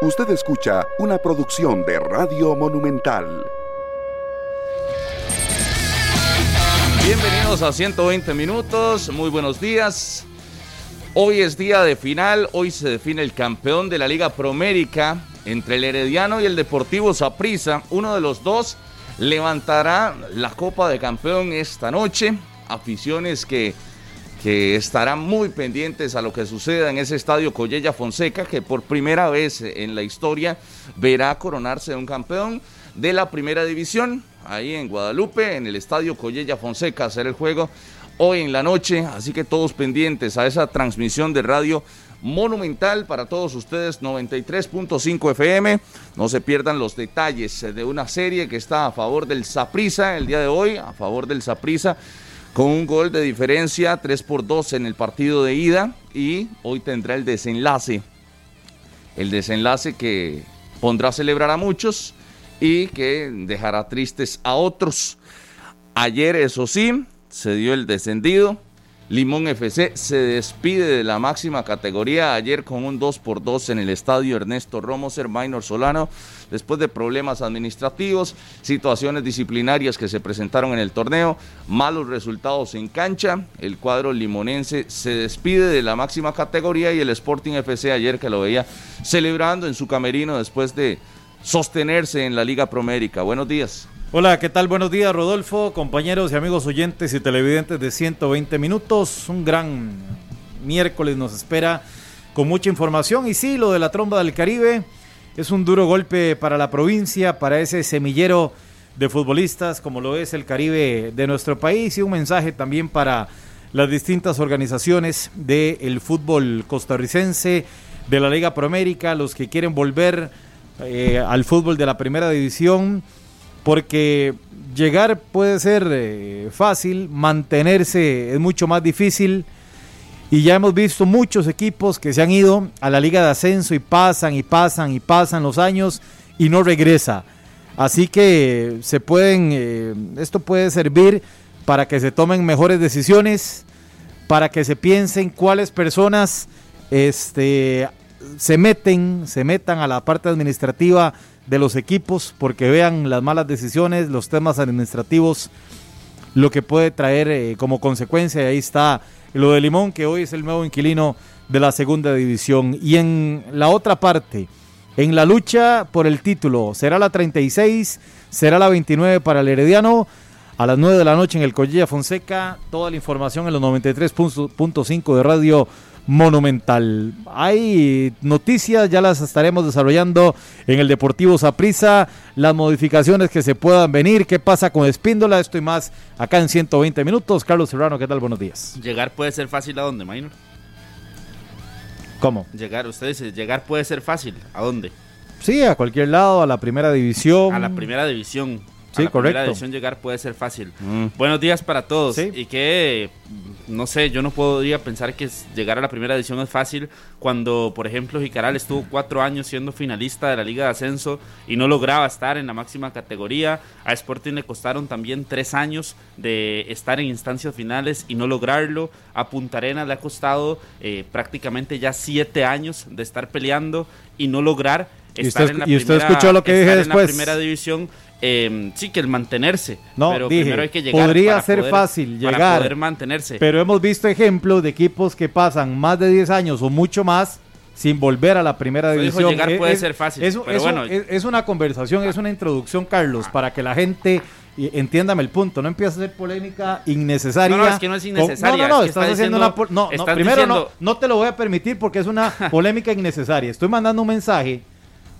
Usted escucha una producción de Radio Monumental. Bienvenidos a 120 minutos, muy buenos días. Hoy es día de final, hoy se define el campeón de la Liga Promérica entre el Herediano y el Deportivo Saprissa. Uno de los dos levantará la Copa de Campeón esta noche. Aficiones que que estarán muy pendientes a lo que suceda en ese estadio Collella Fonseca, que por primera vez en la historia verá coronarse un campeón de la primera división, ahí en Guadalupe, en el estadio Collella Fonseca, hacer el juego hoy en la noche, así que todos pendientes a esa transmisión de radio monumental para todos ustedes, 93.5 FM. No se pierdan los detalles de una serie que está a favor del Saprisa el día de hoy, a favor del Saprisa con un gol de diferencia, 3 por 2 en el partido de ida y hoy tendrá el desenlace. El desenlace que pondrá a celebrar a muchos y que dejará tristes a otros. Ayer, eso sí, se dio el descendido Limón FC se despide de la máxima categoría ayer con un 2 por 2 en el estadio Ernesto Romoser Minor Solano, después de problemas administrativos, situaciones disciplinarias que se presentaron en el torneo, malos resultados en cancha. El cuadro limonense se despide de la máxima categoría y el Sporting FC ayer que lo veía celebrando en su camerino después de sostenerse en la Liga Promérica. Buenos días. Hola, ¿qué tal? Buenos días, Rodolfo, compañeros y amigos oyentes y televidentes de 120 minutos. Un gran miércoles nos espera con mucha información. Y sí, lo de la tromba del Caribe es un duro golpe para la provincia, para ese semillero de futbolistas como lo es el Caribe de nuestro país y un mensaje también para las distintas organizaciones del fútbol costarricense, de la Liga Proamérica, los que quieren volver eh, al fútbol de la primera división porque llegar puede ser eh, fácil, mantenerse es mucho más difícil. Y ya hemos visto muchos equipos que se han ido a la liga de ascenso y pasan y pasan y pasan los años y no regresa. Así que se pueden, eh, esto puede servir para que se tomen mejores decisiones, para que se piensen cuáles personas este, se meten, se metan a la parte administrativa de los equipos porque vean las malas decisiones, los temas administrativos, lo que puede traer eh, como consecuencia. Y ahí está lo de Limón, que hoy es el nuevo inquilino de la segunda división. Y en la otra parte, en la lucha por el título, será la 36, será la 29 para el Herediano. A las 9 de la noche en el Collella Fonseca, toda la información en los 93.5 de Radio monumental. Hay noticias, ya las estaremos desarrollando en el Deportivo Saprissa, las modificaciones que se puedan venir, qué pasa con Espíndola, esto y más acá en 120 minutos. Carlos Serrano, ¿qué tal? Buenos días. Llegar puede ser fácil a dónde, Maynor. ¿Cómo? Llegar, usted dice, llegar puede ser fácil, ¿a dónde? Sí, a cualquier lado, a la primera división. A la primera división. Sí, a la división llegar puede ser fácil. Mm. Buenos días para todos. Y que, no sé, yo no podría pensar que llegar a la primera división es fácil cuando, por ejemplo, Jicaral estuvo cuatro años siendo finalista de la Liga de Ascenso y no lograba estar en la máxima categoría. A Sporting le costaron también tres años de estar en instancias finales y no lograrlo. A Punta Arenas le ha costado eh, prácticamente ya siete años de estar peleando y no lograr estar ¿Y usted, en la ¿y usted escuchó lo que dije después? primera división eh, sí, que el mantenerse. No, pero primero hay que llegar podría ser fácil llegar, para poder mantenerse. Pero hemos visto ejemplos de equipos que pasan más de 10 años o mucho más sin volver a la primera división. llegar puede ser fácil. Es, pero bueno. es, una conversación, es una introducción, Carlos, para que la gente entiéndame el punto, no empieza a ser polémica innecesaria. No, no, es que no es innecesaria. no, no, no, estás haciendo una. No, no primero no, no te lo voy a permitir porque es una polémica innecesaria. Estoy mandando un mensaje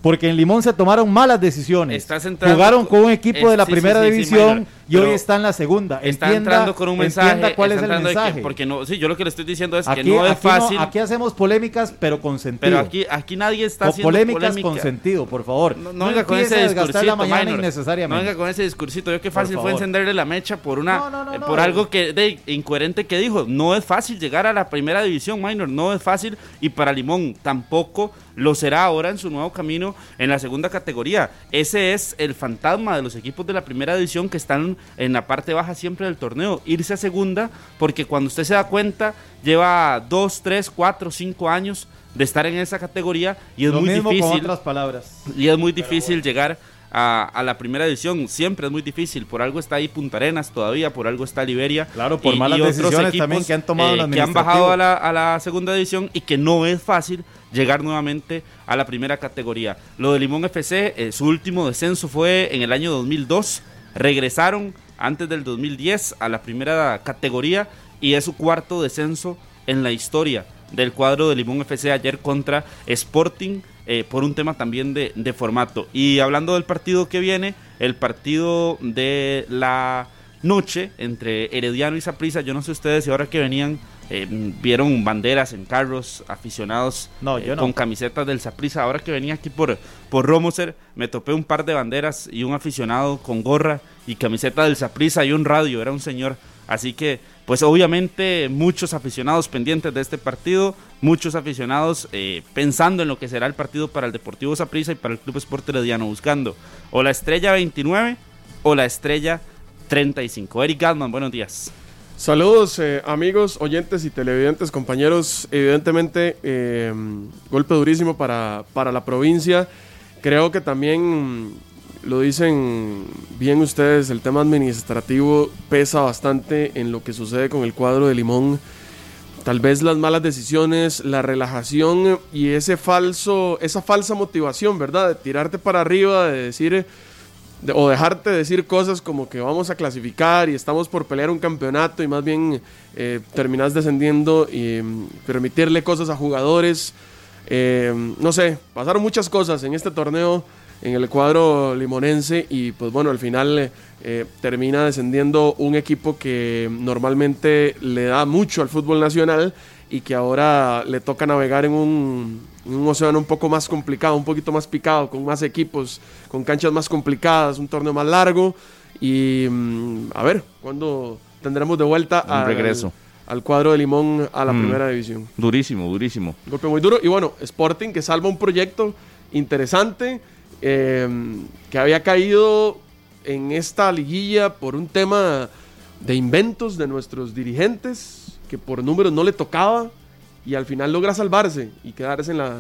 porque en Limón se tomaron malas decisiones. Jugaron con un equipo de la primera división y hoy está en la segunda. Está entrando con un mensaje. cuál es el mensaje. porque no, sí, yo lo que le estoy diciendo es que no es fácil. aquí hacemos polémicas, pero con sentido. Pero aquí, aquí nadie está haciendo polémicas con sentido, por favor. No, venga con ese discursito, la mañana innecesariamente. No venga con ese discursito. Yo qué fácil fue encenderle la mecha por una, eh, por algo que de incoherente que dijo. No es fácil llegar a la primera división, minor. No es fácil y para Limón tampoco lo será ahora en su nuevo camino en la segunda categoría. Ese es el fantasma de los equipos de la primera división que están en la parte baja siempre del torneo, irse a segunda, porque cuando usted se da cuenta, lleva dos, tres, cuatro, cinco años de estar en esa categoría y es Lo muy mismo difícil. con otras palabras. Y es muy difícil llegar a, a la primera división. Siempre es muy difícil. Por algo está ahí Punta Arenas todavía, por algo está Liberia. Claro, por malas otros decisiones también que han tomado eh, que han bajado a la, a la segunda división y que no es fácil llegar nuevamente a la primera categoría. Lo de Limón FC, eh, su último descenso fue en el año 2002. Regresaron antes del 2010 a la primera categoría y es su cuarto descenso en la historia del cuadro de Limón FC ayer contra Sporting eh, por un tema también de, de formato. Y hablando del partido que viene, el partido de la noche entre Herediano y Saprissa, yo no sé ustedes si ahora que venían eh, vieron banderas en carros, aficionados No, eh, yo no. con camisetas del Saprissa. Ahora que venía aquí por, por Romoser, me topé un par de banderas y un aficionado con gorra y camiseta del Saprissa y un radio, era un señor. Así que, pues obviamente muchos aficionados pendientes de este partido, muchos aficionados eh, pensando en lo que será el partido para el Deportivo Saprissa y para el Club Sport Herediano, buscando o la estrella 29 o la estrella 35. Eric Gatman, buenos días. Saludos eh, amigos, oyentes y televidentes, compañeros. Evidentemente, eh, golpe durísimo para, para la provincia. Creo que también mm, lo dicen bien ustedes, el tema administrativo pesa bastante en lo que sucede con el cuadro de Limón. Tal vez las malas decisiones, la relajación y ese falso, esa falsa motivación, ¿verdad? De tirarte para arriba, de decir o dejarte decir cosas como que vamos a clasificar y estamos por pelear un campeonato y más bien eh, terminas descendiendo y mm, permitirle cosas a jugadores. Eh, no sé, pasaron muchas cosas en este torneo en el cuadro limonense y pues bueno, al final eh, termina descendiendo un equipo que normalmente le da mucho al fútbol nacional y que ahora le toca navegar en un, en un océano un poco más complicado, un poquito más picado, con más equipos, con canchas más complicadas, un torneo más largo y mm, a ver, ¿cuándo tendremos de vuelta Un al- regreso. al cuadro de Limón a la Mm. primera división? Durísimo, durísimo. Golpe muy duro. Y bueno, Sporting que salva un proyecto interesante eh, que había caído en esta liguilla por un tema de inventos de nuestros dirigentes que por números no le tocaba y al final logra salvarse y quedarse en la,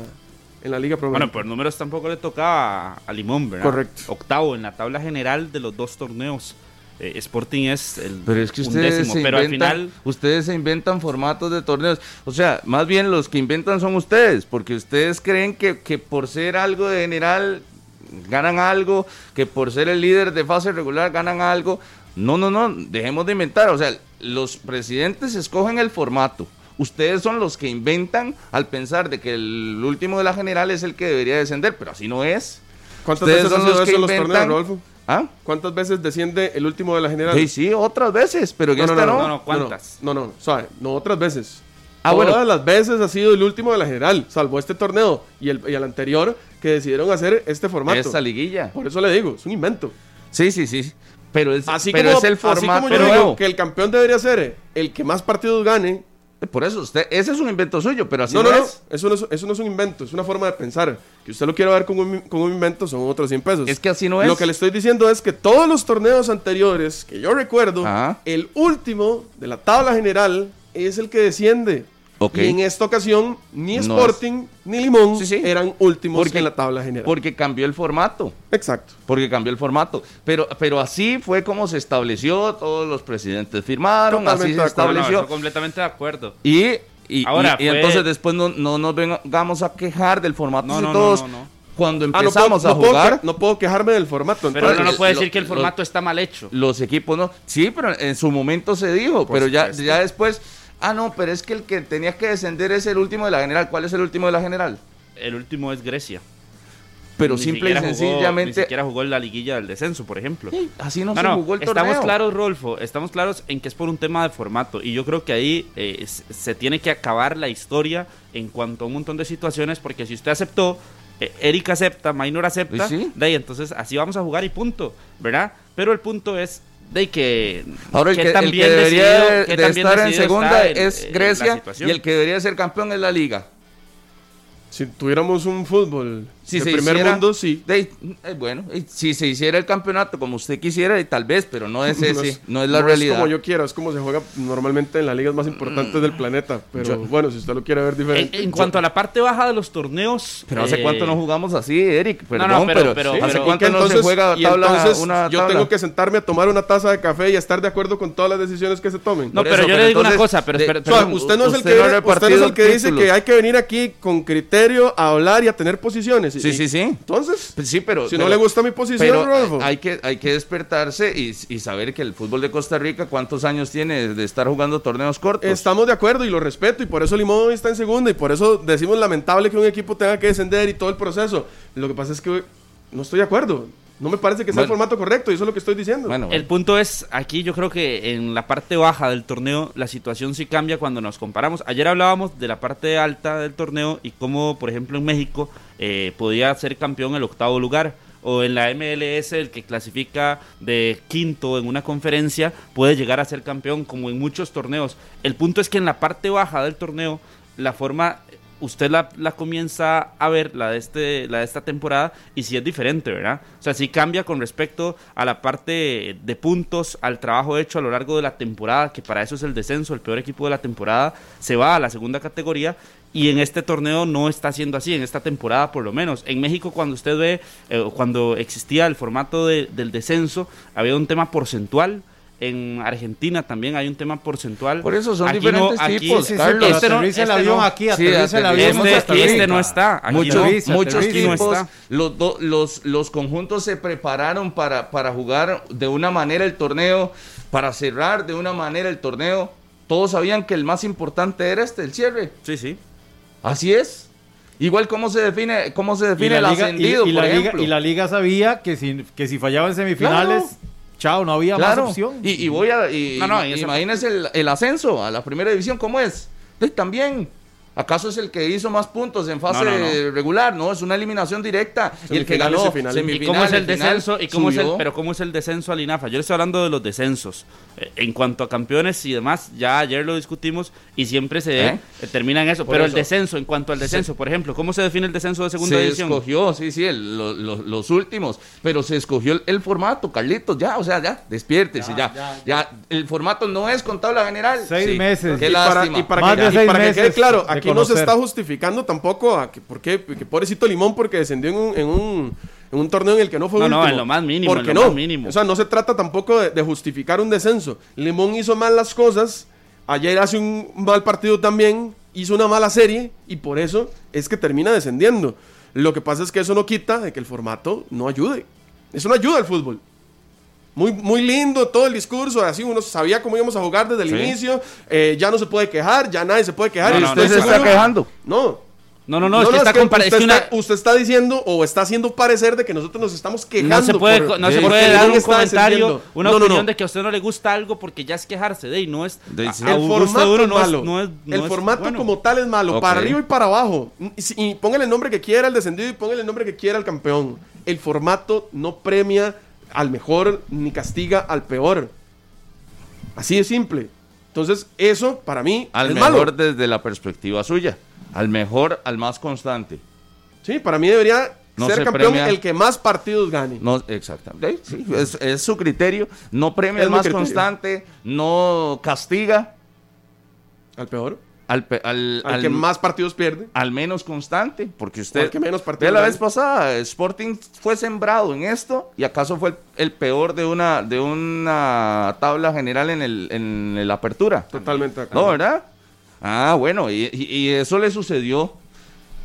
en la Liga Pro. Bueno, por números tampoco le tocaba a, Limón, ¿verdad? Correcto. Octavo en la tabla general de los dos torneos. Eh, Sporting es el Pero es que ustedes undécimo, se pero al inventan, final ustedes se inventan formatos de torneos. O sea, más bien los que inventan son ustedes, porque ustedes creen que, que por ser algo de general ganan algo, que por ser el líder de fase regular ganan algo. No, no, no, dejemos de inventar. O sea, los presidentes escogen el formato. Ustedes son los que inventan al pensar de que el último de la general es el que debería descender, pero así no es. ¿Cuántas ustedes veces son los que eso en los inventan- torneos, Rodolfo? ¿Ah? ¿Cuántas veces desciende el último de la general? Sí, sí, otras veces, pero en No, no, esta no, no. no, no, ¿cuántas? No, no, no, suave, no otras veces. Ah, Todas bueno. las veces ha sido el último de la general, salvo este torneo y el, y el anterior que decidieron hacer este formato. Esta liguilla. Por eso le digo, es un invento. Sí, sí, sí. Pero es, Así, pero como, es el así formato como yo digo que el campeón debería ser el que más partidos gane. Por eso, usted, ese es un invento suyo, pero así no, no, no, no, es. eso no, es, eso no es un invento, es una forma de pensar. Que usted lo quiera ver como un, como un invento son otros 100 pesos. Es que así no es. Lo que le estoy diciendo es que todos los torneos anteriores que yo recuerdo, Ajá. el último de la tabla general es el que desciende. Ok. Y en esta ocasión, ni No Sporting ni Limón Sí, sí. eran últimos Porque- en la tabla general. Porque cambió el formato. Exacto. Porque cambió el formato. Pero, pero así fue como se estableció, todos los presidentes firmaron, Totalmente así se. No, no, estableció. eso completamente de acuerdo. y, y, Ahora, y- y fue- entonces después no, no nos vengamos a quejar del formato No, de no, no, todos. no, no. Cuando Ah, no puedo, empezamos no a puedo jugar, no puedo quejarme del formato. Pero entonces- uno no puede lo- decir que el lo- formato está mal hecho. los equipos no. Sí, pero en su momento se dijo, pero ya, ya después. Ah, no, pero es que el que tenía que descender es el último de la general. ¿Cuál es el último de la general? El último es Grecia. Pero Ni simple y siquiera jugó- ni sencillamente. siquiera jugó en la liguilla del descenso, por ejemplo. Sí, así no, No, se no, jugó el estamos torneo. claros, Rolfo, estamos claros en que es por un tema de formato y yo creo que ahí eh, se tiene que acabar la historia en cuanto a un montón de situaciones porque si usted aceptó, eh, Eric acepta, Minor acepta, Pues sí. de ahí entonces así vamos a jugar y punto, ¿verdad? Pero el punto es de que Ahora el que, el que debería decidido- de, estar en segunda es eh, Grecia y el que debería ser campeón es la liga. Si tuviéramos un fútbol Si de se primer hiciera- mundo, sí. de- eh, bueno, eh, si se hiciera el campeonato como usted quisiera, y tal vez, pero no es No ese, no es, la no realidad. como yo quiero, es como se juega normalmente en las ligas más importantes del planeta. Pero Yo- bueno, si usted lo quiere ver En, diferente. en cuanto a la parte baja de los torneos. Pero hace eh, cuánto no jugamos así, Eric. Perdón, no, pero- pero, pero- ¿hace pero- ¿Y cuánto que no se juega tabla, entonces una yo tabla? tengo que sentarme a tomar una taza de café y estar de acuerdo con todas las decisiones que se tomen. No, pero eso, yo pero le digo una entonces, cosa, pero de- espera, O sea, perdón, usted no es el usted que, usted es el que dice que hay que venir aquí con criterio a hablar y a tener posiciones. Sí, sí, sí. Entonces, Pues Sí, pero. si pero- no le gusta mi posición, Pero Rodolfo. hay que, hay que despertarse y, y saber que el fútbol de Costa Rica, ¿cuántos años tiene de estar jugando torneos cortos? Estamos de acuerdo y lo respeto y por eso Limón está en segunda y por eso decimos lamentable que un equipo tenga que descender y todo el proceso. Lo que pasa es que no estoy de acuerdo. No me parece que sea el formato correcto y eso es lo que estoy diciendo. Bueno, El bueno. punto es, aquí yo creo que en la parte baja del torneo la situación sí cambia cuando nos comparamos. Ayer hablábamos de la parte alta del torneo y cómo, por ejemplo, en México eh, podía ser campeón el octavo lugar. O en la MLS el que clasifica de quinto en una conferencia puede llegar a ser campeón, como en muchos torneos. El punto es que en la parte baja del torneo, la forma usted la, comienza a ver, la de, este, la de esta temporada, y sí es diferente, ¿verdad? O sea, sí cambia con respecto a la parte de puntos, al trabajo hecho a lo largo de la temporada, que para eso es el descenso, el peor equipo de la temporada se va a la segunda categoría, y en este torneo no está siendo así, en esta temporada por lo menos. En México cuando usted ve, eh, cuando existía el formato de- del descenso, había un tema porcentual. En Argentina también hay un tema porcentual. Por eso son Aquí diferentes aquí- tipos, Sí, sí, Carlos. Este no- aterriza el este avión no. aquí, Sí, aterriza el avión. Este, este no está. Aquí Mucho- muchos no equipos, está. los, do- los, los conjuntos se prepararon para, para jugar de una manera el torneo, para cerrar de una manera el torneo. Todos sabían que el más importante era este, el cierre. Sí, sí. Así es. Igual cómo se define, cómo se Y define la, el liga, y- ascendido, y la por liga, ejemplo. y la liga sabía que si, que si fallaba en semifinales, Claro. Chao, no había Claro. más opción. Y, y voy a. Y, No, no, imagínese el, el ascenso a la primera división, ¿cómo es? Eh, también. ¿Acaso es el que hizo más puntos en fase No, no, no. regular? No, es una eliminación directa. y el que Semifinales ganó y finales. ¿Y semifinales, cómo es el descenso? ¿Y cómo es el, pero cómo es el descenso al INAFA? Yo le estoy hablando de los descensos. Eh, en cuanto a campeones y demás, ya ayer lo discutimos y siempre se ¿Eh? eh, termina en eso. Por pero eso. el descenso, en cuanto al descenso, por ejemplo, ¿cómo se define el descenso de segunda se división? escogió, sí, sí, el- lo- lo- los últimos, pero se escogió el, el formato, Carlitos, ya, o sea, ya, despiértese, ya, ya, el formato no es con tabla general. Seis Sí, meses. Qué y para, lástima. y para Más que, de y seis para que quede meses claro, de aquí no se está justificando tampoco a que, ¿por qué? que pobrecito Limón porque descendió en un, en un, en un torneo en el que no fue No, no, último. en lo más mínimo, ¿Por en lo no? más mínimo. O sea, no se trata tampoco de, de justificar un descenso. Limón hizo mal las cosas, ayer hace un mal partido también, hizo una mala serie y por eso es que termina descendiendo. Lo que pasa es que eso no quita de que el formato no ayude. Eso no ayuda al fútbol. Muy, muy lindo todo el discurso, así uno sabía cómo íbamos a jugar desde el Sí. inicio, eh, ya no se puede quejar, ya nadie se puede quejar. No, y no, usted se está quejando. No. No, no, no, es que está compara- es usted, que una- está, usted está diciendo o está haciendo parecer de que nosotros nos estamos quejando. No se puede, por- no se puede el dar un comentario, una No, no, opinión no. de que a usted no le gusta algo porque ya es quejarse de y no es. De- a- El formato es no malo. no es- no el formato bueno. como tal es malo, para arriba y para abajo. Y, y póngale el nombre que quiera al descendido y póngale el nombre que quiera al campeón. El formato no premia al mejor ni castiga al peor. Así de simple. Entonces, eso para mí Al es mejor malo. desde la perspectiva suya, al mejor, al más constante. Sí, para mí debería No ser se campeón premia- el que más partidos gane. No, exactamente. Sí, es, es su criterio. No premia Es al mi más criterio. constante, no castiga Al peor. Al, al, Al, que más partidos pierde. al menos constante, porque usted... al que menos partidos la vez pasada, Sporting fue sembrado en esto y acaso fue el, el peor de una, de una tabla general en el, en la apertura. Totalmente. acuerdo. No, ¿verdad? Ah, bueno, y, eso le sucedió.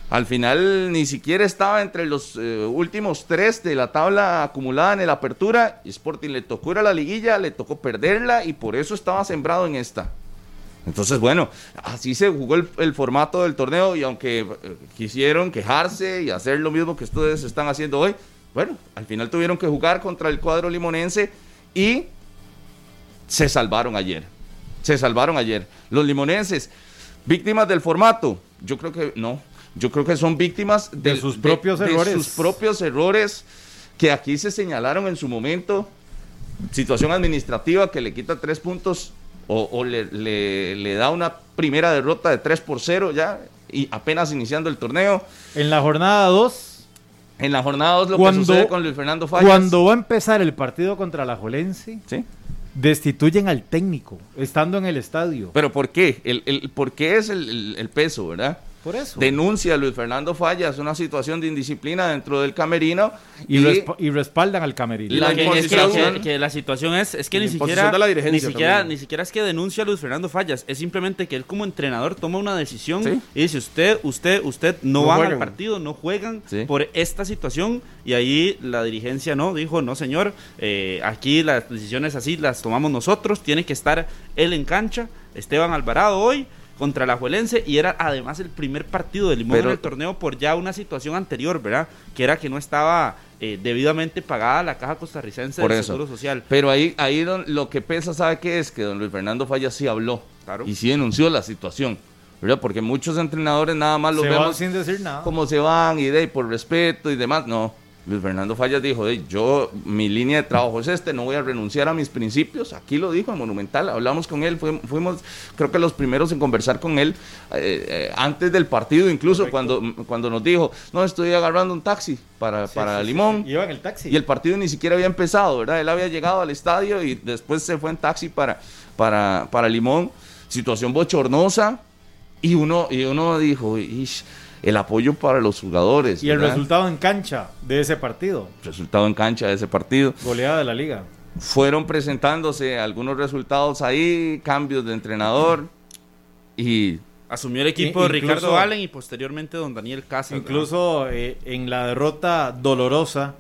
Al final ni siquiera estaba entre los eh, últimos tres de la tabla acumulada en la apertura. Sporting le tocó ir a la liguilla, le tocó perderla y por eso estaba sembrado en esta. Entonces, bueno, así se jugó el, el formato del torneo y aunque eh, quisieron quejarse y hacer lo mismo que ustedes están haciendo hoy, bueno, al final tuvieron que jugar contra el cuadro limonense y se salvaron ayer. Se salvaron ayer. Los limonenses, víctimas del formato, yo creo que no. Yo creo que son víctimas del- sus propios de errores. sus propios errores que aquí se señalaron en su momento. Situación administrativa que le quita tres puntos o, o le, le- le da una primera derrota de 3 por 0 ya y apenas iniciando el torneo. En la jornada 2, En la jornada 2 lo Cuando- que sucede con Luis Fernando Fallas. cuando va a empezar el partido contra la Jolense, ¿Sí? destituyen al técnico, estando en el estadio. Pero ¿por qué? El, el- ¿Por qué es el, el- el peso, verdad? Por eso. Denuncia a Luis Fernando Fallas una situación de indisciplina dentro del camerino y, resp- y respaldan al camerino. La Que- es que, imposición- que- que la situación es, es que ni siquiera, de la dirigencia ni, siquiera, también. ni siquiera es que denuncia a Luis Fernando Fallas, es simplemente que él como entrenador toma una decisión Sí. y dice usted, usted, usted no, No van juegan. al partido, no juegan Sí. por esta situación y ahí la dirigencia no, dijo no señor, eh, aquí las decisiones así las tomamos nosotros, tiene que estar él en cancha, Esteban Alvarado hoy contra la Juelense y era además el primer partido de Limón Pero- en el torneo por ya una situación anterior, ¿verdad? Que era que no estaba eh, debidamente pagada la caja costarricense Por del eso. Seguro Social. Pero ahí, ahí don- lo que pesa, ¿sabe qué es? Que don Luis Fernando Fallas sí habló Claro. y sí denunció la situación, ¿verdad? Porque muchos entrenadores nada más los Se van vemos sin decir nada. cómo se van y de ahí por respeto y demás. No, Luis Fernando Fallas dijo, "Ey, yo, mi línea de trabajo es este, no voy a renunciar a mis principios. Aquí lo dijo en Monumental, hablamos con él, fuim- fuimos, creo que los primeros en conversar con él eh, eh, antes del partido, incluso cuando, cuando nos dijo, no, estoy agarrando un taxi para, Sí, para sí, Limón. sí. Iba en el taxi. Y el partido ni siquiera había empezado, ¿verdad? Él había llegado al estadio y después se fue en taxi para, para, para Limón. Situación bochornosa. Y uno, y uno dijo, "Ish, el apoyo para los jugadores. Y el resultado en cancha de ese partido. resultado en cancha de ese partido. Goleada de la liga. Fueron presentándose algunos resultados ahí, cambios de entrenador. Y Asumió el equipo de incluso- Ricardo Allen y posteriormente don Daniel Casas. Incluso eh, en la derrota dolorosa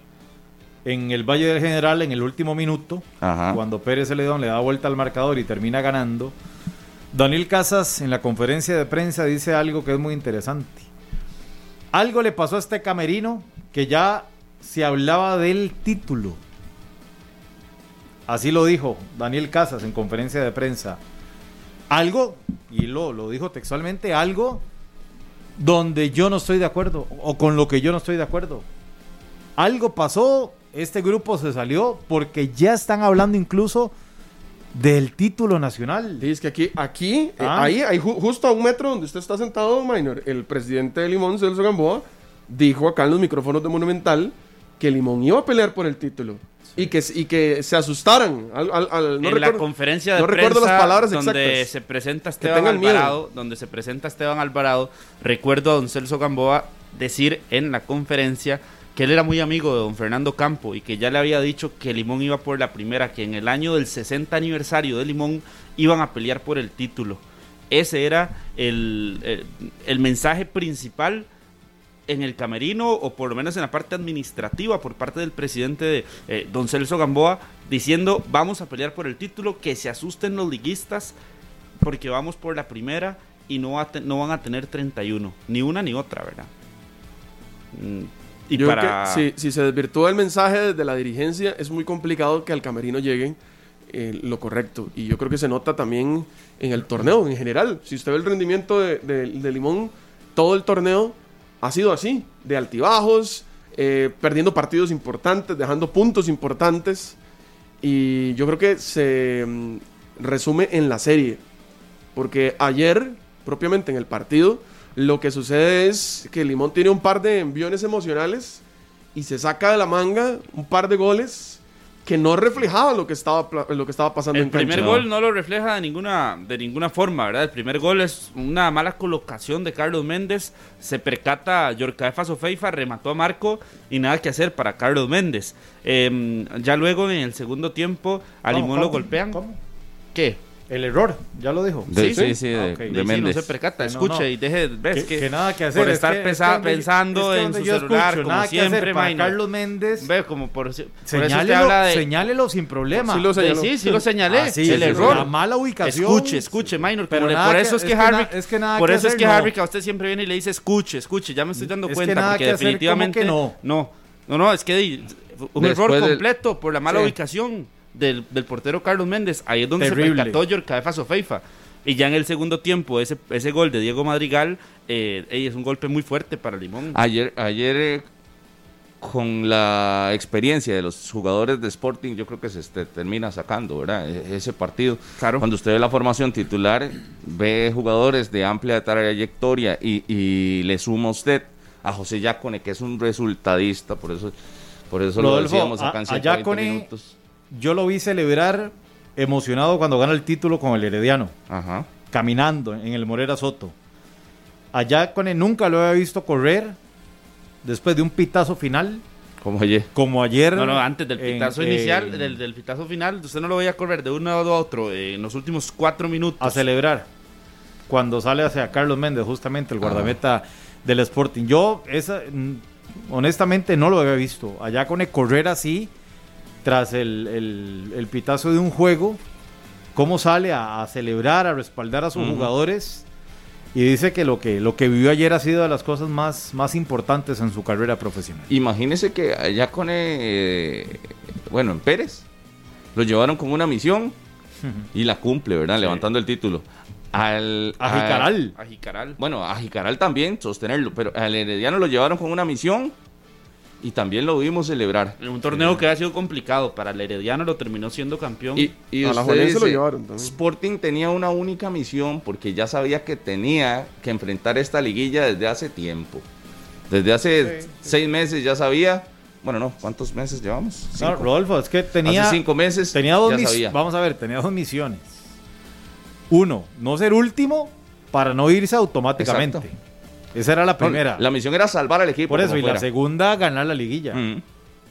en el Valle del General en el último minuto, Ajá. cuando Pérez Celedón le da vuelta al marcador y termina ganando, Daniel Casas en la conferencia de prensa dice algo que es muy interesante. Algo le pasó a este camerino que ya se hablaba del título. Así lo dijo Daniel Casas en conferencia de prensa. Algo, y lo, lo dijo textualmente, algo donde yo no estoy de acuerdo o con lo que yo no estoy de acuerdo. Algo pasó, este grupo se salió porque ya están hablando incluso del título nacional. Sí, es que aquí, aquí eh, Ah. ahí, ahí ju- justo a un metro donde usted está sentado, Minor, el presidente de Limón, Celso Gamboa, dijo acá en los micrófonos de Monumental que Limón iba a pelear por el título. Y, que, y que se asustaran. Al, al- al- no en la recuerdo- conferencia de no prensa recuerdo las palabras donde exactas. se presenta Que Esteban tengan miedo. Alvarado, donde se presenta Esteban Alvarado, recuerdo a don Celso Gamboa decir en la conferencia que él era muy amigo de don Fernando Campo y que ya le había dicho que Limón iba por la primera, que en el año del 60 aniversario de Limón iban a pelear por el título. Ese era el, el- el mensaje principal en el camerino o por lo menos en la parte administrativa por parte del presidente de eh, don Celso Gamboa diciendo vamos a pelear por el título, que se asusten los liguistas porque vamos por la primera y no, va no van a tener 31, ni una ni otra, ¿verdad? Mm, Y Yo creo para... que si, si se desvirtúa el mensaje desde la dirigencia, es muy complicado que al camerino llegue eh, lo correcto. Y yo creo que se nota también en el torneo en general. Si usted ve el rendimiento de, de- de Limón, todo el torneo ha sido así, de altibajos, eh, perdiendo partidos importantes, dejando puntos importantes. Y yo creo que se mm, resume en la serie. Porque ayer, propiamente en el partido, lo que sucede es que Limón tiene un par de enviones emocionales y se saca de la manga un par de goles que no reflejaban lo que estaba, pla- lo que estaba pasando El en cancha. primer gol no lo refleja de ninguna, de ninguna forma, ¿verdad? El primer gol es una mala colocación de Carlos Méndez. Se percata Yorcaefa Sofeifa, remató a Marco y nada que hacer para Carlos Méndez. Eh, ya luego en el segundo tiempo a ¿Cómo, Limón lo golpean. ¿Cómo? ¿Qué? El error, ya lo dijo. Sí, sí, sí, de, Sí, Sí, no Méndez. se percata, escuche no. y deje, ves que, que, que nada que hacer. por es estar que- pesa- es que pensando es que en su celular, escucho, como nada que siempre, hacer para Minor. Carlos Méndez, ve como por, por señálelo, habla de señálelo sin problema. Sí lo de- señaló. sí, sí lo señalé, Ah, sí, el sí, error. La mala ubicación. Escuche, escuche, Minor. Pero le- por que- eso es es que que Harvick, es que nada por que eso es hacer, que. Harvick a usted siempre viene y le dice escuche, escuche. Ya me estoy dando que cuenta porque que hacer, ¿cómo definitivamente que no? no, no, no, es que un error completo por la mala ubicación del, del portero Carlos Méndez. Ahí es donde Terrible. se percató Yorcaefa Sofeifa. Y ya en el segundo tiempo, ese, ese gol de Diego Madrigal eh, es un golpe muy fuerte para Limón. Ayer, ayer eh, con la experiencia de los jugadores de Sporting, yo creo que se este, termina sacando, ¿verdad? E- Ese partido. Claro. Cuando usted ve la formación titular, ve jugadores de amplia trayectoria y, y le suma usted a José Yacone, que es un resultadista, por eso, por eso lo decíamos a- acá en a 120 Yacone- minutos. Yo lo vi celebrar emocionado cuando gana el título con el Herediano, Ajá. caminando en el Morera Soto. Allá con nunca lo había visto correr después de un pitazo final, Como oye. como ayer. No, no, antes del pitazo en- inicial, del, del pitazo final, usted no lo veía correr de un lado a otro eh, en los últimos cuatro minutos. a celebrar cuando sale hacia Carlos Méndez, justamente el guardameta del Sporting. Yo, esa, honestamente, no lo había visto. Allá con el correr así, tras el, el- el pitazo de un juego, cómo sale a, a celebrar, a respaldar a sus jugadores. Y dice que lo que lo que vivió ayer ha sido de las cosas más, más importantes en su carrera profesional. Imagínese que allá con, eh, bueno, en Pérez, lo llevaron con una misión y la cumple, ¿verdad? Levantando el título. Al. A Jicaral. bueno, a Jicaral también, sostenerlo, pero al Herediano lo llevaron con una misión y también lo vimos celebrar. En un torneo que ha sido complicado para el Herediano lo terminó siendo campeón. Y, y A la usted Juelense lo dice, llevaron también. Sporting tenía una única misión porque ya sabía que tenía que enfrentar esta liguilla desde hace tiempo. Desde hace seis meses ya sabía. Bueno, no, ¿cuántos meses llevamos? Rodolfo, es que tenía, hace cinco meses tenía dos ya mis- sabía. Vamos a ver, tenía dos misiones. Uno, no ser último para no irse automáticamente. Exacto. Esa era la primera. La misión era salvar al equipo. Por eso, y la segunda, ganar la liguilla. Mm.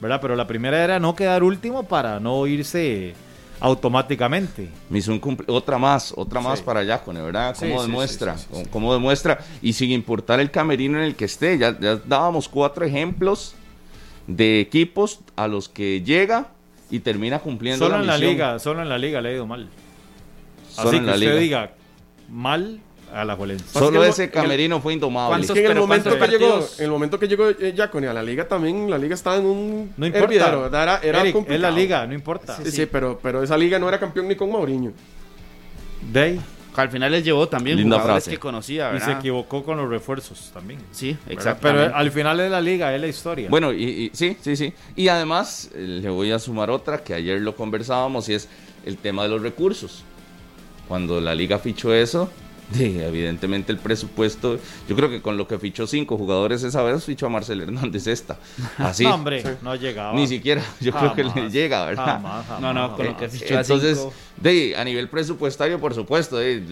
¿Verdad? Pero la primera era no quedar último para no irse automáticamente. Misión cumple- otra más, otra más Sí. para Yacone, ¿verdad? ¿Cómo sí, demuestra? sí. ¿Cómo demuestra? Y sin importar el camerino en el que esté, ya, ya dábamos cuatro ejemplos de equipos a los que llega y termina cumpliendo Solo la en la misión. liga, solo en la liga le ha ido mal. Solo Así en que la usted liga. diga mal a la Juelense. Solo ese el- camerino fue indomable. ¿Cuántos- Es que en el momento que ¿cuántos llegó, en el momento que llegó eh, Yacone a la liga también, la liga estaba en un No importa. hervidero. Era, era Eric, es complicado. la liga, no importa. Sí, sí, pero, pero esa liga no era campeón ni con Mauriño. De ahí. Al final les llevó también Linda jugadores frase. que conocía, Y ¿verdad? se equivocó con los refuerzos también. Sí, exactamente. Pero al final de la liga es la historia. Bueno, y, y- sí, sí, sí. Y además eh, le voy a sumar otra que ayer lo conversábamos y es el tema de los recursos. Cuando la liga fichó eso, sí, evidentemente el presupuesto, yo creo que con lo que fichó cinco jugadores esa vez, fichó a Marcel Hernández esta. Así. No, hombre, no llegaba. Ni siquiera, yo creo que le llega, ¿verdad? jamás, jamás, No, no, con lo que fichó a Entonces, cinco. de, a nivel presupuestario, por supuesto, de,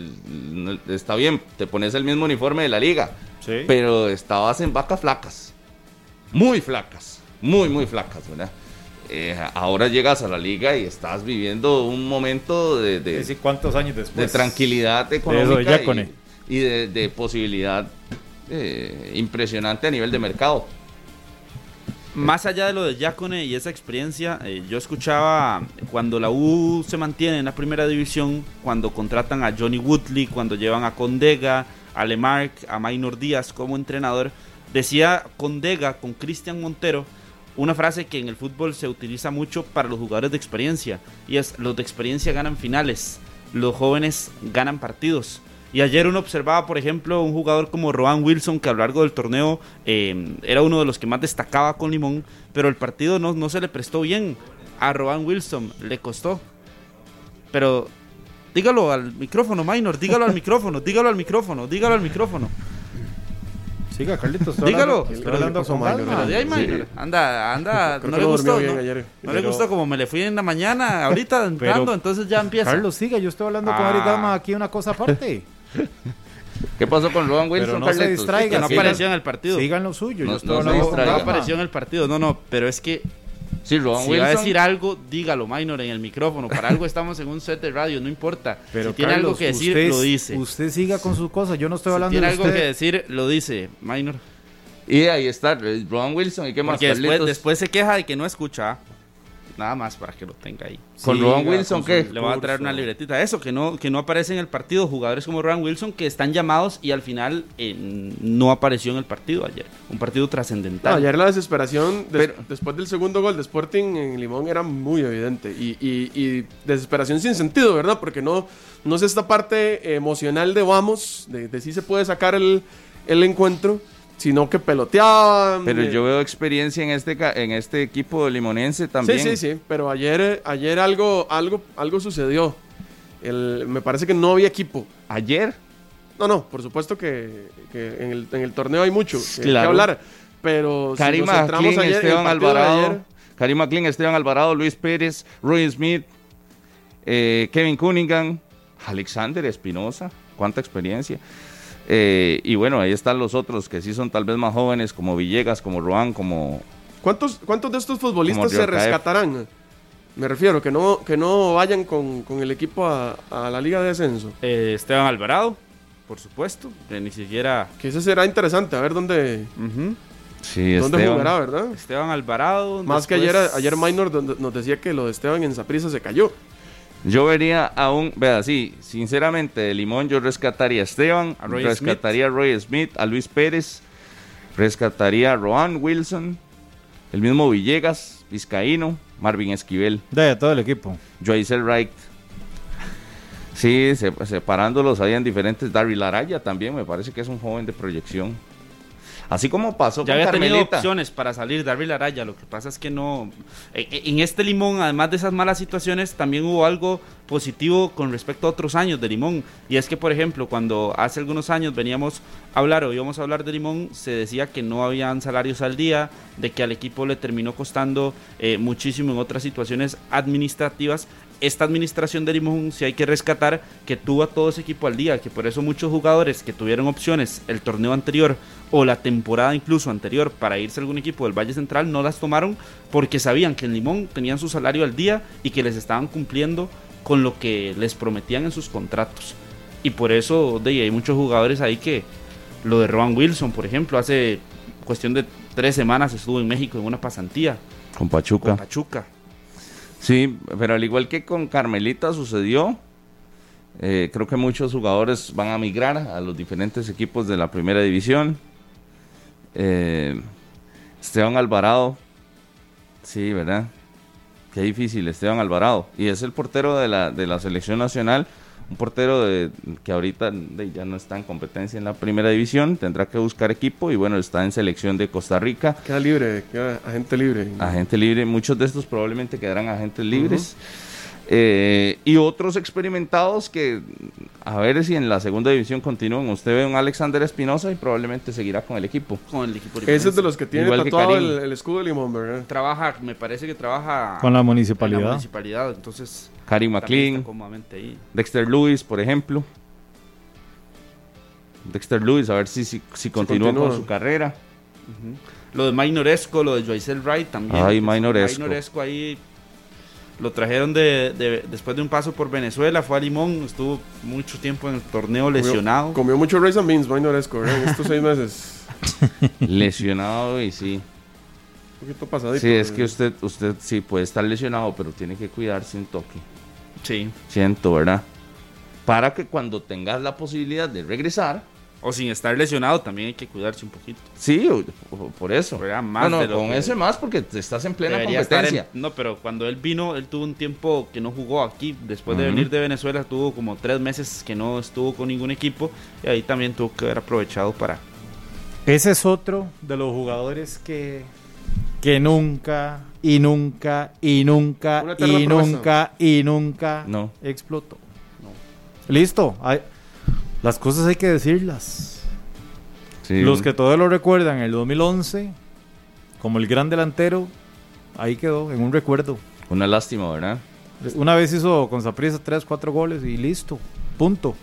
está bien, te pones el mismo uniforme de la liga, Sí. pero estabas en vacas flacas, muy flacas, muy, muy flacas, ¿verdad? Eh, ahora llegas a la liga y estás viviendo un momento de, de- Es decir, ¿cuántos años después? de tranquilidad de económica y de, de posibilidad eh, impresionante a nivel de mercado. Más allá de lo de Yacone y esa experiencia, eh, yo escuchaba cuando la U se mantiene en la primera división, cuando contratan a Johnny Woodley, cuando llevan a Condega, a Lemarck, a Maynor Díaz como entrenador, decía Condega con Cristian Montero una frase que en el fútbol se utiliza mucho para los jugadores de experiencia, y es los de experiencia ganan finales, los jóvenes ganan partidos. Y ayer uno observaba, por ejemplo, un jugador como Roan Wilson, que a lo largo del torneo eh, era uno de los que más destacaba con Limón, pero el partido no, no se le prestó bien. A Roan Wilson le costó. Pero dígalo al micrófono, Minor, dígalo al micrófono, dígalo al micrófono, dígalo al micrófono. Siga, Carlitos. Dígalo. Estoy hablando con mal, de ahí, anda, anda, Creo no le no gustó. No, ayer. no le gustó como me le fui en la mañana, ahorita entrando, entonces ya empieza. Carlos, siga, yo estoy hablando con Ah. Eric Gama aquí una cosa aparte. ¿Qué pasó con Rowan Wilson? Pero no se Carlitos? distraiga, que no apareció en el partido. Sigan lo suyo, No- yo estoy no se. No calma. apareció en el partido, no, no, pero es que Sí, Rowan si Wilson. va a decir algo, dígalo, Minor, en el micrófono. Para algo estamos en un set de radio, no importa. Pero si tiene Carlos, algo que decir, usted, lo dice. Usted siga con sus cosas, yo no estoy Si hablando tiene de algo usted. que decir, lo dice, Minor. Y ahí está, eh, Rowan Wilson. ¿Y qué más? Porque después, Carlitos? después se queja de que no escucha. Nada más para que lo tenga ahí. ¿Con Rowan Wilson su Le voy a traer una libretita. Eso, que no, que no aparece en el partido. Jugadores como Rowan Wilson que están llamados y al final eh, no apareció en el partido ayer. Un partido No, trascendental. ayer la desesperación des- Pero- después del segundo gol de Sporting en Limón era muy evidente y, y- y desesperación sin sentido, ¿verdad? Porque no, no es esta parte emocional de vamos, de, de si se puede sacar el, el encuentro, sino que peloteaban. Pero eh, yo veo experiencia en este, en este equipo limonense también. Sí, sí, sí, pero ayer, ayer algo, algo, algo sucedió. El, me parece que no había equipo. Ayer, No, no, por supuesto que, que en, el, en el torneo hay mucho que, que hablar. Pero si Karim McLean, ayer Esteban Alvarado, ayer, Karim McLean, Esteban Alvarado, Luis Pérez, Roy Smith, eh, Kevin Cunningham, Alexander Espinosa, cuánta experiencia. Eh, y bueno, ahí están los otros que sí son tal vez más jóvenes, como Villegas, como Roan, como... ¿cuántos, ¿cuántos de estos futbolistas se rescatarán? Me refiero, que no, que no vayan con, con el equipo a, a la Liga de Descenso. Eh, Esteban Alvarado, por supuesto, que ni siquiera... Que ese será interesante, a ver dónde, Ujú. Sí, dónde Esteban. jugará, ¿verdad? Esteban Alvarado. Más que ayer, ayer Minor donde- nos decía que lo de Esteban en Saprissa se cayó. Yo vería a un, vea, sí, sinceramente, de Limón yo rescataría a Esteban, A Roy rescataría a Roy Smith, a Luis Pérez, rescataría a Roan Wilson, el mismo Villegas, Vizcaíno, Marvin Esquivel, De todo el equipo. Joycel Wright. Sí, se- separándolos ahí en diferentes. Daryl Araya también me parece que es un joven de proyección. Así como pasó Ya con había tenido opciones para salir Darryl Araya, lo que pasa es que no... En, en este Limón, además de esas malas situaciones, también hubo algo positivo con respecto a otros años de Limón. Y es que, por ejemplo, cuando hace algunos años veníamos a hablar o íbamos a hablar de Limón, se decía que no habían salarios al día, de que al equipo le terminó costando eh, muchísimo en otras situaciones administrativas. Esta administración de Limón, si hay que rescatar, que tuvo a todo ese equipo al día, que por eso muchos jugadores que tuvieron opciones el torneo anterior o la temporada incluso anterior para irse a algún equipo del Valle Central no las tomaron porque sabían que en Limón tenían su salario al día y que les estaban cumpliendo con lo que les prometían en sus contratos. Y por eso de, ahí hay muchos jugadores ahí que lo de Rowan Wilson, por ejemplo, hace cuestión de tres semanas estuvo en México en una pasantía Con Pachuca. con Pachuca. Sí, pero al igual que con Carmelita sucedió, eh, creo que muchos jugadores van a migrar a los diferentes equipos de la primera división. Eh, Esteban Alvarado, sí, ¿verdad? Qué difícil, Esteban Alvarado. Y es el portero de la, de la selección nacional, un portero de, que ahorita de, ya no está en competencia en la primera división, tendrá que buscar equipo y bueno, está en selección de Costa Rica. Queda libre, queda agente libre. Agente libre, muchos de estos probablemente quedarán agentes libres. Eh, y otros experimentados que, a ver si en la segunda división continúan. Usted ve un Alexander Espinosa y probablemente seguirá con el equipo. Con el equipo Ese es de los que tiene Igual tatuado el, el escudo de Limón, ¿verdad? Trabaja, me parece que trabaja Con la en municipalidad. la municipalidad, entonces Está McLean. Dexter Lewis, por ejemplo. Dexter Lewis, a ver si, si, si continúa, continúa. con su carrera. Lo de Minor Esco, lo de Joycel Wright también. Ay, que fue- Minor Esco. Minor Esco ahí lo trajeron de, de- después de un paso por Venezuela, fue a Limón, estuvo mucho tiempo en el torneo lesionado. Comió, mucho rice and beans, Minor Esco, ¿verdad? En estos seis meses. Lesionado y sí. Un poquito pasadito. Sí, es que usted, usted sí puede estar lesionado, pero tiene que cuidarse un toque. Sí. Siento, ¿verdad? Para que cuando tengas la posibilidad de regresar, O sin estar lesionado también hay que cuidarse un poquito. sí, o- o- por eso. ¿verdad? Más no, no, con que ese más porque te estás en plena competencia. en- no, pero cuando él vino, él tuvo un tiempo que no jugó aquí. Después de venir de Venezuela, tuvo como tres meses que no estuvo con ningún equipo. Y ahí también tuvo que haber aprovechado para... Ese es otro de los jugadores que, que nunca, y nunca, y nunca, y promesa. nunca, y nunca No. explotó. Listo. hay- las cosas hay que decirlas. Sí. Los que todavía lo recuerdan, el 2011, como el gran delantero, ahí quedó, en un recuerdo. Una lástima, ¿verdad? Una vez hizo con Saprissa 3, 4 goles y listo. Punto.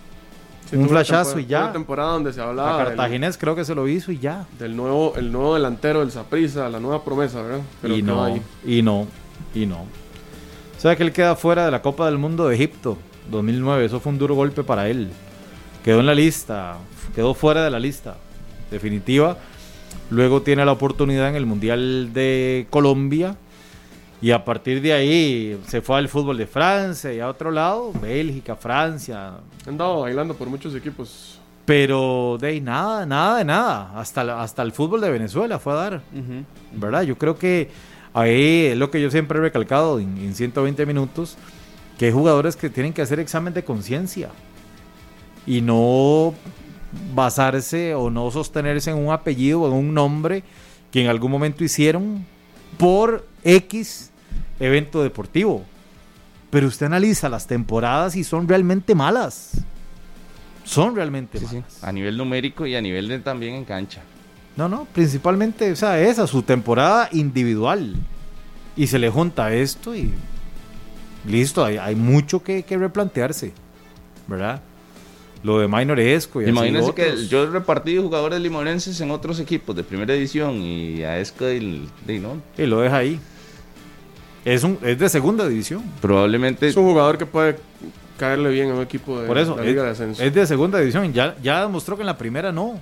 Sí, un flashazo y ya. Una temporada donde se La hablaba del, Cartaginés creo que se lo hizo y ya. del nuevo, el nuevo delantero del Saprissa, la nueva promesa, ¿verdad? Pero y no, ahí. y no, y no. O sea que él queda fuera de la Copa del Mundo de Egipto 2009. Eso fue un duro golpe para él. Quedó en la lista, quedó fuera de la lista definitiva. Luego tiene la oportunidad en el Mundial de Colombia. Y a partir de ahí se fue al fútbol de Francia y a otro lado, Bélgica, Francia. Han andado bailando por muchos equipos. Pero de ahí nada, nada de nada. Hasta, hasta el fútbol de Venezuela fue a dar. ¿verdad? Yo creo que ahí es lo que yo siempre he recalcado en, en 120 minutos, que hay jugadores que tienen que hacer examen de conciencia y no basarse o no sostenerse en un apellido o en un nombre que en algún momento hicieron por X evento deportivo. Pero usted analiza las temporadas y son realmente malas. Son realmente Sí, sí, malas. a nivel numérico y a nivel de también en cancha. No, no, principalmente o sea, esa, su temporada individual. Y se le junta esto y listo, hay, hay mucho que, que replantearse, ¿verdad? Lo de Minor Esco y Imagínense que yo he repartido jugadores limonenses en otros equipos de primera edición y a Esco y, y no, Y lo deja ahí. Es, un, es de segunda división. probablemente Es un jugador que puede caerle bien a un equipo de Por eso, la es, Liga de Ascenso. es de segunda división. Ya, ya demostró que en la primera no.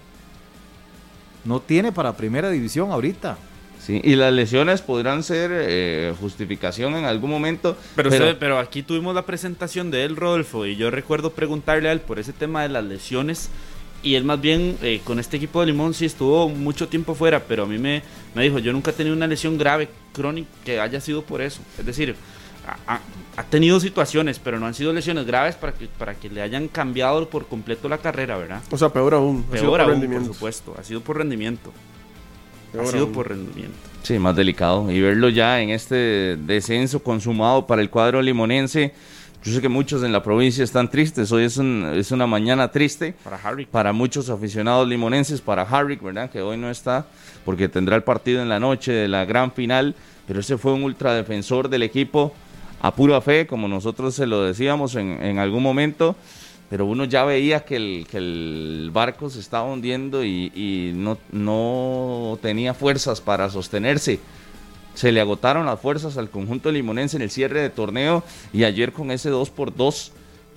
No tiene para primera división ahorita. sí, y las lesiones podrán ser eh, justificación en algún momento. Pero, usted- pero aquí tuvimos la presentación de él, Rodolfo, y yo recuerdo preguntarle a él por ese tema de las lesiones. Y él más bien eh, con este equipo de Limón sí estuvo mucho tiempo fuera, pero a mí me, me dijo, yo nunca he tenido una lesión grave, crónica, que haya sido por eso. Es decir, ha, ha- tenido situaciones, pero no han sido lesiones graves para que, para que le hayan cambiado por completo la carrera, ¿verdad? O sea, peor aún. ha sido Peor por aún, por supuesto. Ha sido por rendimiento. Peor ha sido aún. por rendimiento. Sí, más delicado. Y verlo ya en este descenso consumado para el cuadro limonense. Yo sé que muchos en la provincia están tristes. Hoy es, un- es una mañana triste Para Harry. para muchos aficionados limonenses, para Harrick, ¿verdad? Que hoy no está, porque tendrá el partido en la noche de la gran final. Pero ese fue un ultradefensor del equipo a pura fe, como nosotros se lo decíamos en, en algún momento. Pero uno ya veía que el, que el barco se estaba hundiendo y, y no, no tenía fuerzas para sostenerse. Se le agotaron las fuerzas al conjunto limonense en el cierre de torneo y ayer con ese 2 por 2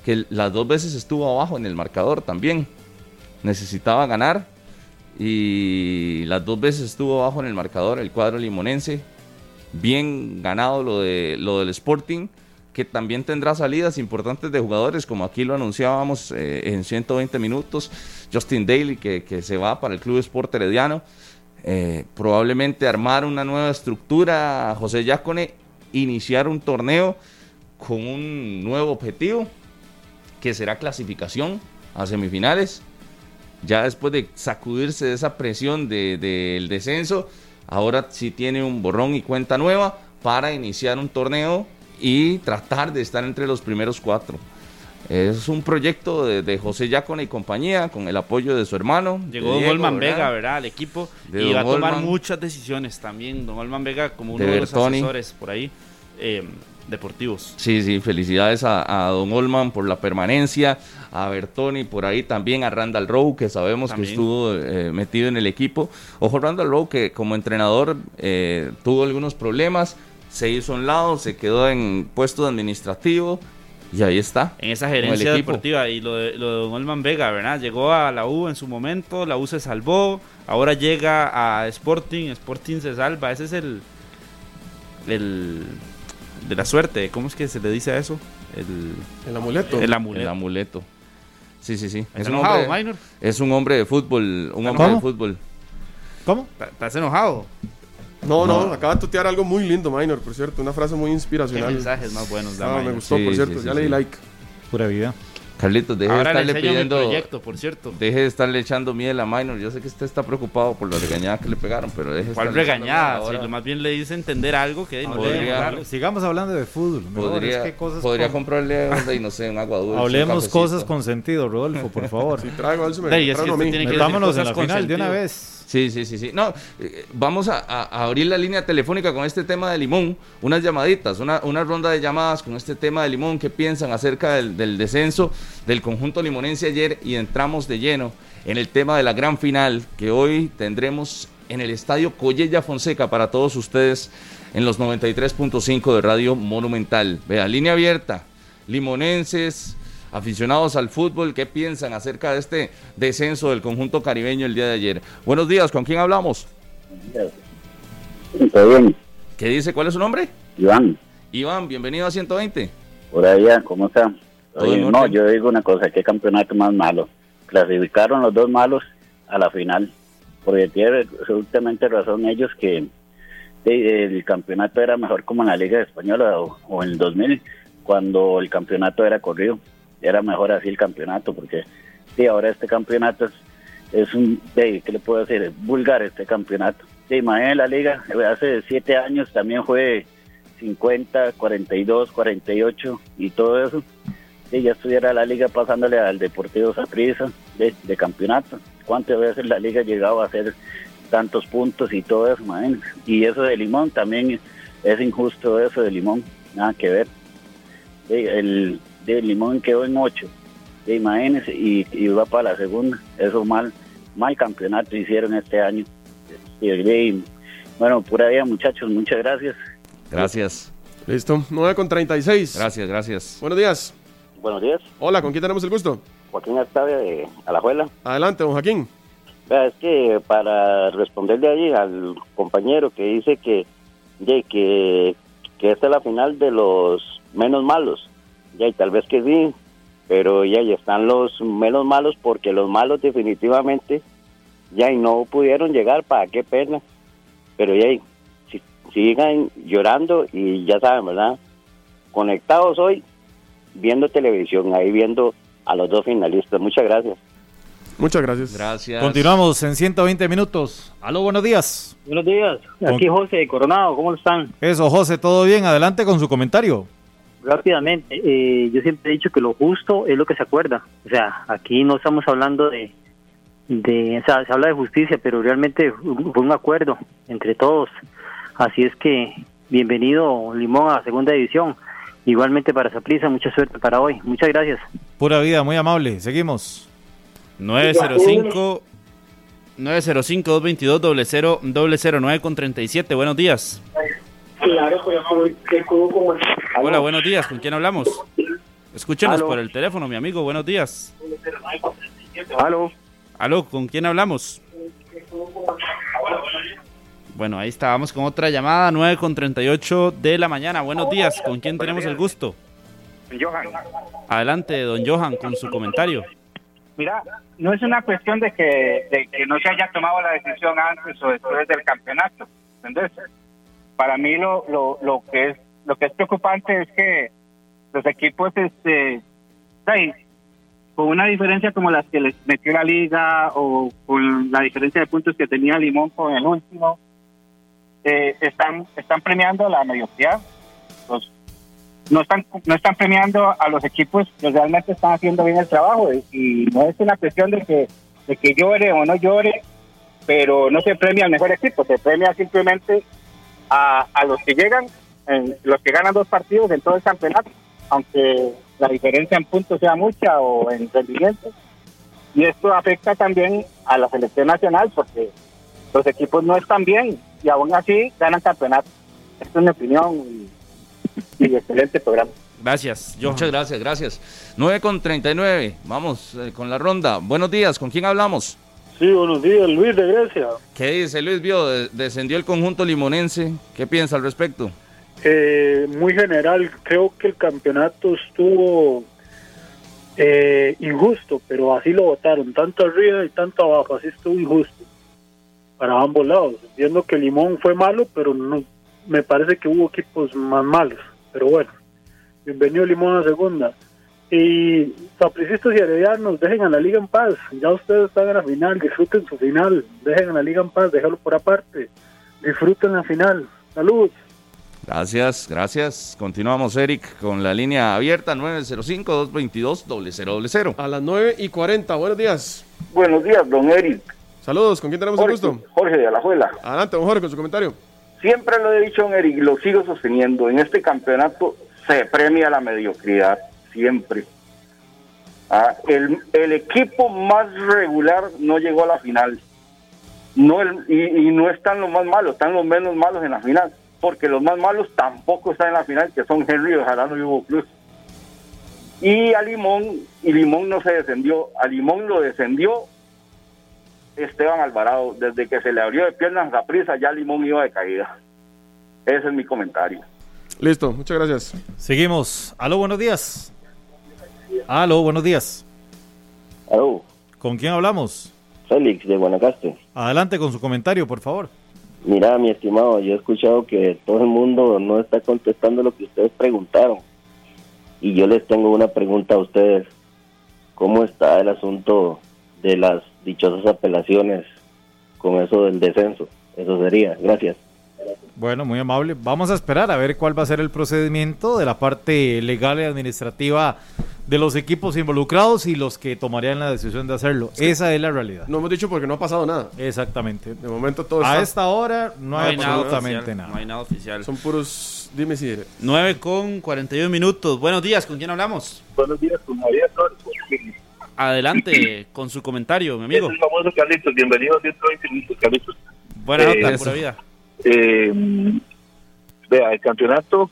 que las dos veces estuvo abajo en el marcador también. Necesitaba ganar y las dos veces estuvo abajo en el marcador el cuadro limonense. Bien ganado lo, de, lo del Sporting, que también tendrá salidas importantes de jugadores, como aquí lo anunciábamos eh, en 120 minutos. Justin Daly, que, que se va para el Club Sport Herediano. Eh, probablemente armar una nueva estructura, José Yacone, iniciar un torneo con un nuevo objetivo, que será clasificación a semifinales. Ya después de sacudirse de esa presión de- del descenso, ahora sí tiene un borrón y cuenta nueva para iniciar un torneo y tratar de estar entre los primeros cuatro. Es un proyecto de, de José Yacone y compañía, con el apoyo de su hermano. de Llegó Don Diego, Olman ¿verdad? Vega, ¿verdad? Al equipo. De y va a tomar Olman. muchas decisiones también. Don Olman Vega como uno De de, los asesores por ahí eh, deportivos. Sí, sí, felicidades a, a Don Olman por la permanencia, a Bertoni por ahí también, a Randall Rowe, que sabemos También. que estuvo eh, metido en el equipo. Ojo, Randall Rowe, que como entrenador eh, tuvo algunos problemas, se hizo a un lado, se quedó en puesto administrativo y ahí está. En esa gerencia deportiva. Y lo de, lo de Don Olman Vega, ¿verdad? Llegó a la U en su momento, la U se salvó. Ahora llega a Sporting, Sporting se salva. Ese es el. El. De la suerte, ¿cómo es que se le dice a eso? El, El amuleto. el amuleto. El amuleto. Sí, sí, sí. ¿Estás Es un, enojado, hombre, Minor? es un hombre de fútbol, un hombre ¿Cómo? de fútbol. ¿Cómo? ¿Estás enojado? No, no, No. acaba de tutear algo muy lindo, Minor, por cierto. Una frase muy Qué inspiracional. mensajes más buenos da Ah, me gustó, Sí, por cierto. sí, sí, ya le di sí. like. Pura vida. Carlitos, deje de Ahora estarle pidiendo... proyecto, por cierto. Deje de estarle echando miel a Minor. Yo sé que usted está preocupado por la regañada que le pegaron, pero deje de ¿Cuál regañada? Si lo más bien le dice entender algo que no Podría-. Sigamos hablando de fútbol. mejor, Podría, es que cosas podría con- comprarle, y no sé, un agua dulce. Hablemos cosas con sentido, Rodolfo, por favor. Si traigo algo, me es que en la con final de una vez. Sí, sí, sí, sí. No, eh, vamos a, abrir la línea telefónica con este tema de Limón. Unas llamaditas, una, una ronda de llamadas con este tema de Limón. ¿Qué piensan acerca del, del descenso del conjunto limonense ayer? Y entramos de lleno en el tema de la gran final que hoy tendremos en el estadio Collella Fonseca para todos ustedes en los 93.5 de Radio Monumental. Vea, línea abierta. Limonenses, aficionados al fútbol, ¿qué piensan acerca de este descenso del conjunto caribeño el día de ayer? Buenos días, ¿con quién hablamos? Está bien, ¿Qué dice? ¿Cuál es su nombre? Iván, Iván, bienvenido a 120. por allá, ¿cómo está? Oye, no, yo digo una cosa, qué campeonato más malo. Clasificaron los dos malos a la final, porque tiene absolutamente razón ellos que el campeonato era mejor como en la Liga Española o, o en el 2000, cuando el campeonato era corrido. Era mejor así el campeonato, porque Sí, ahora este campeonato es, es un, ¿qué le puedo decir? Vulgar este campeonato. Sí, imagínate la liga, hace siete años también fue 50, 42, 48 y todo eso. Sí, ya estuviera la liga pasándole al Deportivo Saprissa de, de campeonato. ¿Cuántas veces la liga ha llegado a hacer tantos puntos y todo eso, imagínense? Y eso de Limón también es injusto eso de Limón, nada que ver. El de Limón quedó en 8, sí, imagínense, y, y va para la segunda. Eso mal, mal campeonato hicieron este año. Y, y, bueno, pura vida muchachos, muchas gracias. Gracias. Listo, 9 con 36. Gracias, gracias. Buenos días. Buenos días, Hola, ¿con quién tenemos el gusto? Joaquín Artavia de Alajuela. Adelante, don Joaquín. Es que para responderle ahí al compañero que dice que, de, que, que esta es la final de los menos malos, ya y tal vez que sí, pero ya y están los menos malos porque los malos definitivamente ya y no pudieron llegar, para qué pena, pero ya y si- sigan llorando y ya saben, ¿verdad? Conectados hoy, viendo televisión, ahí viendo a los dos finalistas. Muchas gracias. Muchas gracias. Gracias. Continuamos en 120 minutos. Aló, buenos días. Buenos días, aquí José de Coronado, ¿cómo están? Eso, José, ¿todo bien? Adelante con su comentario. Rápidamente, eh, yo siempre he dicho que lo justo es lo que se acuerda. O sea, aquí no estamos hablando de, de o sea, se habla de justicia, pero realmente fue un acuerdo entre todos. Así es que bienvenido Limón a segunda división. Igualmente para Saprissa, mucha suerte para hoy. Muchas gracias. Pura vida, muy amable. Seguimos. 905 905 222 00 9 con 37. Buenos días. Hola, buenos días. ¿Con quién hablamos? Escúchenos Aló. por el teléfono, mi amigo. Buenos días. Aló. Aló, ¿con quién hablamos? Bueno, ahí está. Vamos con otra llamada, 9 con 38 de la mañana. Buenos días. ¿Con quién tenemos el gusto? Johan, Adelante, don Johan, con su comentario. mira, no es una cuestión de que, de que no se haya tomado la decisión antes o después del campeonato, ¿entendés? Para mí lo, lo, lo que es lo que es preocupante es que los equipos, este, ay, con una diferencia como las que les metió la liga o con la diferencia de puntos que tenía Limón con el último, eh, están están premiando la mediocridad. Los, no están no están premiando a los equipos que realmente están haciendo bien el trabajo y, y no es una cuestión de que de que llore o no llore pero no se premia al mejor equipo se premia simplemente a, a los que llegan en- los que ganan dos partidos en todo el campeonato aunque la diferencia en puntos sea mucha o en rendimiento y esto afecta también a la selección nacional porque los equipos no están bien y aún así ganan campeonato esta es mi opinión y, y excelente programa Gracias, Johan. Muchas gracias, gracias. 9 con 39. Vamos eh, con la ronda. Buenos días. ¿Con quién hablamos? Sí, buenos días, Luis de Grecia. ¿Qué dice Luis? Vio, de- descendió el conjunto limonense. ¿Qué piensa al respecto? Eh, muy general, creo que el campeonato estuvo eh, injusto, pero así lo votaron, tanto arriba y tanto abajo, así estuvo injusto para ambos lados. Entiendo que Limón fue malo, pero no me parece que hubo equipos más malos, pero bueno, bienvenido Limón a segunda. Y sapricistas y heredianos, dejen a la liga en paz, ya ustedes están en la final, disfruten su final, dejen a la liga en paz, déjalo por aparte, disfruten la final. Salud. Gracias, gracias. Continuamos, Eric, con la línea abierta 905-222-0000. A las 9 y 40. Buenos días. Buenos días, don Eric. Saludos. ¿Con quién tenemos el gusto? Jorge de Alajuela. Adelante, don Jorge, con su comentario. Siempre lo he dicho, don Eric, y lo sigo sosteniendo. En este campeonato se premia la mediocridad, siempre. Ah, el, el equipo más regular no llegó a la final. No el- y, y no están los más malos, están los menos malos en la final. Porque los más malos tampoco están en la final, que son Henry, Ojalá y Hugo Cruz. Y a Limón, y Limón no se descendió. A Limón lo descendió Esteban Alvarado, desde que se le abrió de piernas a prisa, ya Limón iba de caída. Ese es mi comentario. Listo, muchas gracias. Seguimos. Aló, buenos días. Aló, buenos días. Aló, ¿Con quién hablamos? Félix de Guanacaste. Adelante con su comentario, por favor. Mira, mi estimado, yo he escuchado que todo el mundo no está contestando lo que ustedes preguntaron. Y yo les tengo una pregunta a ustedes. cómo está el asunto de las dichosas apelaciones con eso del descenso. Eso sería. Gracias. Bueno, muy amable. Vamos a esperar a ver cuál va a ser el procedimiento de la parte legal y administrativa de los equipos involucrados y los que tomarían la decisión de hacerlo. Esa es la realidad. No hemos dicho porque no ha pasado nada. Exactamente. De momento todo A está- esta hora no, hay, absolutamente oficial, nada. No hay nada oficial. Son puros... Dime si... 9 con 41 minutos. Buenos días, ¿con quién hablamos? Buenos días, con Javier Flores. Adelante con su comentario, mi amigo. Es el famoso Carlitos. Bienvenido a 120 minutos, Carlitos. Buena Eh, nota, eso. pura vida. Eh, vea, el campeonato,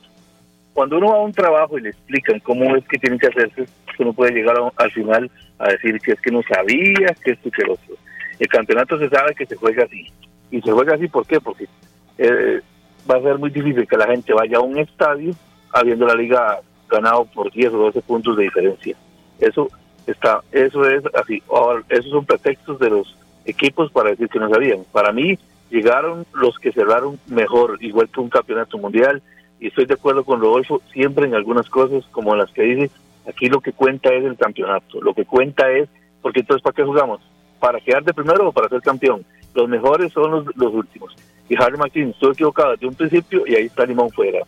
cuando uno va a un trabajo y le explican cómo es que tiene que hacerse, uno puede llegar a- al final a decir que es que no sabía, que esto que lo otro. El campeonato se sabe que se juega así. Y se juega así, ¿por qué? Porque eh, va a ser muy difícil que la gente vaya a un estadio habiendo la liga ganado por 10 o 12 puntos de diferencia. Eso está, eso es así. Esos son pretextos de los equipos para decir que no sabían. Para mí, llegaron los que cerraron mejor, igual que un campeonato mundial, y estoy de acuerdo con Rodolfo, siempre en algunas cosas, como las que dice, aquí lo que cuenta es el campeonato, lo que cuenta es, porque entonces ¿para qué jugamos? ¿Para quedar de primero o para ser campeón? Los mejores son los, últimos. Y Harry Martín estuvo equivocado desde un principio y ahí está Limón fuera.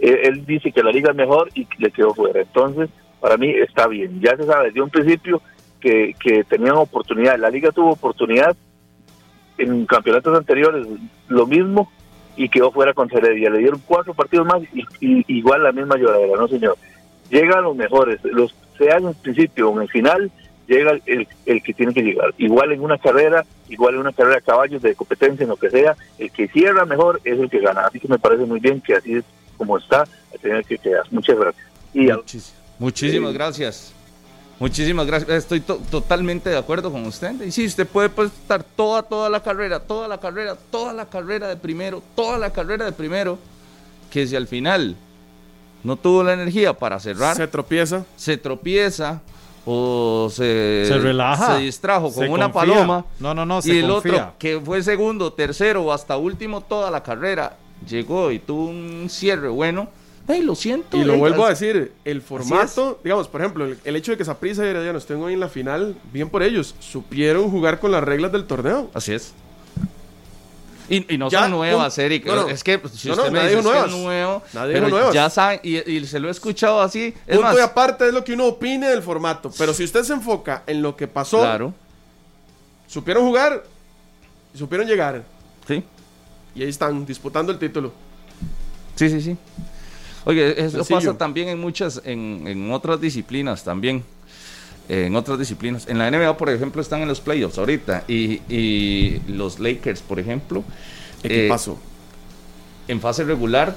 Él, él dice que la liga es mejor y le quedó fuera. Entonces, para mí está bien. Ya se sabe desde un principio que, que tenían oportunidad. La liga tuvo oportunidad en campeonatos anteriores, lo mismo, y quedó fuera con Heredia. Le dieron cuatro partidos más y, y- igual la misma lloradera, no señor. Llegan los mejores, los sea en el principio o en el final, llega el, el que tiene que llegar. Igual en una carrera, igual en una carrera de caballos, de competencia, en lo que sea, el que cierra mejor es el que gana. Así que me parece muy bien que así es como está, a tener que quedar. Muchas gracias. Y a- Muchísimas Eh, gracias. Muchísimas gracias. Estoy to- totalmente de acuerdo con usted. Y sí, usted puede pues, estar toda, toda la carrera, toda la carrera, toda la carrera de primero, toda la carrera de primero, que si al final no tuvo la energía para cerrar, Se tropieza. se tropieza o se, Se relaja. se distrajo con Se una confía. paloma. No, no, no, y se el confía. otro, que fue segundo, tercero o hasta último toda la carrera, llegó y tuvo un cierre bueno. Ay, lo siento. Y lo vuelvo a decir, el formato, digamos, por ejemplo, el, el hecho de que Saprissa y Herediano estén hoy en la final, bien por ellos, supieron jugar con las reglas del torneo. Así es. Y, y no Ya, son nuevas. Eric. No, no. Es que pues, si No, usted no, me nadie dice que es nuevas. nuevo, Nadie pero nuevas. ya saben, y, y se lo he escuchado así. Es Punto más, y aparte es lo que uno opine del formato. Pero si usted se enfoca en lo que pasó, claro, supieron jugar y supieron llegar. sí. Y ahí están, disputando el título. Sí, sí, sí. Oye, eso Sencillo. pasa también en muchas, en, en otras disciplinas también. En otras disciplinas. En la NBA, por ejemplo, están en los playoffs ahorita. Y, y los Lakers, por ejemplo. ¿Qué eh, pasó? en fase regular,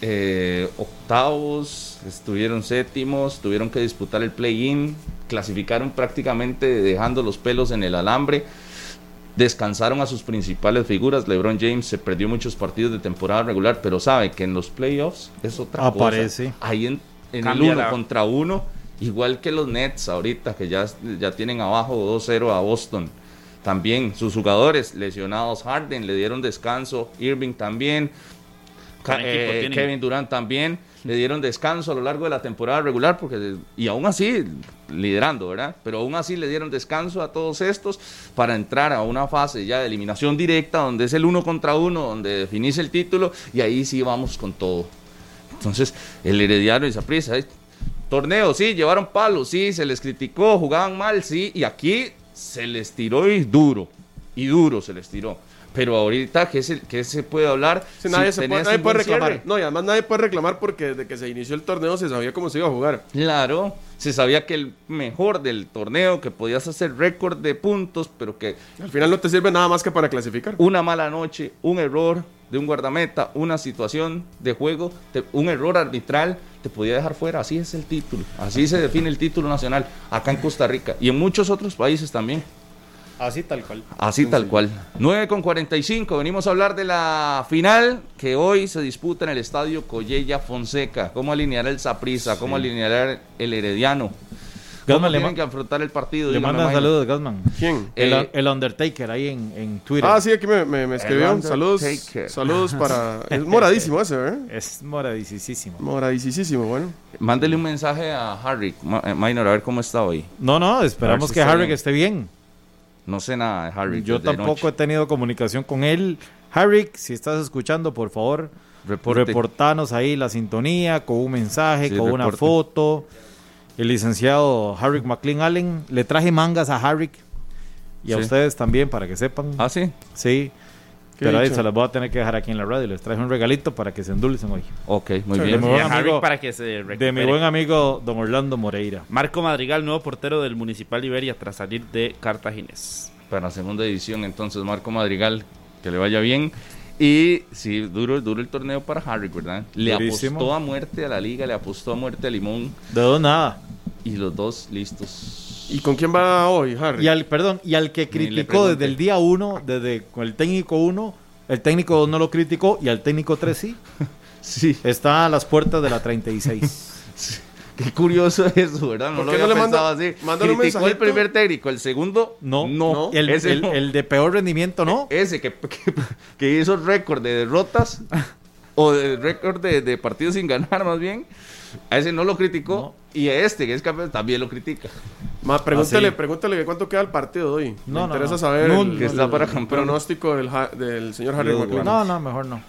eh, octavos, estuvieron séptimos, tuvieron que disputar el play-in, clasificaron prácticamente dejando los pelos en el alambre, descansaron a sus principales figuras. LeBron James se perdió muchos partidos de temporada regular, pero sabe que en los playoffs es otra Aparece. cosa. Ahí en, en el uno contra uno, igual que los Nets ahorita, que ya, ya tienen abajo 2-0 a Boston. También sus jugadores lesionados, Harden le dieron descanso, Irving también, eh. Kevin Durant también le dieron descanso a lo largo de la temporada regular porque y aún así liderando, ¿verdad? Pero aún así le dieron descanso a todos estos para entrar a una fase ya de eliminación directa donde es el uno contra uno, donde definís el título y ahí sí vamos con todo. Entonces, el Herediano y Saprissa, ¿eh? torneo, sí, llevaron palos, sí, se les criticó, jugaban mal, sí, y aquí se les tiró y duro, y duro se les tiró. Pero ahorita, ¿qué se, qué se puede hablar? Nadie, Si se puede, nadie reclamar. cierre. No, y además nadie puede reclamar porque desde que se inició el torneo se sabía cómo se iba a jugar. Claro, se sabía que el mejor del torneo, que podías hacer récord de puntos, pero que Al final no te sirve nada más que para clasificar. una mala noche, un error de un guardameta, una situación de juego, te- un error arbitral, te podía dejar fuera. Así es el título. Así se define el título nacional acá en Costa Rica y en muchos otros países también. Así tal cual. Así tal cual. 9 con 45. Venimos a hablar de la final que hoy se disputa en el estadio Collella Fonseca. ¿Cómo alineará el Saprissa? ¿Cómo alineará el Herediano? ¿Cómo Gasman le, tienen que afrontar el partido? le mandan saludos, Gasman. ¿Quién? El, Eh, el Undertaker ahí en, en Twitter. Ah, sí, aquí me, me, me escribió. El Saludos, Undertaker. saludos para... Es moradísimo ese, ¿eh? Es moradicísimo. Moradísimo, bueno. Mándele un mensaje a Harry, Ma- eh, Minor, a ver cómo está hoy. No, no, esperamos si que Harry bien. esté bien. No sé nada de Harry. Yo tampoco he tenido comunicación con él. Harry, si estás escuchando, por favor, Reporte. reportanos ahí la sintonía con un mensaje, Sí, con una foto. El licenciado Harry McLean Allen, le traje mangas a Harry y a ustedes también para que sepan. Ah, sí. Sí. Qué Pero ahí dicho. se las voy a tener que dejar aquí en la radio. Les traje un regalito para que se endulcen hoy. Ok, muy Sí, bien. mi Y buen amigo- para que se De mi buen amigo don Orlando Moreira. Marco Madrigal, nuevo portero del Municipal Iberia tras salir de Cartaginés. Para la segunda edición, entonces, Marco Madrigal, que le vaya bien. Y sí, duro, duro el torneo para Harry, ¿verdad? Le Durísimo. apostó a muerte a la liga, le apostó a muerte a Limón. De dos nada. Y los dos listos. ¿Y con quién va hoy, Harry? Y al, perdón, y al que criticó desde el día 1, desde con el técnico 1, el técnico 2 no lo criticó y al técnico 3 sí. Sí. Está a las puertas de la 36. Qué curioso eso, ¿verdad? No ¿Por lo había no le pensado así. mándale un Criticó el primer técnico, el segundo, No, no. El, Ese el- no. el de peor rendimiento, ¿no? Ese que, que, que hizo récord de derrotas o de récord de, de partidos sin ganar, más bien. A ese no lo criticó. Y a este, que es campeón, también lo critica. Ma, pregúntele, Ah, sí. pregúntele que cuánto queda el partido hoy. No, Me no, interesa no. saber No, el, que está para campeón. pronóstico del, del señor Harry. No, no, mejor no.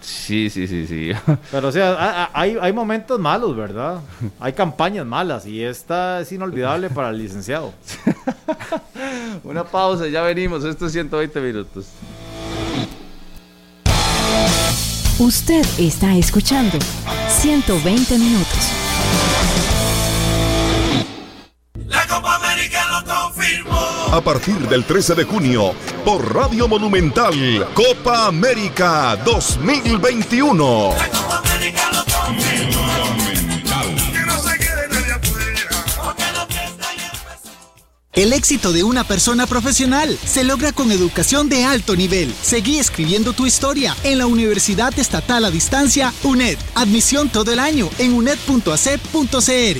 Sí, sí, sí, sí. Pero o sea, hay, hay momentos malos, ¿verdad? Hay campañas malas y esta es inolvidable para el licenciado. Una pausa, ya venimos. Estos 120 minutos. Usted está escuchando 120 minutos. A partir del 13 de junio, por Radio Monumental, Copa América 2021. El éxito de una persona profesional se logra con educación de alto nivel. Seguí escribiendo tu historia en la Universidad Estatal a Distancia, UNED. Admisión todo el año en uned.ac.cr.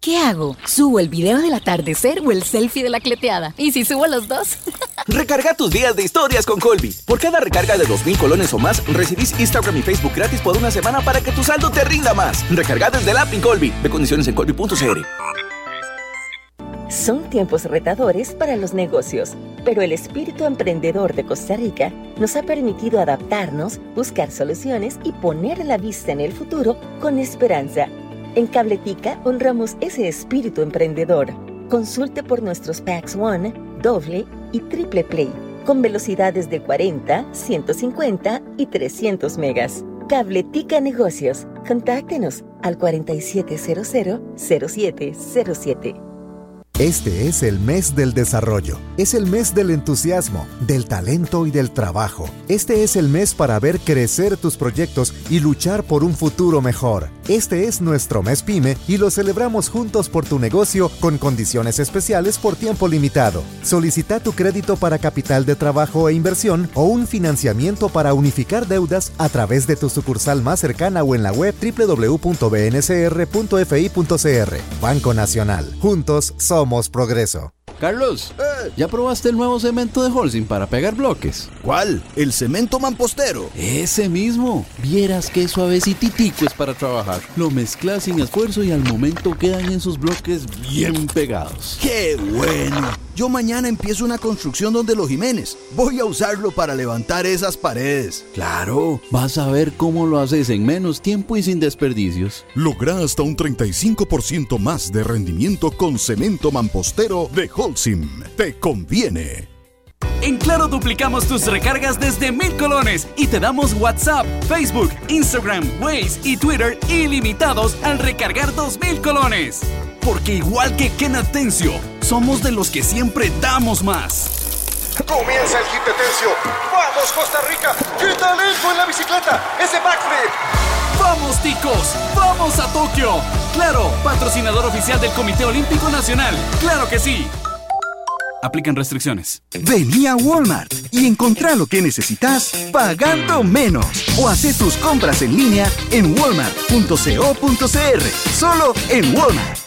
¿Qué hago? ¿Subo el video del atardecer o el selfie de la cleteada? ¿Y si subo los dos? Recarga tus días de historias con Colby. Por cada recarga de 2.000 colones o más, recibís Instagram y Facebook gratis por una semana para que tu saldo te rinda más. Recarga desde el app en Colby. Ve condiciones en colby.cr. Son tiempos retadores para los negocios, pero el espíritu emprendedor de Costa Rica nos ha permitido adaptarnos, buscar soluciones y poner la vista en el futuro con esperanza. En Cabletica honramos ese espíritu emprendedor. Consulte por nuestros packs One, doble y triple play, con velocidades de 40, 150 y 300 megas. Cabletica Negocios. Contáctenos al 4700-0707. Este es el mes del desarrollo, es el mes del entusiasmo, del talento y del trabajo. Este es el mes para ver crecer tus proyectos y luchar por un futuro mejor. Este es nuestro mes pyme y lo celebramos juntos por tu negocio con condiciones especiales por tiempo limitado. Solicita tu crédito para capital de trabajo e inversión o un financiamiento para unificar deudas a través de tu sucursal más cercana o en la web www.bncr.fi.cr. Banco Nacional. Juntos somos progreso. Carlos, ¿ya probaste el nuevo cemento de Holcim para pegar bloques? ¿Cuál? ¿El cemento mampostero? Ese mismo. Vieras qué suavecititico es para trabajar. Lo mezclas sin esfuerzo y al momento quedan en sus bloques bien pegados. ¡Qué bueno! Yo mañana empiezo una construcción donde los Jiménez. Voy a usarlo para levantar esas paredes. Claro, vas a ver cómo lo haces en menos tiempo y sin desperdicios. Logra hasta un 35% más de rendimiento con cemento mampostero de Holcim. Te conviene. En Claro duplicamos tus recargas desde mil colones y te damos WhatsApp, Facebook, Instagram, Waze y Twitter ilimitados al recargar dos mil colones. Porque igual que Ken Atencio, somos de los que siempre damos más. Comienza el hit de Tencio. ¡Vamos, Costa Rica! ¡Qué talento en la bicicleta! ¡Ese backflip! ¡Vamos, ticos! ¡Vamos a Tokio! Claro, patrocinador oficial del Comité Olímpico Nacional. ¡Claro que sí! Aplican restricciones. Vení a Walmart y encontrá lo que necesitas pagando menos. O haz tus compras en línea en walmart.co.cr. Solo en Walmart.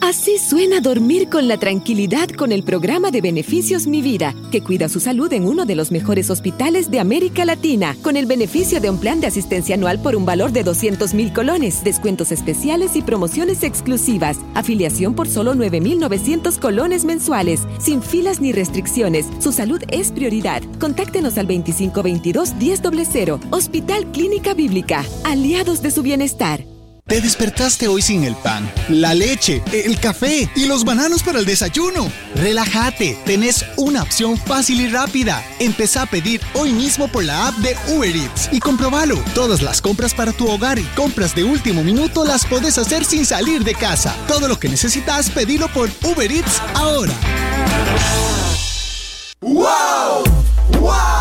Así suena dormir con la tranquilidad con el programa de beneficios Mi Vida, que cuida su salud en uno de los mejores hospitales de América Latina, con el beneficio de un plan de asistencia anual por un valor de 200 mil colones, descuentos especiales y promociones exclusivas, afiliación por solo 9.900 colones mensuales, sin filas ni restricciones. Su salud es prioridad. Contáctenos al 2522-1000, Hospital Clínica Bíblica, aliados de su bienestar. Te despertaste hoy sin el pan, la leche, el café y los bananos para el desayuno. Relájate, tenés una opción fácil y rápida. Empezá a pedir hoy mismo por la app de Uber Eats y comprobalo. Todas las compras para tu hogar y compras de último minuto las podés hacer sin salir de casa. Todo lo que necesitas, pedilo por Uber Eats ahora. ¡Wow! ¡Wow!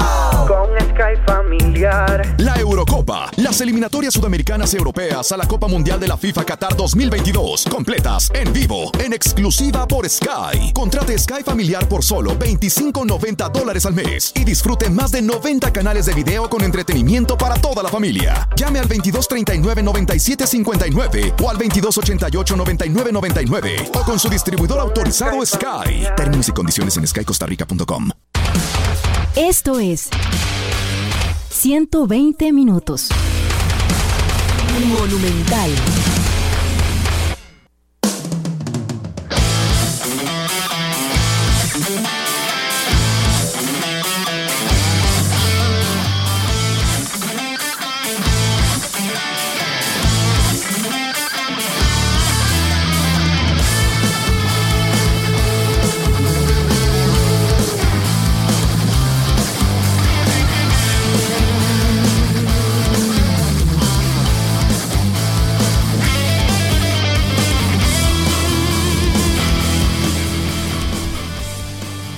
La Eurocopa, las eliminatorias sudamericanas y europeas a la Copa Mundial de la FIFA Qatar 2022, completas en vivo, en exclusiva por Sky. Contrate Sky Familiar por solo 25.90 dólares al mes y disfrute más de 90 canales de video con entretenimiento para toda la familia. Llame al 2239-9759 o al 2288-9999 o con su distribuidor autorizado Sky. Términos y condiciones en skycostarrica.com. Esto es 120 minutos. Monumental.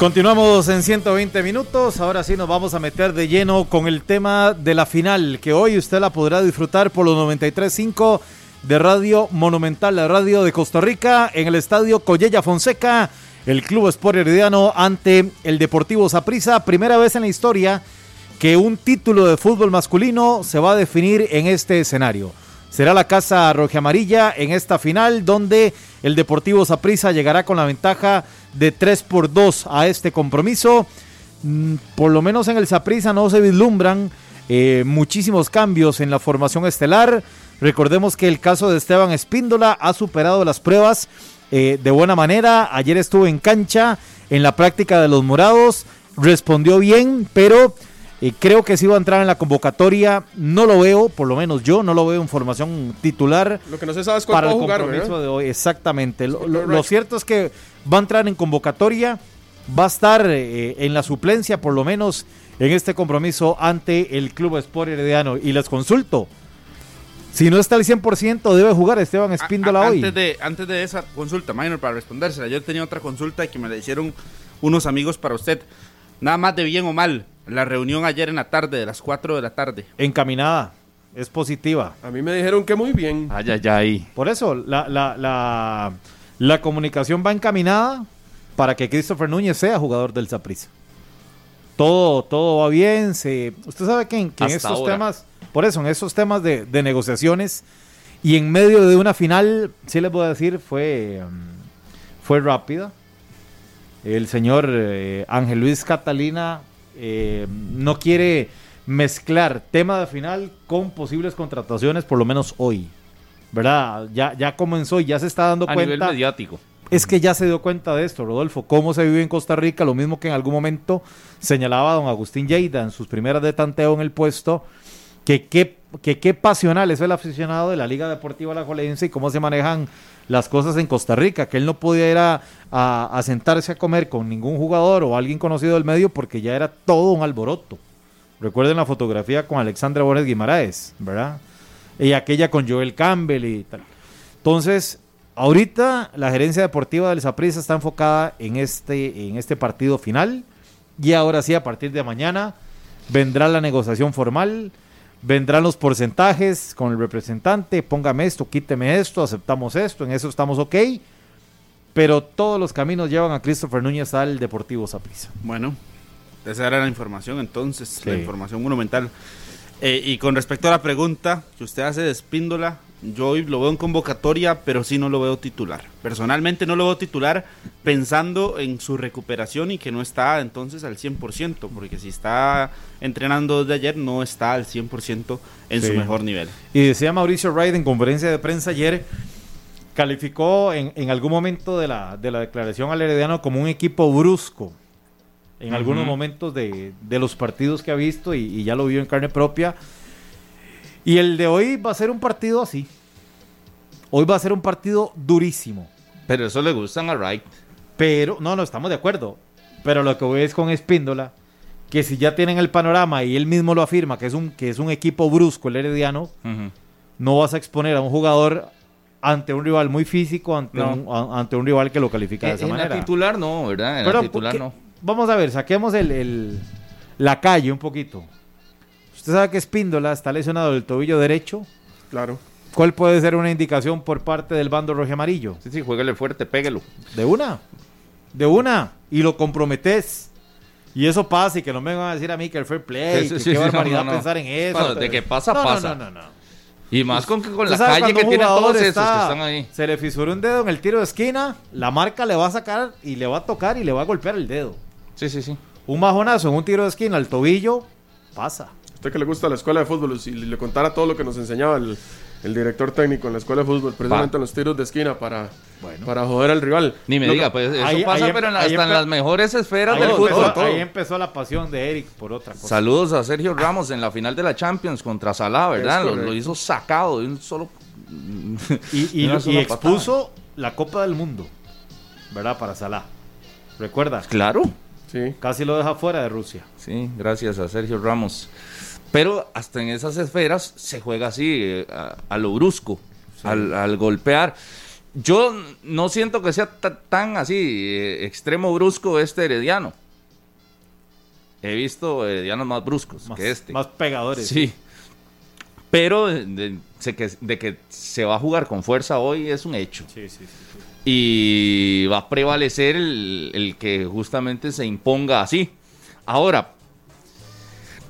Continuamos en 120 minutos. Ahora sí nos vamos a meter de lleno con el tema de la final, que hoy usted la podrá disfrutar por los 93.5 de Radio Monumental, la radio de Costa Rica, en el estadio Collella Fonseca, el Club Sport Herediano ante el Deportivo Saprissa. Primera vez en la historia que un título de fútbol masculino se va a definir en este escenario. Será la Casa Roja Amarilla en esta final donde el Deportivo Saprissa llegará con la ventaja de 3 por 2 a este compromiso. Mm, Por lo menos en el Saprissa no se vislumbran eh, muchísimos cambios en la formación estelar. Recordemos que el caso de Esteban Espíndola ha superado las pruebas eh, de buena manera. Ayer estuvo en cancha en la práctica de los morados, respondió bien, pero eh, creo que si va a entrar en la convocatoria. No lo veo, por lo menos yo no lo veo en formación titular. Lo que no se sabe es cuándo para va a el jugar, compromiso ¿verdad? de hoy. Exactamente. Lo, lo- lo Correcto. cierto es que va a entrar en convocatoria, va a estar eh, en la suplencia, por lo menos en este compromiso ante el Club Sport Herediano. Y les consulto, si no está al 100%, debe jugar Esteban Espíndola A- hoy. Antes de, antes de esa consulta, Minor, para respondérsela, yo tenía otra consulta que me la hicieron unos amigos para usted. Nada más de bien o mal, la reunión ayer en la tarde, de las 4 de la tarde. Encaminada, es positiva. A mí me dijeron que muy bien. Ay, ay, ay. Por eso, la, la, la, la comunicación va encaminada para que Christopher Núñez sea jugador del Saprissa. Todo, todo va bien. Se, usted sabe que en, que en estos ahora. temas, por eso, en esos temas de, de negociaciones y en medio de una final, sí les voy a decir, fue, mm, fue rápida. El señor eh, Ángel Luis Catalina eh, no quiere mezclar tema de final con posibles contrataciones, por lo menos hoy. ¿Verdad? Ya, ya comenzó y ya se está dando A cuenta. nivel mediático. Es que ya se dio cuenta de esto, Rodolfo, cómo se vive en Costa Rica, lo mismo que en algún momento señalaba don Agustín Lleida en sus primeras de tanteo en el puesto, que qué, que qué pasional es el aficionado de la Liga Deportiva Alajuelense y cómo se manejan las cosas en Costa Rica, que él no podía ir a sentarse a comer con ningún jugador o alguien conocido del medio porque ya era todo un alboroto. Recuerden la fotografía con Alexandra Borges Guimaraes, ¿verdad? Y aquella con Joel Campbell y tal. Entonces, ahorita la gerencia deportiva del Saprissa está enfocada en este, en este partido final. Y ahora sí, a partir de mañana, vendrá la negociación formal, vendrán los porcentajes con el representante, póngame esto, quíteme esto, aceptamos esto, en eso estamos ok. pero todos los caminos llevan a Christopher Núñez al Deportivo Saprissa. Bueno, esa era la información entonces, la información monumental. Eh, y con respecto a la pregunta que usted hace de Espíndola, yo hoy lo veo en convocatoria, pero sí no lo veo titular. Personalmente no lo veo titular pensando en su recuperación y que no está entonces al 100%, porque si está entrenando desde ayer no está al 100% en su mejor nivel. Y decía Mauricio Wright en conferencia de prensa ayer, calificó en, en algún momento de la, de la declaración al Herediano como un equipo brusco. En algunos momentos de, de los partidos que ha visto y, y ya lo vio en carne propia. Y el de hoy va a ser un partido así. Hoy va a ser un partido durísimo. Pero eso le gustan a Wright. Pero, no, no, estamos de acuerdo. Pero lo que voy es con Espíndola, que si ya tienen el panorama y él mismo lo afirma, que es un, que es un equipo brusco el Herediano, no vas a exponer a un jugador ante un rival muy físico, ante, No. un, ante un rival que lo califica de En, esa en la manera. titular no, ¿verdad? En Pero, la titular ¿qué- no. Vamos a ver, saquemos el, el- la calle un poquito. Usted sabe que Espíndola está lesionado del tobillo derecho. Claro. ¿Cuál puede ser una indicación por parte del bando rojo amarillo? Sí, sí, jueguele fuerte, péguelo. De una. De una. Y lo comprometes. Y eso pasa y que no me van a decir a mí que el fair play, Sí, sí, que sí, qué sí, barbaridad no, no, no. pensar en eso. Bueno, de que pasa, No, pasa. No, no, no. Y más con, que con la calle que tienen todos esos está- que están ahí. Se le fisuró un dedo en el tiro de esquina, la marca le va a sacar y le va a tocar y le va a golpear el dedo. Sí, sí, sí. Un majonazo en un tiro de esquina al tobillo, pasa. Usted que le gusta la escuela de fútbol, si le contara todo lo que nos enseñaba el, el director técnico en la escuela de fútbol, precisamente en los tiros de esquina para, para joder al rival. Ni me Lo diga, pues eso Ahí- pasa, ahí- pero en la- ahí hasta en las mejores esferas Ahí del empezó, fútbol. ahí empezó la pasión de Eric por otra cosa. Saludos a Sergio Ramos en la final de la Champions contra Salah, ¿verdad? Lo, hizo sacado de un solo. Y, y- y patada. expuso la Copa del Mundo, ¿verdad? Para Salah. ¿Recuerdas? Claro. Sí. Casi lo deja fuera de Rusia. Sí, gracias a Sergio Ramos. Pero hasta en esas esferas se juega así, eh, a, a lo brusco, al, al golpear. Yo no siento que sea ta- tan así, eh, extremo brusco este herediano. He visto heredianos más bruscos Más- que este. más pegadores. Sí. Pero de, que, de que se va a jugar con fuerza hoy es un hecho. Sí, sí, sí. Y va a prevalecer el, el que justamente se imponga así. Ahora,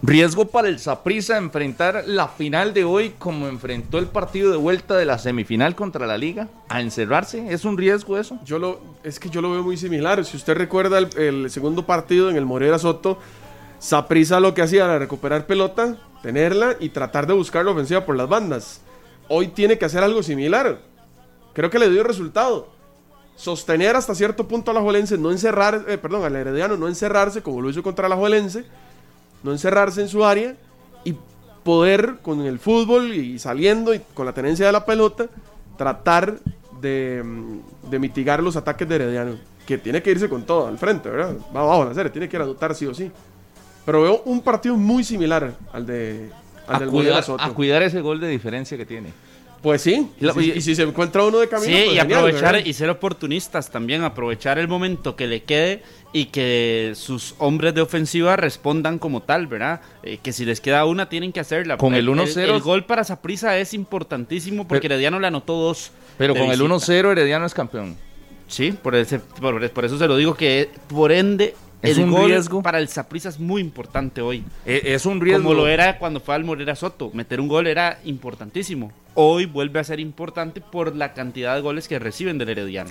riesgo para el Saprissa enfrentar la final de hoy como enfrentó el partido de vuelta de la semifinal contra la Liga, a encerrarse. ¿Es un riesgo eso? Yo lo, es que yo lo veo muy similar. Si usted recuerda el, segundo partido en el Morera Soto, Saprisa lo que hacía era recuperar pelota, tenerla y tratar de buscar la ofensiva por las bandas. Hoy tiene que hacer algo similar. Creo que le dio resultado. Sostener hasta cierto punto a la Juelense, no encerrar, eh, perdón, al Herediano, no encerrarse como lo hizo contra la Juelense, no encerrarse en su área y poder con el fútbol y saliendo y con la tenencia de la pelota, tratar de, mm, de mitigar los ataques de Herediano, que tiene que irse con todo al frente, ¿verdad? Va abajo la serie, tiene que ir a anotar sí o sí. Pero veo un partido muy similar al de al A del cuidar, a cuidar ese gol de diferencia que tiene. Pues sí, y, si, y si se encuentra uno de camino, Sí, pues y genial, aprovechar ¿verdad? y ser oportunistas también, aprovechar el momento que le quede y que sus hombres de ofensiva respondan como tal, ¿verdad? Eh, que si les queda una, tienen que hacerla. Con el El, 1-0 el gol para Saprisa es importantísimo porque Pero- Herediano le anotó dos. Pero con el visita. 1-0 Herediano es campeón. Sí, por, ese, por, por eso se lo digo que por ende Es el un gol riesgo. para el Saprissa es muy importante hoy. E- Es un riesgo. Como lo era cuando fue al Morera Soto. Meter un gol era importantísimo. Hoy vuelve a ser importante por la cantidad de goles que reciben del Herediano.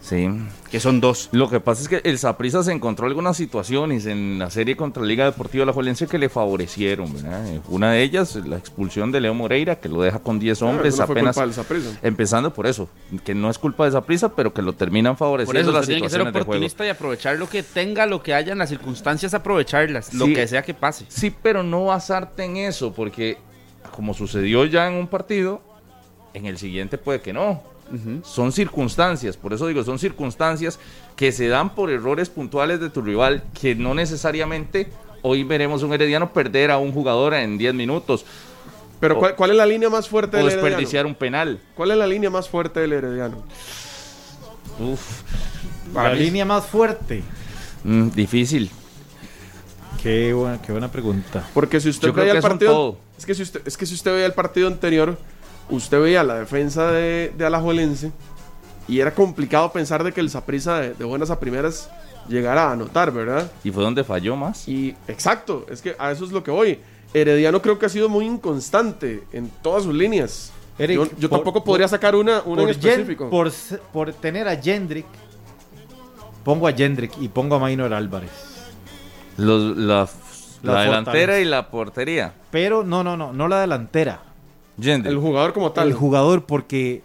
Sí. Que son dos. Lo que pasa es que el Saprissa se encontró algunas situaciones en la serie contra Liga Deportiva La Juelense que le favorecieron, ¿verdad? Eh, Una de ellas, la expulsión de Leo Moreira, que lo deja con 10 Ah, hombres no fue apenas. culpa del. Empezando por eso, que no es culpa de Saprissa, pero que lo terminan Por favoreciendo eso las tiene que ser oportunista y aprovechar lo que tenga, lo que haya en las circunstancias, aprovecharlas, lo que sea que pase. Sí, pero no basarte en eso, porque como sucedió ya en un partido, en el siguiente puede que no. Son circunstancias, por eso digo, son circunstancias que se dan por errores puntuales de tu rival, que no necesariamente hoy veremos un herediano perder a un jugador en 10 minutos. Pero O- ¿cuál, cuál es la línea más fuerte del Herediano? desperdiciar un penal. ¿Cuál es la línea más fuerte del Herediano? Uf, La línea más fuerte. mm, difícil. Qué buena, qué buena pregunta. Porque si usted Yo creo veía que el son partido, todo. Es que si usted es que si usted veía el partido anterior, usted veía la defensa de, de Alajuelense y era complicado pensar de que el Saprissa de, de buenas a primeras llegara a anotar, ¿verdad? Y fue donde falló más. Y exacto, es que a eso es lo que voy. Herediano creo que ha sido muy inconstante en todas sus líneas. Eric, yo yo por- tampoco podría sacar una, una en por, Jen- específico. por, por tener a Jendrick, pongo a Jendrick y pongo a Maynor Álvarez. Los- la La delantera y la portería. Pero no, no, no, no la delantera. El jugador como tal. El jugador, porque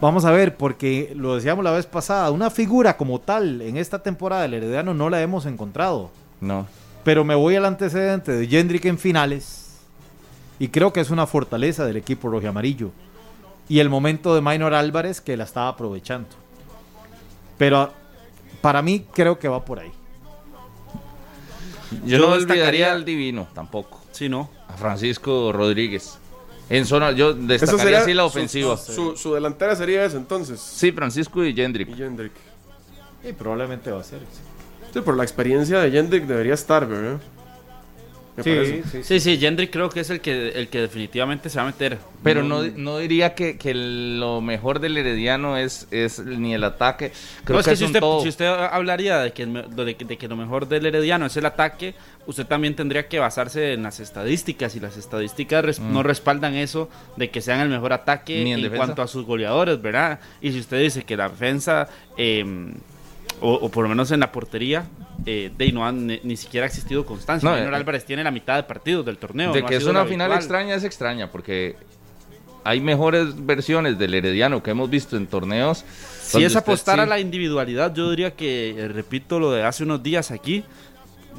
vamos a ver, porque lo decíamos la vez pasada, una figura como tal en esta temporada del Herediano no la hemos encontrado. No. Pero me voy al antecedente de Jendrick en finales y creo que es una fortaleza del equipo rojiamarillo. Y el momento de Minor Álvarez que la estaba aprovechando. Pero para mí creo que va por ahí. Yo, Yo no destacaría- olvidaría al divino, tampoco. Sí, no. A Francisco Rodríguez. En zona, yo destacaría así la ofensiva. Su, su- su delantera sería esa entonces. Sí, Francisco y Jendrick. Y probablemente va a ser. Sí, por la experiencia de Jendrick debería estar, ¿verdad? Me parece. Sí, sí, Jendrick creo que es el que, el que definitivamente se va a meter. Pero no, no diría que, que lo mejor del Herediano es, es ni el ataque. Creo No, es que, que si usted, todo. si usted hablaría de que, de, que- de que lo mejor del Herediano es el ataque, usted también tendría que basarse en las estadísticas y las estadísticas res- Mm. no respaldan eso de que sean el mejor ataque Ni en en, cuanto a sus goleadores, ¿verdad? Y si usted dice que la defensa, eh, o, o por lo menos en la portería, eh, de no han- ni, ni siquiera ha existido constancia. No, eh, Álvarez tiene la mitad de partidos del torneo. de no que es una final habitual. extraña, es extraña, porque hay mejores versiones del Herediano que hemos visto en torneos. Si es apostar a la individualidad, yo diría que, eh, repito lo de hace unos días aquí,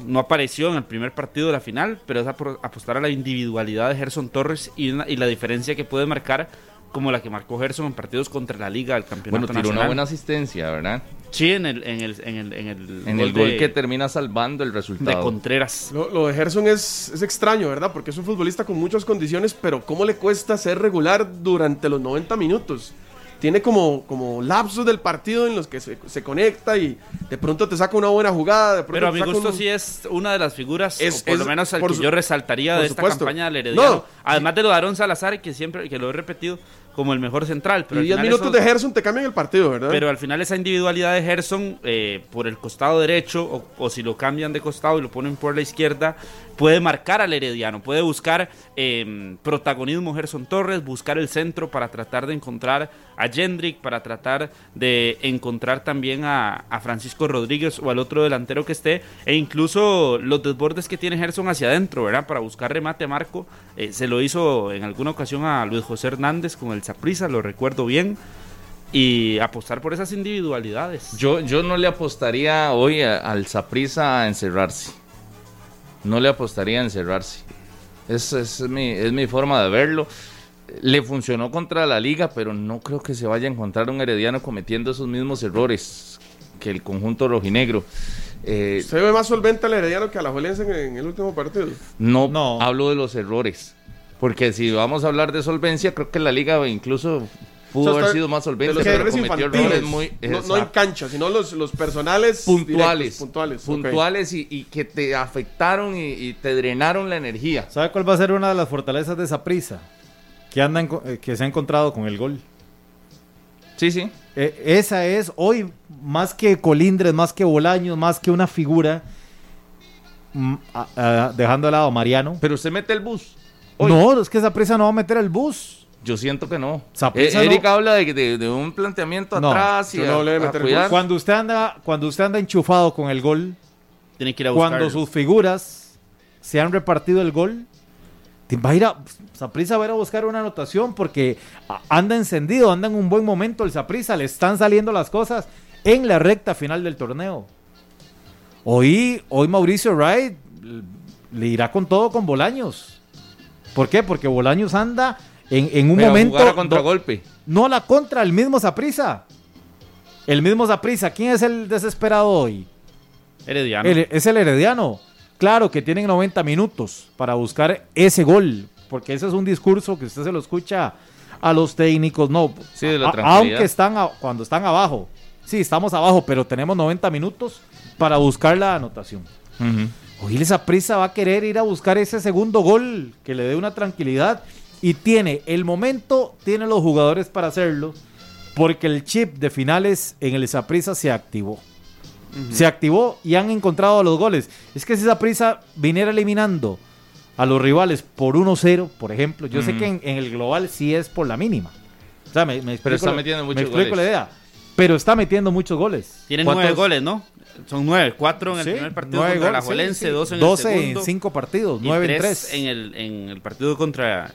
no apareció en el primer partido de la final, pero es apostar a la individualidad de Gerson Torres y, una- y la diferencia que puede marcar como la que marcó Gerson en partidos contra la Liga del Bueno, Campeonato tiró una Nacional. buena asistencia, ¿verdad? Sí, en el, en el, en el, en el, En el gol de- que termina salvando el resultado. de Contreras. Lo, lo de Gerson es, es extraño, ¿verdad? Porque es un futbolista con muchas condiciones, pero ¿cómo le cuesta ser regular durante los 90 minutos? Tiene como, como lapsos del partido en los que se, se conecta y de pronto te saca una buena jugada. De pronto Pero a mi gusto un- sí es una de las figuras, Es- o por lo es- menos al que su- yo resaltaría de esta supuesto. campaña del Herediano. No. Además de lo de Aaron Salazar, que siempre que lo he repetido como el mejor central. Pero Y al 10 final minutos eso- de Gerson te cambian el partido, ¿verdad? Pero al final esa individualidad de Gerson eh, por el costado derecho o, o si lo cambian de costado y lo ponen por la izquierda, puede marcar al Herediano, puede buscar eh, protagonismo Gerson Torres, buscar el centro para tratar de encontrar a Jendrick, para tratar de encontrar también a, a Francisco Rodríguez o al otro delantero que esté, e incluso los desbordes que tiene Gerson hacia adentro, ¿verdad? Para buscar remate marco, eh, se lo hizo en alguna ocasión a Luis José Hernández con el Saprissa, lo recuerdo bien y apostar por esas individualidades. Yo, yo no le apostaría hoy a- al Saprissa a encerrarse. No le apostaría a encerrarse. Es, es, mi, es mi forma de verlo. Le funcionó contra la liga, pero no creo que se vaya a encontrar un herediano cometiendo esos mismos errores que el conjunto rojinegro. Eh, ¿Se ve más solvente al Herediano que a la Juelense en, en el último partido? no, hablo de los errores. Porque si vamos a hablar de solvencia, creo que la liga incluso pudo O sea, haber sido más de solvente, los pero errores cometió infantiles, errores muy... no, no en cancha, sino los, los personales puntuales, directos, puntuales, puntuales y, y que te afectaron y, y te drenaron la energía. ¿Sabe cuál va a ser una de las fortalezas de esa prisa? Que, anda en co- eh, que se ha encontrado con el gol. Sí, sí. Eh, esa es hoy, más que Colindres, más que Bolaños, más que una figura, mm, a- a- dejando de lado a Mariano. Pero usted mete el bus. No, es que esa prisa no va a meter el bus. Yo siento que no. Eh, Eric no- habla de, de- de un planteamiento No, atrás y yo a- no a meter gol. Cuando usted anda, cuando usted anda enchufado con el gol, Tiene que ir a cuando buscarlo. sus figuras se han repartido el gol, te va a ir a Saprissa va a ir a buscar una anotación porque a- anda encendido, anda en un buen momento el Saprissa, le están saliendo las cosas en la recta final del torneo. Hoy, hoy Mauricio Wright le irá con todo con Bolaños. ¿Por qué? Porque Bolaños anda en, en un Pero momento. jugar a contragolpe. No la contra, el mismo Saprissa. El mismo Saprissa. ¿Quién es el desesperado hoy? Herediano. El- es el Herediano. Claro que tienen 90 minutos para buscar ese gol, porque ese es un discurso que usted se lo escucha a los técnicos, no, Sí, de la a- tranquilidad. aunque están a- cuando están abajo. Sí, estamos abajo, pero tenemos 90 minutos para buscar la anotación. Hoy esa prisa va a querer ir a buscar ese segundo gol que le dé una tranquilidad y tiene el momento, tiene los jugadores para hacerlo Porque el chip de finales en el Saprissa se activó. Se activó y han encontrado los goles. Es que si Saprissa viniera eliminando a los rivales por 1-0, por ejemplo, yo sé que en, en el global sí es por la mínima. O sea, me, me Pero explico está la- metiendo me muchos explico goles. la idea. Pero está metiendo muchos goles. Tienen nueve goles, ¿no? Son nueve, cuatro en el Sí, primer partido contra la goles, Juelense, sí. dos en 12 el en segundo. cinco partidos, nueve en tres tres. En el, en el partido contra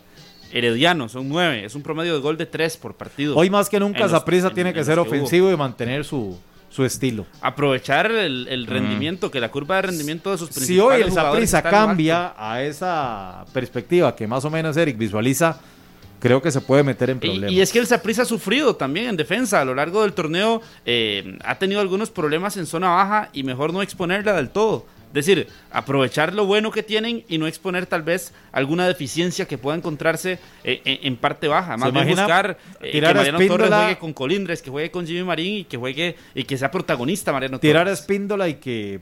Herediano, son nueve. Es un promedio de gol de tres por partido. Hoy más que nunca en- tiene en que ser ofensivo y mantener su, su estilo. Aprovechar el, el rendimiento, que la curva de rendimiento de sus principales Si hoy el alto. cambia a esa perspectiva que más o menos Eric visualiza, creo que se puede meter en Y, problemas. y es que el Saprissa ha sufrido también en defensa a lo largo del torneo. eh, ha tenido algunos problemas en zona baja y mejor no exponerla del todo. Es decir, aprovechar lo bueno que tienen y no exponer tal vez alguna deficiencia que pueda encontrarse eh, en, en parte baja. Más ¿Se bien buscar eh, que tirar a Mariano Torres juegue con Colindres, que juegue con Jimmy Marín y que juegue y que sea protagonista Mariano Tirar a Torres. Espíndola y que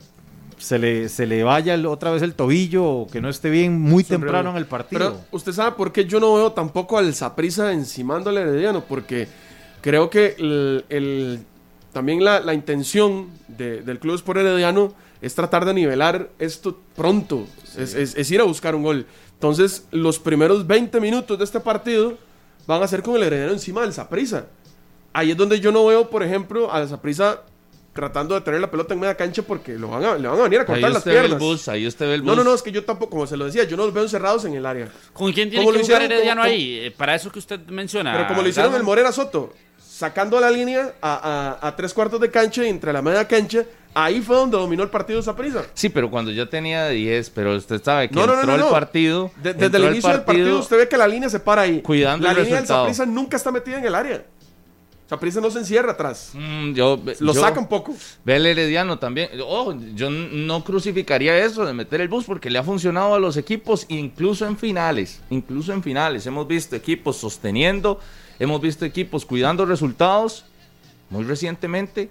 se le, se le vaya el- otra vez el tobillo o que no esté bien muy temprano en el partido. Pero usted sabe por qué yo no veo tampoco al Saprisa encimando al Herediano, porque creo que el, el- también la, la intención de- del Club Sport Herediano es tratar de nivelar esto pronto, es, es- es ir a buscar un gol. Entonces, los primeros 20 minutos de este partido van a ser con el Herediano encima del Saprisa. Ahí es donde yo no veo, por ejemplo, al Saprisa tratando de tener la pelota en media cancha porque lo van a, le van a venir a Ahí cortar las usted ve el piernas. bus, ahí usted ve el No, no, bus. no, es que yo tampoco, como se lo decía, yo no los veo encerrados en el área. ¿Con quién tiene Como que lo jugar hicieron, Herediano como- ahí? Eh, Para eso que usted menciona. Pero como lo hicieron el Morera Soto, sacando la línea a, a- a tres cuartos de cancha y entre la media cancha, ahí fue donde dominó el partido Saprissa. Sí, pero cuando ya tenía 10, pero usted sabe que No, no, entró no, el partido. De- desde el inicio del partido usted ve que la línea se para ahí. Cuidando la el línea resultado. del Saprissa nunca está metida en el área. Saprissa no se encierra atrás. Mm, yo, Lo yo- saca un poco. Ve el Herediano también. Oh, yo no crucificaría eso de meter el bus porque le ha funcionado a los equipos, incluso en finales. Incluso en finales. Hemos visto equipos sosteniendo, hemos visto equipos cuidando resultados muy recientemente.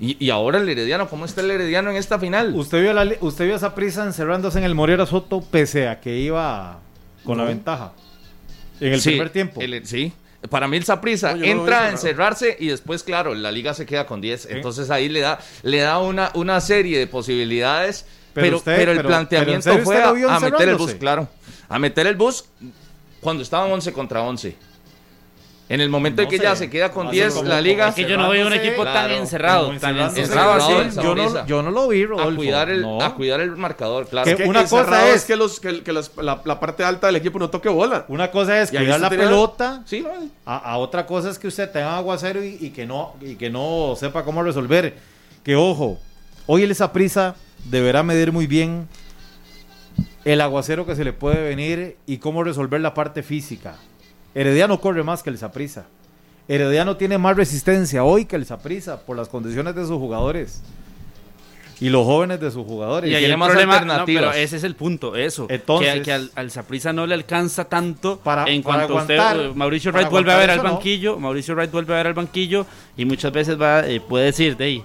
Y, y ahora el Herediano, ¿cómo está el Herediano en esta final? ¿Usted vio, la, usted vio esa prisa encerrándose en el Morera Soto pese a que iba con la ventaja en el Sí, primer tiempo. el- sí. Para mí el No, lo entra a encerrarse y después, claro, la liga se queda con 10. Sí. Entonces ahí le da, le da una, una serie de posibilidades. Pero Pero, usted- pero el pero- planteamiento pero ¿en serio fue a, meter el bus, claro. A meter el bus cuando estaban 11 contra 11. En el momento en que sé. ya se queda con Así 10 como- la liga. Es que yo no veo un equipo tan encerrado, tan así. Yo, no, Saprissa. yo no lo vi, a Rodolfo. cuidar el, No. a cuidar el marcador, claro. Que Que una cosa es- que, los, que, que las- la, la parte alta del equipo no toque bola. Una cosa es cuidar la tenía- pelota, Sí, a otra cosa es que usted tenga aguacero y, y que no y que no sepa cómo resolver. Que ojo, hoy el prisa deberá medir muy bien el aguacero que se le puede venir y cómo resolver la parte física. Herediano corre más que el Saprisa. Herediano tiene más resistencia hoy que el Saprisa por las condiciones de sus jugadores y los jóvenes de sus jugadores. Y el más problema, no, pero ese es el punto, eso. Entonces- que, que al, no le alcanza tanto Para- en para cuanto usted, aguantar- eh, Mauricio Wright vuelve a ver al no. banquillo, Mauricio Wright vuelve a ver al banquillo y muchas veces va eh, puede decir, de ahí,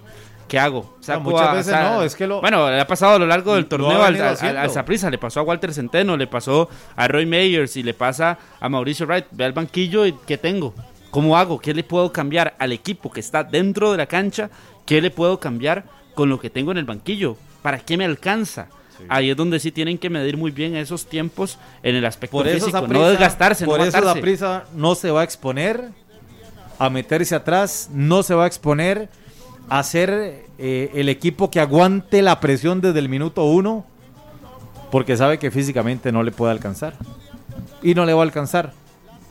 ¿qué hago? Saco muchas a- veces sa- no, es que lo- Bueno, le ha pasado a lo largo del torneo al, al, al Saprissa, le pasó a Walter Centeno, le pasó a Roy Meyers y le pasa a Mauricio Wright, ve al banquillo y ¿qué tengo? ¿Cómo hago? ¿Qué le puedo cambiar al equipo que está dentro de la cancha? ¿Qué le puedo cambiar con lo que tengo en el banquillo? ¿Para qué me alcanza? Ahí es donde sí tienen que medir muy bien esos tiempos en el aspecto Por físico, Saprissa- no desgastarse, por no eso matarse. prisa no se va a exponer a meterse atrás, no se va a exponer a ser eh, el equipo que aguante la presión desde el minuto uno, porque sabe que físicamente no le puede alcanzar. Y no le va a alcanzar.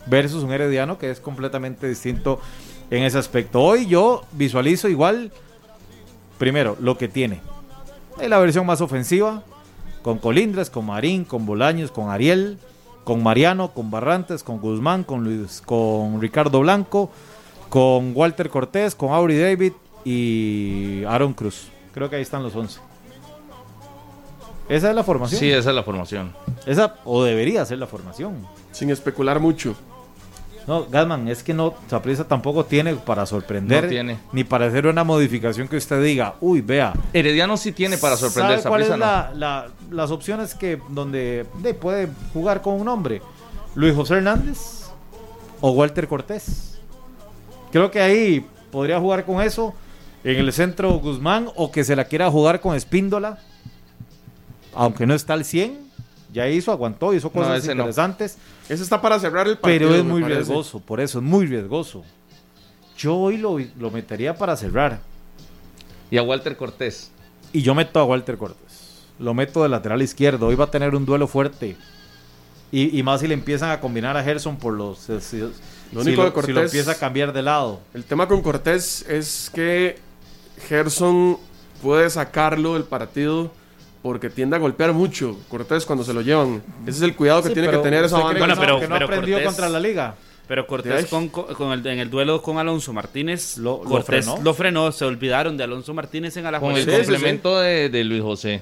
Versus un herediano que es completamente distinto en ese aspecto. Hoy yo visualizo igual, primero, lo que tiene. Es la versión más ofensiva, con Colindres, con Marín, con Bolaños, con Ariel, con Mariano, con Barrantes, con Guzmán, con Luis, con Ricardo Blanco, con Walter Cortés, con Aubrey David y Aaron Cruz. Creo que ahí están los 11. Esa es la formación. Sí, esa es la formación. Esa o debería ser la formación. Sin especular mucho. No, Gasman, es que no, Saprissa tampoco tiene para sorprender No tiene. ni para hacer una modificación que usted diga, uy, vea. Herediano sí tiene para sorprender. ¿Sabe cuál es Saprissa no. la- la- las opciones que donde de, puede jugar con un hombre? Luis José Hernández o Walter Cortés. Creo que ahí podría jugar con eso. En el centro Guzmán o que se la quiera jugar con Espíndola. Aunque no está al 100. Ya hizo, aguantó, hizo cosas ese no. interesantes. Ese está para cerrar el partido. Pero es muy riesgoso, por eso es muy riesgoso. Yo hoy lo, lo metería para cerrar. Y a Walter Cortés. Y yo meto a Walter Cortés. Lo meto de lateral izquierdo. Hoy va a tener un duelo fuerte. Y, y más si le empiezan a combinar a Gerson por los. Si, Lo si único lo, de Cortés. si lo empieza a cambiar de lado. El tema con Cortés es que Gerson puede sacarlo del partido porque tiende a golpear mucho Cortés cuando se lo llevan. Ese es el cuidado que Sí, tiene que pero tener esa ¿usted banda. cree que no- que no aprendió contra la liga? Pero Cortés con, con el, en el duelo con Alonso Martínez, lo Cortés frenó. lo frenó, se olvidaron de Alonso Martínez en Con el complemento De, de Luis José.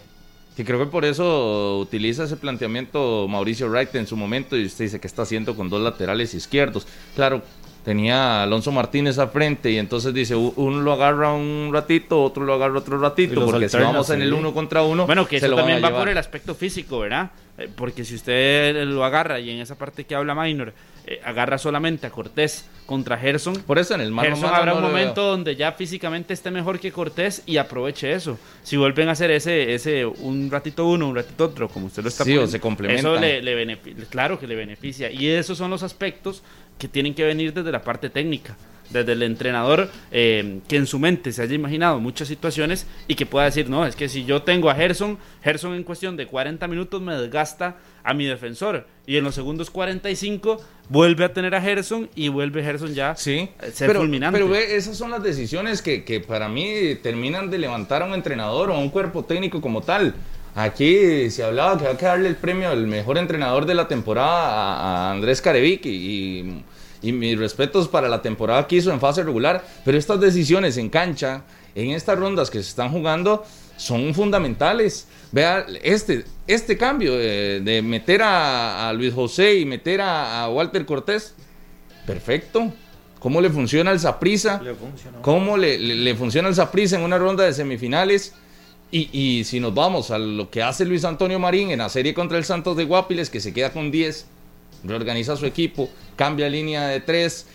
Que creo que por eso utiliza ese planteamiento Mauricio Wright en su momento y usted dice que está haciendo con dos laterales izquierdos. Claro, tenía a Alonso Martínez al frente y entonces dice uno lo agarra un ratito, otro lo agarra otro ratito, porque si vamos en el uno contra uno, Bueno, que se eso lo también va por el aspecto físico, ¿verdad? Eh, Porque si usted lo agarra y en esa parte que habla Minor, eh, agarra solamente a Cortés contra Gerson. Por eso en el mano Gerson mano habrá no un veo. momento donde ya físicamente esté mejor que Cortés y aproveche eso. Si vuelven a hacer ese, ese un ratito uno, un ratito otro, como usted lo está Sí, o poniendo, se complementan. Eso le, le claro que le beneficia. Y esos son los aspectos que tienen que venir desde la parte técnica. Desde el entrenador eh, que en su mente se haya imaginado muchas situaciones y que pueda decir, no, es que si yo tengo a Gerson, Gerson en cuestión de 40 minutos me desgasta a mi defensor y en los segundos 45 vuelve a tener a Gerson y vuelve Gerson ya Sí, a ser pero, fulminante. pero ve, esas son las decisiones que, que para mí terminan de levantar a un entrenador o a un cuerpo técnico como tal. Aquí se hablaba que hay que darle el premio al mejor entrenador de la temporada a, Andrés Carevic y, y, y mis respetos para la temporada que hizo en fase regular, pero estas decisiones en cancha, en estas rondas que se están jugando, son fundamentales. Vea, este, este cambio de, de meter a, a Luis José y meter a, a Walter Cortés, perfecto. ¿Cómo le funciona el Saprisa? ¿Cómo le, le- le funciona el Saprisa en una ronda de semifinales? Y, si nos vamos a lo que hace Luis Antonio Marín en la serie contra el Santos de Guapiles, que se queda con 10, reorganiza su equipo, cambia línea de 3,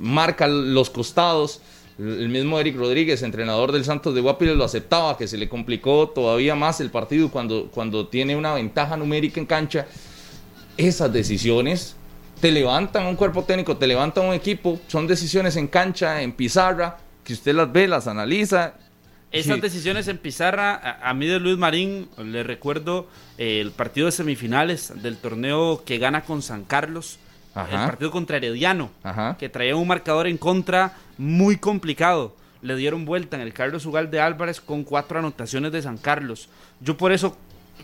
marca los costados. El mismo Eric Rodríguez, entrenador del Santos de Guapiles, lo aceptaba, que se le complicó todavía más el partido cuando, cuando tiene una ventaja numérica en cancha. Esas decisiones te levantan un cuerpo técnico, te levantan un equipo, son decisiones en cancha, en pizarra, que usted las ve, las analiza. Esas Sí. decisiones en pizarra, a, a mí de Luis Marín le recuerdo eh, el partido de semifinales del torneo que gana con San Carlos, Ajá. el partido contra Herediano, Ajá. que traía un marcador en contra muy complicado. Le dieron vuelta en el Carlos Ugalde Álvarez con cuatro anotaciones de San Carlos. Yo por eso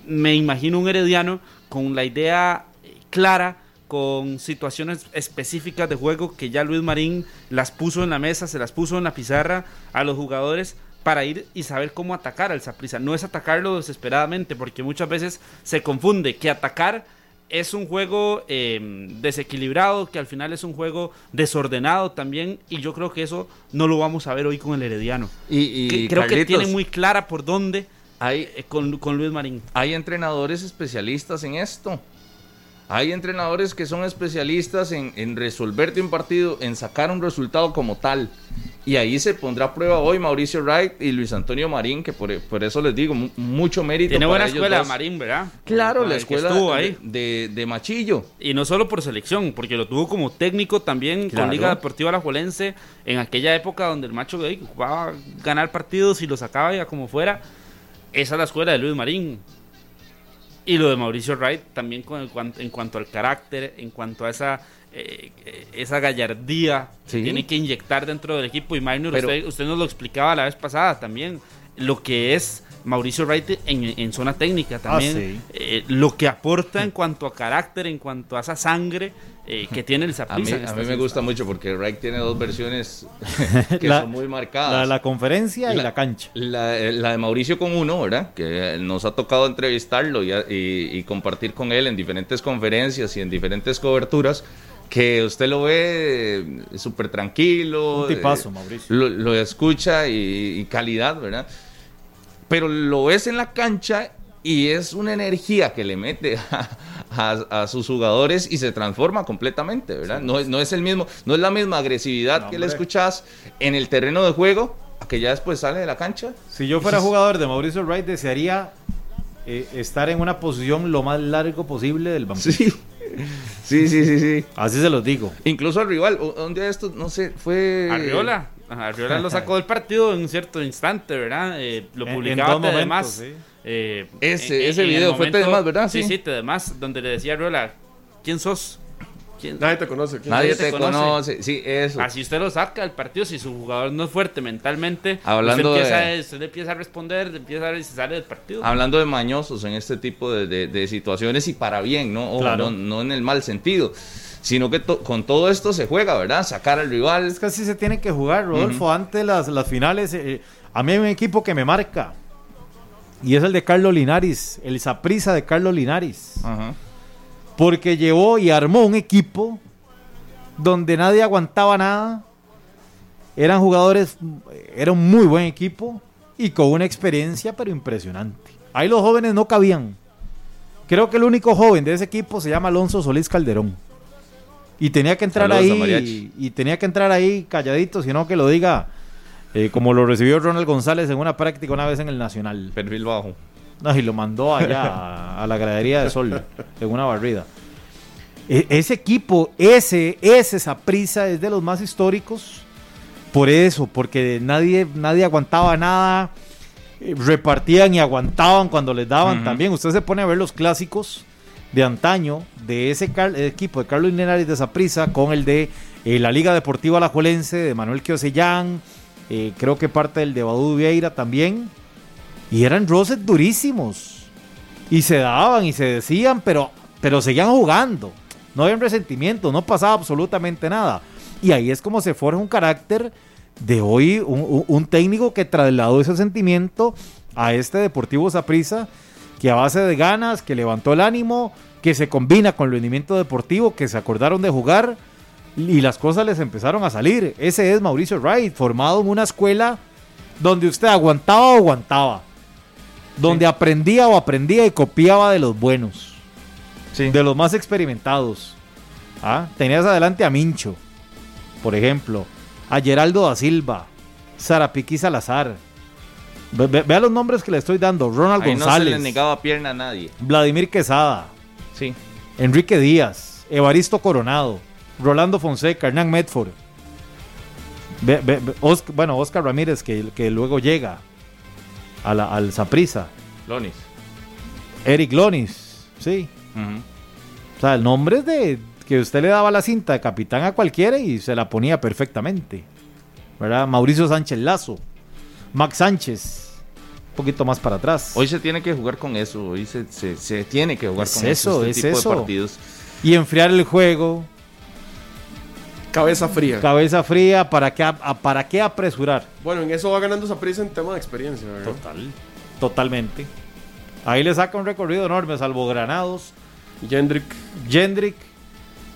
me imagino un Herediano con la idea eh, clara, con situaciones específicas de juego que ya Luis Marín las puso en la mesa, se las puso en la pizarra a los jugadores para ir y saber cómo atacar al Saprissa. No es atacarlo desesperadamente, porque muchas veces se confunde que atacar es un juego eh, desequilibrado, que al final es un juego desordenado también, y yo creo que eso no lo vamos a ver hoy con el Herediano. Y, y Que- creo que tiene muy clara por dónde hay, eh, con, con Luis Marín. hay entrenadores especialistas en esto. Hay entrenadores que son especialistas en, en resolverte un partido, en sacar un resultado como tal. Y ahí se pondrá a prueba hoy Mauricio Wright y Luis Antonio Marín, que por, por eso les digo, mu- mucho mérito. Tiene para buena ellos escuela dos. Marín, ¿verdad? Claro, la escuela estuvo de, ahí. de- de Machillo. Y no solo por selección, porque lo tuvo como técnico también Claro. con Liga Deportiva Alajuelense en aquella época donde el macho jugaba a ganar partidos y lo sacaba ya como fuera. Esa es la escuela de Luis Marín. Y lo de Mauricio Wright también con el en cuanto al carácter, en cuanto a esa eh, eh, esa gallardía Sí. que tiene que inyectar dentro del equipo. Y Minor, Pero- usted, usted nos lo explicaba la vez pasada también, lo que es Mauricio Wright en, en zona técnica también, sí. eh, lo que aporta en cuanto a carácter, en cuanto a esa sangre eh, que tiene el A mí, Saprissa. en a mí me gusta mucho porque Wright tiene dos versiones que La- son muy marcadas. La, la conferencia y La- la cancha. La, eh, la de Mauricio con uno, ¿verdad? Que nos ha tocado entrevistarlo y, y- y compartir con él en diferentes conferencias y en diferentes coberturas. Que usted lo ve súper tranquilo. Un tipazo, eh, Mauricio. Lo, lo escucha y, y calidad, ¿verdad? Pero lo ves en la cancha y es una energía que le mete a, a- a sus jugadores y se transforma completamente, ¿verdad? No, es- no es el mismo, no es la misma agresividad que le escuchás en el terreno de juego a que ya después sale de la cancha. Si yo fuera jugador de Mauricio Wright, desearía eh, estar en una posición lo más largo posible del banquillo. Sí. Sí, sí, sí, sí. Así se los digo. Incluso al rival, un día de estos, no sé, fue... Arriola. Ajá, Arriola lo sacó del partido en un cierto instante, ¿verdad? Eh, lo En- en publicaba dos momentos, además. sí. Ese- ese video fue Tedemás, ¿verdad? Sí, Sí. sí, Tedemás, donde le decía a Arriola, ¿quién sos? ¿Quién? Nadie te conoce. ¿quién Nadie te conoce, sí, eso. Así usted lo saca del partido, si su jugador no es fuerte mentalmente, Hablando usted, empieza, de- usted le empieza a responder, le empieza a ver y se sale del partido. Hablando de mañosos en este tipo de, de- de situaciones y para bien, ¿no? Ojo, Claro. no, no en el mal sentido, sino que to- con todo esto se juega, ¿verdad? Sacar al rival. Es que así se tiene que jugar, Rodolfo. Antes las, las finales, eh, a mí hay un equipo que me marca. Y es el de Carlos Linares, el Saprisa de Carlos Linares. Porque llevó y armó un equipo donde nadie aguantaba nada. Eran jugadores, era un muy buen equipo y con una experiencia pero impresionante. Ahí los jóvenes no cabían. Creo que el único joven de ese equipo se llama Alonso Solís Calderón. Y tenía que entrar Saludos ahí y tenía que entrar ahí calladito, sino que lo diga eh, como lo recibió Ronald González en una práctica una vez en el Nacional. Perfil bajo. No, y lo mandó allá a, a la gradería de Sol en una barrida. E- ese equipo, ese, ese Saprissa es de los más históricos. Por eso, porque nadie, nadie aguantaba nada. eh, Repartían y aguantaban cuando les daban también. Usted se pone a ver los clásicos de antaño de ese equipo de Carlos Linares de Saprissa con el de eh, la Liga Deportiva Alajuelense de Manuel Kiosellán. eh, creo que parte del de Badú Vieira también. Y eran roces durísimos. Y se daban y se decían, pero, pero seguían jugando. No había resentimiento, no pasaba absolutamente nada. Y ahí es como se forja un carácter de hoy, un, un- un técnico que trasladó ese sentimiento a este Deportivo Saprissa, que a base de ganas, que levantó el ánimo, que se combina con el rendimiento deportivo, que se acordaron de jugar y las cosas les empezaron a salir. Ese es Mauricio Wright, formado en una escuela donde usted aguantaba o aguantaba, donde aprendía o aprendía y copiaba de los buenos, de los más experimentados. ¿Ah? Tenías adelante a Mincho, por ejemplo, a Geraldo da Silva, Sarapiqui Salazar. Ve- ve- vea los nombres que le estoy dando: Ronald Ahí no se González, le negaba pierna a nadie. Vladimir Quesada, Sí. Enrique Díaz, Evaristo Coronado, Rolando Fonseca, Hernán Medford. Ve- ve- ve- Osc- bueno, Oscar Ramírez, que, que luego llega a la- al Saprisa. Lonis. Eric Lonis, sí. O sea, el nombre es de que usted le daba la cinta de capitán a cualquiera y se la ponía perfectamente. ¿Verdad? Mauricio Sánchez Lazo, Max Sánchez, un poquito más para atrás. Hoy se tiene que jugar con eso, hoy se, se- se tiene que jugar Es con eso, este es tipo eso. de partidos. Y enfriar el juego. Cabeza fría. Cabeza fría, ¿para qué, a- para qué apresurar? Bueno, en eso va ganando esa prisa en tema de experiencia, ¿verdad? Total. Totalmente. Ahí le saca un recorrido enorme, salvo Granados. Jendrick. Jendrick.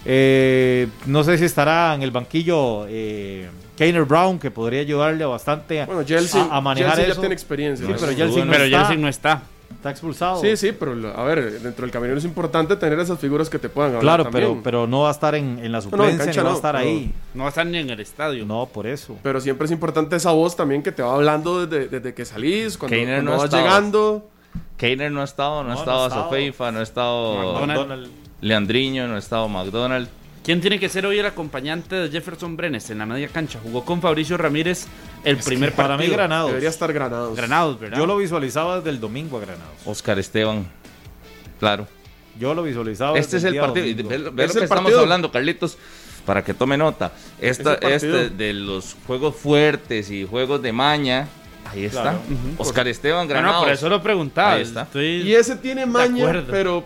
Eh, no sé si estará en el banquillo eh, Keiner Brown, que podría ayudarle bastante a, Bueno, Jelsin, a, a manejar Jelsin ya eso. tiene experiencia. Sí, ¿no? pero Jelsin no, Pero está, Jelsin no está. Está expulsado. Sí, sí, pero a ver, dentro del camino es importante tener esas figuras que te puedan hablar Claro, también. pero, pero no va a estar en, en la no, en suplencia, cancha ni va a no, estar ahí. No va a estar ni en el estadio. No, por eso. Pero siempre es importante esa voz también que te va hablando desde, desde que salís, cuando, Keiner cuando no ha vas estado. llegando. Keiner no ha estado, no, ha No, estado no ha estado. Sofeifa, no ha estado McDonald. Leandriño, no ha estado McDonald. ¿Quién tiene que ser hoy el acompañante de Jefferson Brenes en la media cancha? Jugó con Fabricio Ramírez el primer para partido. mí Granados. Debería estar Granados. Granados, ¿verdad? Yo lo visualizaba desde el domingo a Granados. Oscar Esteban, claro. Yo lo visualizaba Este es desde el partido. Ve, ve lo Es que el estamos partido. hablando, Carlitos, para que tome nota. Esta, Es este de los juegos fuertes y juegos de maña. Ahí está. Claro. Oscar Esteban No, no, Granados. por eso lo preguntaba. Ahí está. Estoy Y ese tiene maña, pero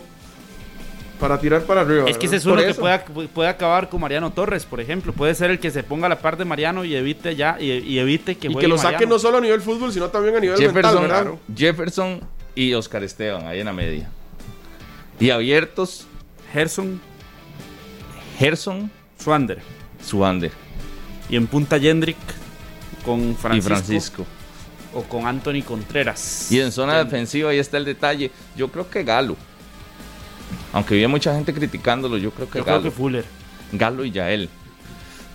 para tirar para arriba. Es que ese es uno que puede, puede acabar con Mariano Torres, por ejemplo. Puede ser el que se ponga a la par de Mariano y evite ya y, y evite que Y juegue que lo saque Mariano. no solo a nivel fútbol, sino también a nivel Jefferson, mental, ¿verdad? Jefferson y Oscar Esteban, ahí en la media. Y abiertos, Gerson, Gerson, Swander. Suander Y en punta Jendrick con Francisco. y Francisco. o con Anthony Contreras. Y en zona defensiva ahí está el detalle. Yo creo que Galo. Aunque había mucha gente criticándolo, yo creo que Yo creo Galo. que Fuller. Galo y Yael.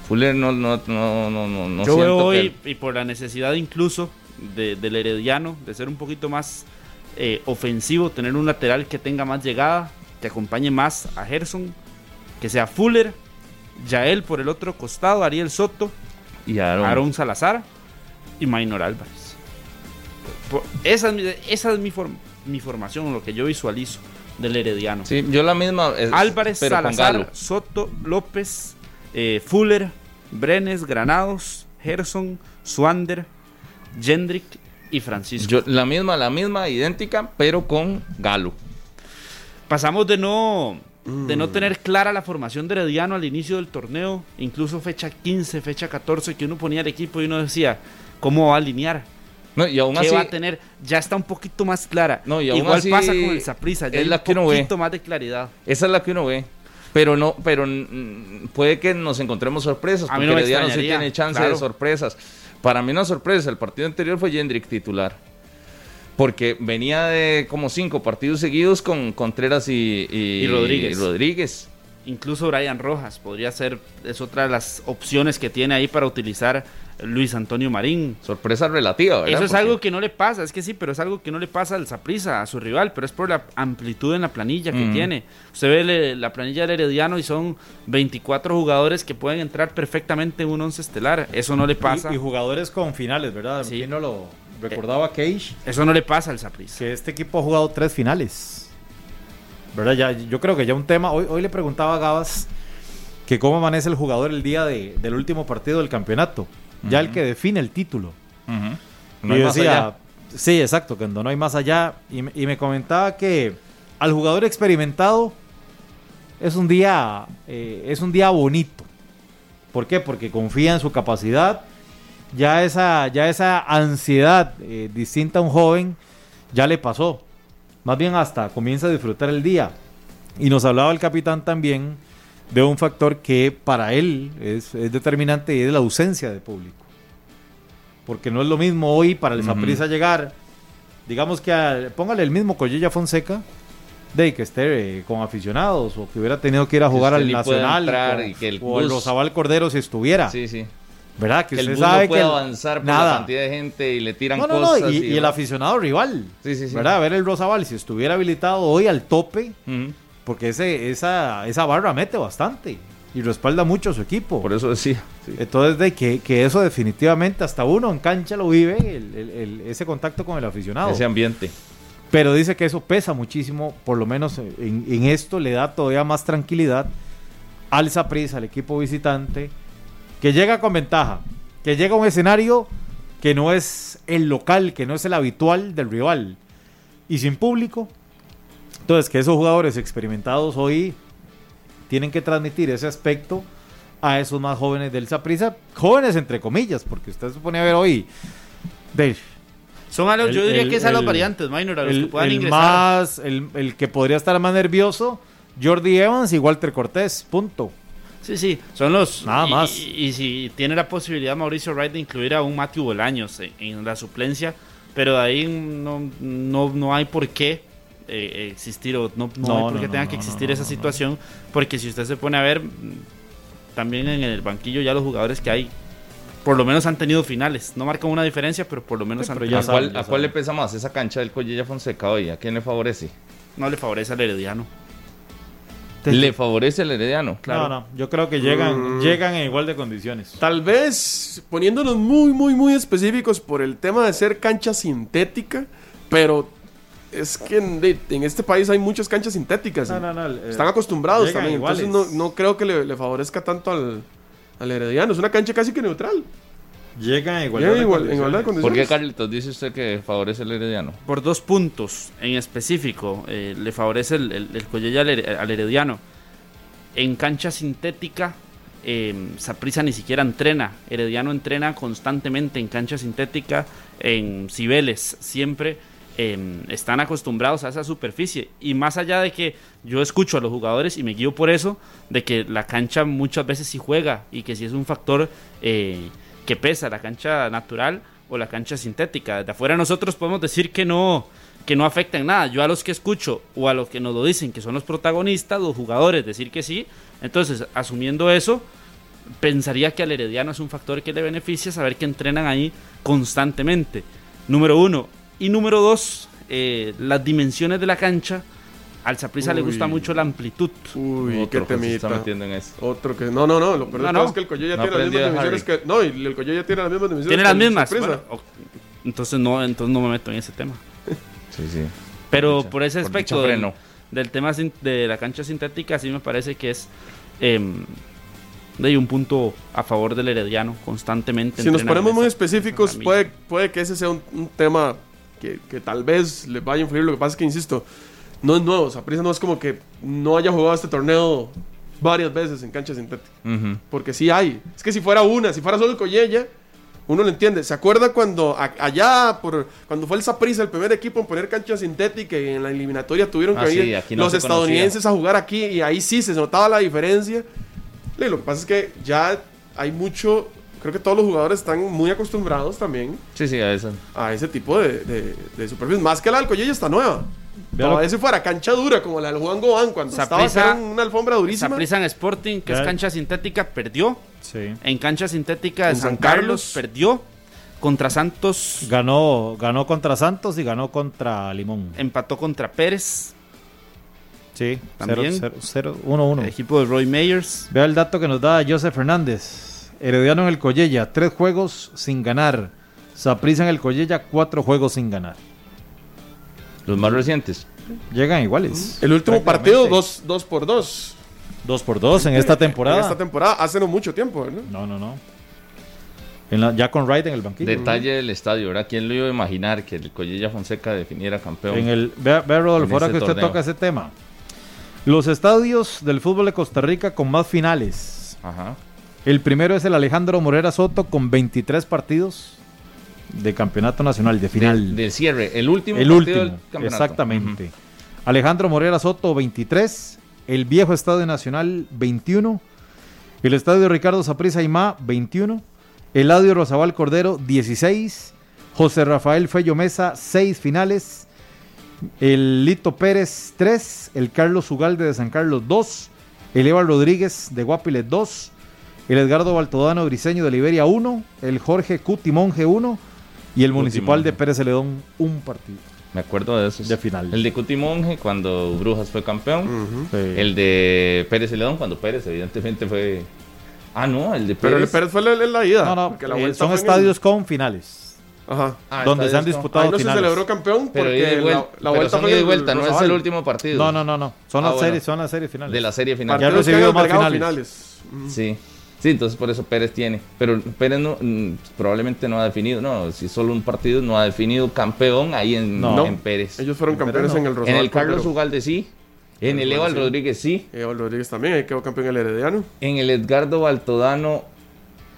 Fuller no, no, no, no, no, no Yo veo que- hoy, y por la necesidad incluso de- del Herediano, de ser un poquito más eh, ofensivo, tener un lateral que tenga más llegada, que acompañe más a Gerson, que sea Fuller, Yael por el otro costado, Ariel Soto, y Aaron. Aaron Salazar y Maynor Álvarez. Por- esa es, mi, esa es mi, form- mi formación, lo que yo visualizo del Herediano. Sí, yo la misma. es- Álvarez, pero con Salazar. Soto, López, eh, Fuller, Brenes, Granados, Gerson, Swander, Jendrick y Francisco. Yo, la misma, la misma, idéntica, pero con Galo. Pasamos de no, de Mm. no tener clara la formación de Herediano al inicio del torneo, incluso fecha 15, fecha 14, que uno ponía el equipo y uno decía, ¿cómo va a alinear? No, y aún ¿Qué así. va a tener? Ya está un poquito más clara. No, y aún Igual así pasa con el Saprissa, ya es hay la un que uno ve. poquito más de claridad. Esa es la que uno ve. Pero no, pero mm, puede que nos encontremos sorpresas. A mí porque no me Herediano sí extrañaría, tiene chance claro. de sorpresas. Para mí una sorpresa, el partido anterior fue Jendrick titular. Porque venía de como cinco partidos seguidos con Contreras y, y- Y Rodríguez. y Rodríguez. Incluso Brian Rojas podría ser, es otra de las opciones que tiene ahí para utilizar Luis Antonio Marín. Sorpresa relativa, ¿verdad? Eso es Porque- algo que no le pasa, es que sí, pero es algo que no le pasa al Saprissa, a su rival, pero es por la amplitud en la planilla que Ujú. tiene. Usted ve le- la planilla del Herediano y son 24 jugadores que pueden entrar perfectamente en un once estelar. Eso no le pasa. Y, y jugadores con finales, ¿verdad? Sí. ¿Quién no lo recordaba Cage? Eso no le pasa al Saprissa. Que este equipo ha jugado tres finales. ¿Verdad? Ya, yo creo que ya un tema. Hoy, hoy le preguntaba a Gabas que cómo amanece el jugador el día de- del último partido del campeonato. Ya el que define el título. Y No yo más decía, allá. sí, exacto, cuando no hay más allá. Y, me- y me comentaba que al jugador experimentado es un día, eh, es un día bonito. ¿Por qué? Porque confía en su capacidad. Ya esa, ya esa ansiedad eh, distinta a un joven ya le pasó. Más bien hasta comienza a disfrutar el día. Y nos hablaba el capitán también de un factor que para él es, es determinante y es la ausencia de público. Porque no es lo mismo hoy para el. Saprissa llegar, digamos que al- póngale el mismo Collella Fonseca, de que esté eh, con aficionados o que hubiera tenido que ir a jugar al Nacional entrar o, y que el o al bus- Rosabal Cordero si estuviera. Sí, sí. ¿Verdad? Que, Que el bus sabe no puede que el- avanzar por nada. la cantidad de gente y le tiran No, no, no, cosas. y, y el aficionado rival. Sí, sí, sí. ¿Verdad? A ver el Rosabal, si estuviera habilitado hoy al tope, porque ese, esa, esa barra mete bastante y respalda mucho a su equipo. Por eso decía. Entonces, de que, que eso definitivamente hasta uno en cancha lo vive, el- el- el- ese contacto con el aficionado. Ese ambiente. Pero dice que eso pesa muchísimo, por lo menos en, en esto le da todavía más tranquilidad al Saprissa, al equipo visitante, que llega con ventaja, que llega a un escenario que no es el local, que no es el habitual del rival, y sin público. Entonces, que esos jugadores experimentados hoy tienen que transmitir ese aspecto a esos más jóvenes del Saprissa, jóvenes entre comillas, porque usted se pone a ver hoy, de, Son a los, el- yo diría el- que es a las el- variantes, minor, a los el, que puedan ingresar. más, el, el que podría estar más nervioso, Jordi Evans y Walter Cortés, punto. Sí, sí, son los. Nada y- más. Y, y si tiene la posibilidad Mauricio Wright de incluir a un Matthew Bolaños en, en la suplencia, pero de ahí no, no, no hay por qué eh, existir o no, no, No, hay por qué tenga que existir esa situación, porque si usted se pone a ver, también en el banquillo ya los jugadores que hay, por lo menos han tenido finales. No marcan una diferencia, pero por lo menos han ¿A tenido. cuál, a cuál le pesa más esa cancha del Collella Fonseca hoy? ¿A quién le favorece? No le favorece al Herediano. Le favorece el Herediano. No, no, yo creo que llegan, Mm. llegan en igual de condiciones. Tal vez poniéndonos muy, muy, muy específicos por el tema de ser cancha sintética, pero es que en, este país hay muchas canchas sintéticas. No, no, no, eh, Están acostumbrados también, entonces no creo que le, le favorezca tanto al, al Herediano. Es una cancha casi que neutral. Llegan en igualdad, de, igual- condiciones. en igualdad de ¿Por qué, condiciones. Carlitos, dice usted que favorece el Herediano? por dos puntos en específico eh, le favorece el, el, el al, Her- al Herediano. En cancha sintética, eh, Saprissa ni siquiera entrena. Herediano entrena constantemente en cancha sintética, en Cibeles, siempre eh, están acostumbrados a esa superficie. Y más allá de que yo escucho a los jugadores y me guío por eso, de que la cancha muchas veces sí juega y que si es un factor eh, que pesa, la cancha natural o la cancha sintética. Desde afuera nosotros podemos decir que no, que no afecta en nada. Yo a los que escucho o a los que nos lo dicen, que son los protagonistas, los jugadores, decir que sí. Entonces, asumiendo eso, pensaría que al Herediano es un factor que le beneficia saber que entrenan ahí constantemente. Número uno. Y número dos, eh, las dimensiones de la cancha. Al Saprissa le gusta mucho la amplitud. Uy, qué que se está temita. metiendo en esto. Otro que. No, no, no. Lo peor No, no. es que el Coyo ya No tiene las mismas dimensiones que. No, y el Coyo ya tiene las mismas dimensiones. Tiene que las mismas. Saprissa. bueno, o- entonces no, entonces no me meto en ese tema. Sí, sí. Pero dicha- por ese aspecto del, tema sin- de la cancha sintética, sí me parece que es em, de un punto a favor del Herediano constantemente. Si nos ponemos muy específicos, puede, puede que ese sea un, un tema que, que tal vez les vaya a influir. Lo que pasa es que, insisto, no es nuevo. Saprissa no es como que no haya jugado este torneo varias veces en cancha sintética. Porque sí hay. Es que si fuera una, si fuera solo el Collella, uno lo entiende. ¿Se acuerda cuando a- allá, por cuando fue el Saprissa el primer equipo en poner cancha sintética y en la eliminatoria tuvieron que Ah, sí, no los se estadounidenses a jugar aquí y ahí sí se notaba la diferencia? Y lo que pasa es que ya hay mucho, creo que todos los jugadores están muy acostumbrados también Sí, sí, a eso. a ese tipo de, de. Más que la del Collella está nueva. Vea lo- Todavía si fuera cancha dura como la del Juan Gobán cuando estaba que era una alfambra durísima. Saprissa en Sporting, que es cancha sintética, perdió. Sí. En cancha sintética de San, San Carlos, Carlos. perdió. Contra Santos Ganó, ganó contra Santos y ganó contra Limón. empató contra Pérez, Sí, También. 0-1-1. el equipo de Roy Meyers. Vea el dato que nos da Joseph Fernández. Herediano en el Collella, tres juegos sin ganar. Saprissa en el Collella, cuatro juegos sin ganar. Los más recientes. Llegan iguales. El último partido, 2 dos, por 2. Dos por dos en esta temporada. En esta temporada, hace no mucho tiempo, ¿no? No, no, no. En la- ya con Wright en el banquillo. Detalle del estadio, ¿verdad? ¿Quién lo iba a imaginar que el Collella Fonseca definiera campeón? En el, vea, vea, Rodolfo, ahora que usted torneo. toca ese tema. Los estadios del fútbol de Costa Rica con más finales. Ajá. El primero es el Alejandro Morera Soto con 23 partidos de campeonato nacional, de final. Del cierre, el último el último, del campeonato. exactamente. Alejandro Morera Soto 23, el viejo Estadio Nacional 21, el Estadio Ricardo Saprissa Aymá 21, Eladio Rosabal Cordero 16, José Rafael Fello Mesa 6 finales, el Lito Pérez 3, el Carlos Ugalde de San Carlos 2, el Eva Rodríguez de Guapiles 2, el Edgardo Baltodano Briseño de Liberia 1, el Jorge Cuti Monje 1 y el Municipal de Pérez Celedón un partido. Me acuerdo de esos. De final. El de Cutimonje cuando Brujas fue campeón. Sí. El de Pérez Celedón cuando Pérez evidentemente fue... Ah, no, el de Pero Pérez. el Pérez fue la, la ida. No, no, la eh, son el- estadios con finales, Ajá. Ah, donde se han disputado Ahí no se finales. celebró campeón Pero porque y la, vuelta, pero son fue ida y el vuelta, no es el último partido. No, no, no, no. Son Ah, las bueno. series, son las series finales. De la serie final. Ya han recibido más finales. finales. Sí. Sí, entonces por eso Pérez tiene. Pero Pérez no, mm, probablemente no ha definido. No, si solo un partido no ha definido campeón ahí en, No. en Pérez. Ellos fueron campeones no. en el En Rosabal. el Carlos Cordero. Ugalde sí. En el Eval. Rodríguez sí. Eval Rodríguez también, ahí quedó campeón el Herediano. En el Edgardo Baltodano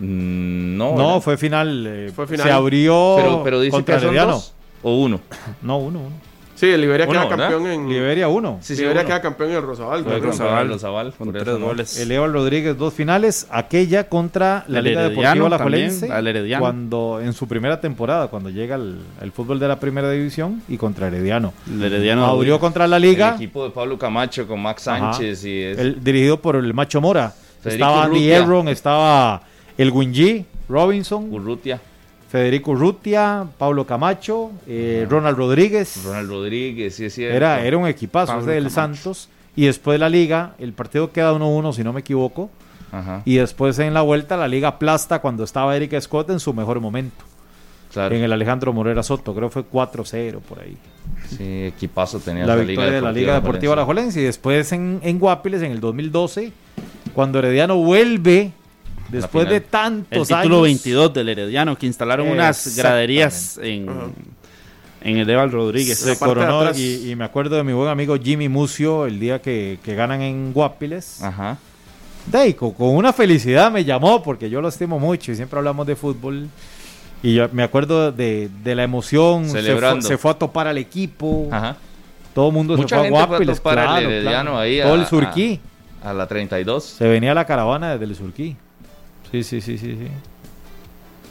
mm, no. No, fue final. eh, Fue final. Se abrió pero, pero dice contra que son Herediano. dos o uno. No, uno, uno. Sí, el Liberia Uno, queda ¿verdad? campeón en. Liberia, uno. Sí, sí, Liberia uno. queda campeón en el Rosabal. ¿verdad? Rosabal, Rosabal, con tres eso goles. El Eval Rodríguez, dos finales. Aquella contra la El Liga Herediano Deportiva también, Alajuelense. al Herediano. Cuando, en su primera temporada, cuando llega el, el fútbol de la primera división y contra Herediano. El Herediano Abrió contra la El Liga. equipo de Pablo Camacho con Max Ajá. Sánchez y es- el- dirigido por el Macho Mora. Federico estaba Andy. Erron, estaba el Wingy, Robinson, Urrutia, Federico Urrutia, Pablo Camacho, eh, Ronald Rodríguez. Ronald Rodríguez, sí es cierto. Era, era un equipazo ese del Camacho. Santos. Y después de la liga, el partido queda 1-1, si no me equivoco. Ajá, Y después en la vuelta, la liga aplasta cuando estaba Eric Scott en su mejor momento. claro. En el Alejandro Morera Soto, creo que fue 4-0 por ahí. Sí, equipazo tenía La victoria de la Liga Deportiva. Alajuelense. Y después en, en Guapiles, en el 2012, cuando Herediano vuelve, después de tantos el título años. 22 del Herediano, que instalaron unas graderías en, en el Eval Rodríguez. Se coronó y, y me acuerdo de mi buen amigo Jimmy Mucio el día que, que ganan en Guapiles. Ajá. De ahí, con, una felicidad me llamó porque yo lo estimo mucho y siempre hablamos de fútbol. Y yo me acuerdo de, de la emoción, se fue, Celebrando. se fue a topar al equipo, Ajá. todo el mundo Mucha se fue a gente fue a Guapiles, topar al claro, Herediano claro. ahí a- Todo el a- Surquí, A la 32. se venía la caravana desde el Surquí. Sí, sí, sí, sí, sí.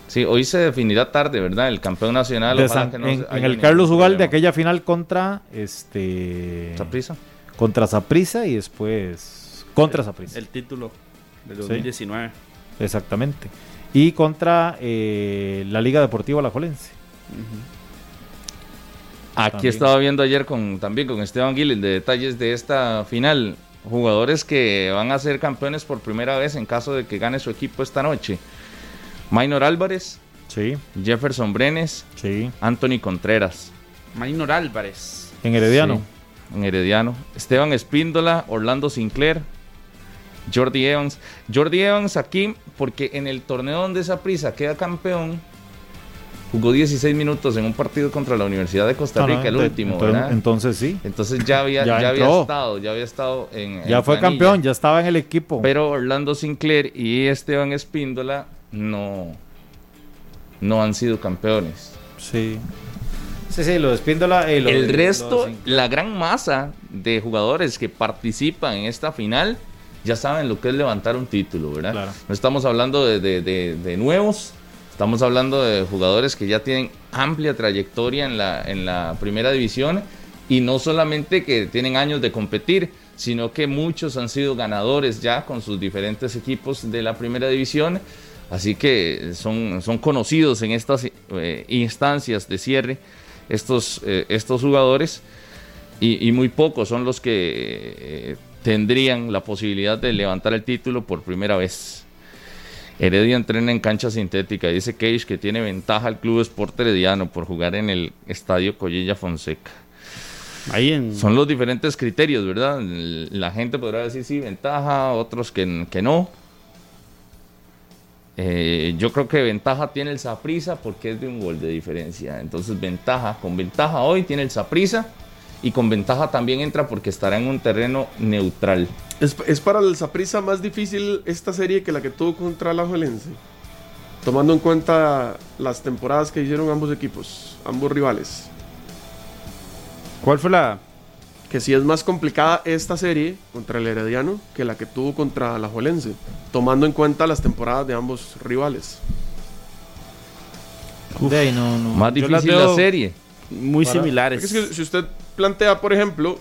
Sí, hoy se definirá tarde, ¿verdad? El campeón nacional. De ojalá San- que no en, el Carlos Ugalde, problema. aquella final contra este Saprissa. Contra Saprissa y después contra Saprissa. El título del Sí. 2019. Exactamente. Y contra eh, la Liga Deportiva Alajuelense. Aquí También. estaba viendo ayer con también con Esteban Giles de detalles de esta final. Jugadores que van a ser campeones por primera vez en caso de que gane su equipo esta noche. Minor Álvarez, Sí. Jefferson Brenes, Sí. Anthony Contreras. Maynor Álvarez. En Herediano. Sí, en Herediano. Esteban Espíndola, Orlando Sinclair, Jordi Evans. Jordi Evans aquí, porque en el torneo donde esa prisa queda campeón, jugó 16 minutos en un partido contra la Universidad de Costa No, no, Rica, el ente- último, entonces, ¿verdad? entonces sí. Entonces ya había, Ya ya había estado, ya había estado en. Ya en fue planilla. campeón, ya estaba en el equipo. Pero Orlando Sinclair y Esteban Espíndola no, no han sido campeones. Sí. Sí, sí, lo de Espíndola. eh, lo El de- resto, lo la gran masa de jugadores que participan en esta final ya saben lo que es levantar un título, ¿verdad? No estamos hablando de, de- de- de nuevos, estamos hablando de jugadores que ya tienen amplia trayectoria en la, en la primera división y no solamente que tienen años de competir, sino que muchos han sido ganadores ya con sus diferentes equipos de la primera división. Así que son, son conocidos en estas eh, instancias de cierre estos, eh, estos jugadores y, muy pocos son los que eh, tendrían la posibilidad de levantar el título por primera vez. Heredia entrena en cancha sintética. Dice Cage que tiene ventaja al Club Sport Herediano por jugar en el Estadio Collella Fonseca. Ahí en... Son los diferentes criterios, ¿verdad? La gente podrá decir sí, ventaja, otros que, que no. Eh, yo creo que ventaja tiene el Saprisa porque es de un gol de diferencia. Entonces, ventaja, con ventaja hoy tiene el Saprisa y con ventaja también entra porque estará en un terreno neutral. ¿Es, es para el Saprissa más difícil esta serie que la que tuvo contra la Juelense? Tomando en cuenta las temporadas que hicieron ambos equipos, ambos rivales. ¿Cuál fue la...? Que si es más complicada esta serie contra el Herediano que la que tuvo contra la Juelense, tomando en cuenta las temporadas de ambos rivales. No, no. Más difícil la serie. Muy Para- similares. porque es que si usted plantea, por ejemplo,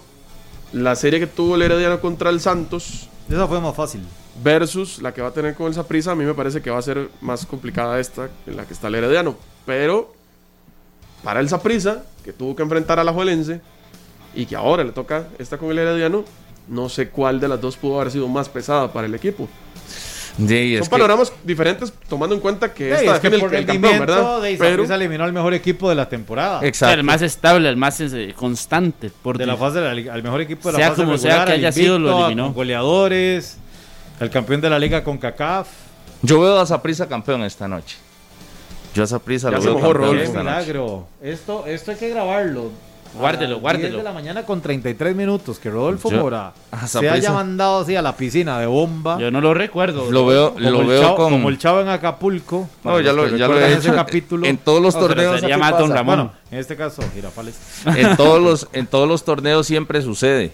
la serie que tuvo el Herediano contra el Santos Esa fue más fácil. versus la que va a tener con el Saprissa, a mí me parece que va a ser más complicada esta en la que está el Herediano. Pero para el Saprissa, que tuvo que enfrentar a la Juelense y que ahora le toca esta con el Herediano, no sé cuál de las dos pudo haber sido más pesada para el equipo. Sí, Son es que- panoramas diferentes tomando en cuenta que Sí, esta es que por el, el campeón, ¿verdad? de Pero Saprissa eliminó al mejor equipo de la temporada. El más estable, el más eh, constante. Por de la fase de la liga, al mejor equipo de la Sea fase como sea regular, que al haya sido, lo invicto, eliminó. goleadores, el campeón de la liga con CACAF. Yo veo a Saprissa campeón esta noche. Yo a Saprissa Ya lo se veo campeón esta noche. milagro. Esto, esto hay que grabarlo. Guárdelo, guárdelo. 10 de la mañana con 33 minutos. Que Rodolfo Yo- Mora a se Saprissa- haya mandado así a la piscina de bomba. Yo no lo recuerdo. Lo veo, como, lo veo chavo, con. como el chavo en Acapulco. No, ya lo, ya lo he hecho ese capítulo. en todos los No, torneos. así más Don. Ramón. Bueno, en este caso, Girafales. en todos los en todos los torneos siempre sucede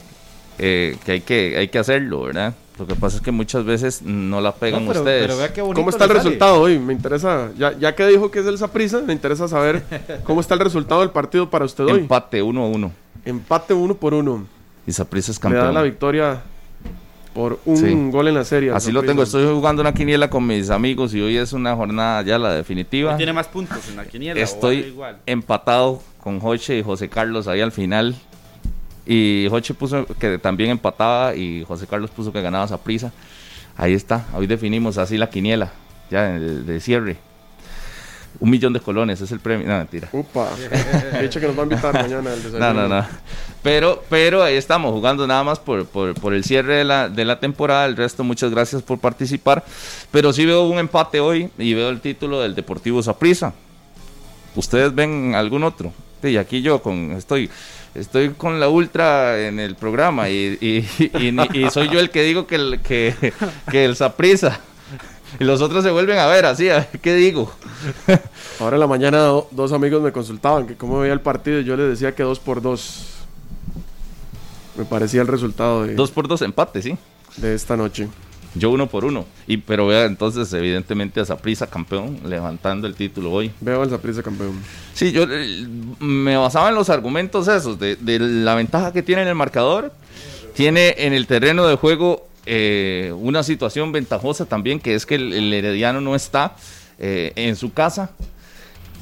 eh, que hay que hay que hacerlo verdad lo que pasa es que muchas veces no la pegan No, pero- ustedes pero vea qué bonito ¿Cómo está el sale. resultado hoy? Me interesa, ya, ya que dijo que es el Saprissa, me interesa saber cómo está el resultado del partido para usted hoy. empate uno a uno Empate uno por uno. y Saprissa es Le da la campeón victoria por un Sí. gol en la serie. así lo tengo estoy jugando una quiniela con mis amigos y hoy es una jornada ya la definitiva Tiene más puntos en la quiniela. estoy igual. empatado con Joche y José Carlos ahí al final y Joche puso que también empataba y José Carlos puso que ganaba Saprissa ahí está hoy definimos así la quiniela ya de, de cierre un millón de colones es el premio no mentira Upa. De hecho que nos va a invitar mañana al desayuno. No, no, no. Pero, pero ahí estamos jugando nada más por, por, por el cierre de la, de la temporada. El resto, muchas gracias por participar. Pero sí veo un empate hoy y veo el título del Deportivo Saprissa. ¿Ustedes ven algún otro? Sí, aquí yo con estoy estoy con la ultra en el programa y, y, y- y soy yo el que digo que el, que, que el Saprissa. Y los otros se vuelven a ver así, a ver qué digo. Ahora en la mañana do- dos amigos me consultaban que cómo veía el partido y yo les decía que dos por dos me parecía el resultado de, Dos por dos empate, sí. de esta noche. Yo uno por uno. Y, pero vea, entonces, evidentemente, a Zaprisa campeón, levantando el título hoy. Veo al Zaprisa campeón. Sí, yo eh, me basaba en los argumentos esos, de, de la ventaja que tiene en el marcador. Tiene en el terreno de juego eh, una situación ventajosa también, que es que el, el Herediano no está eh, en su casa.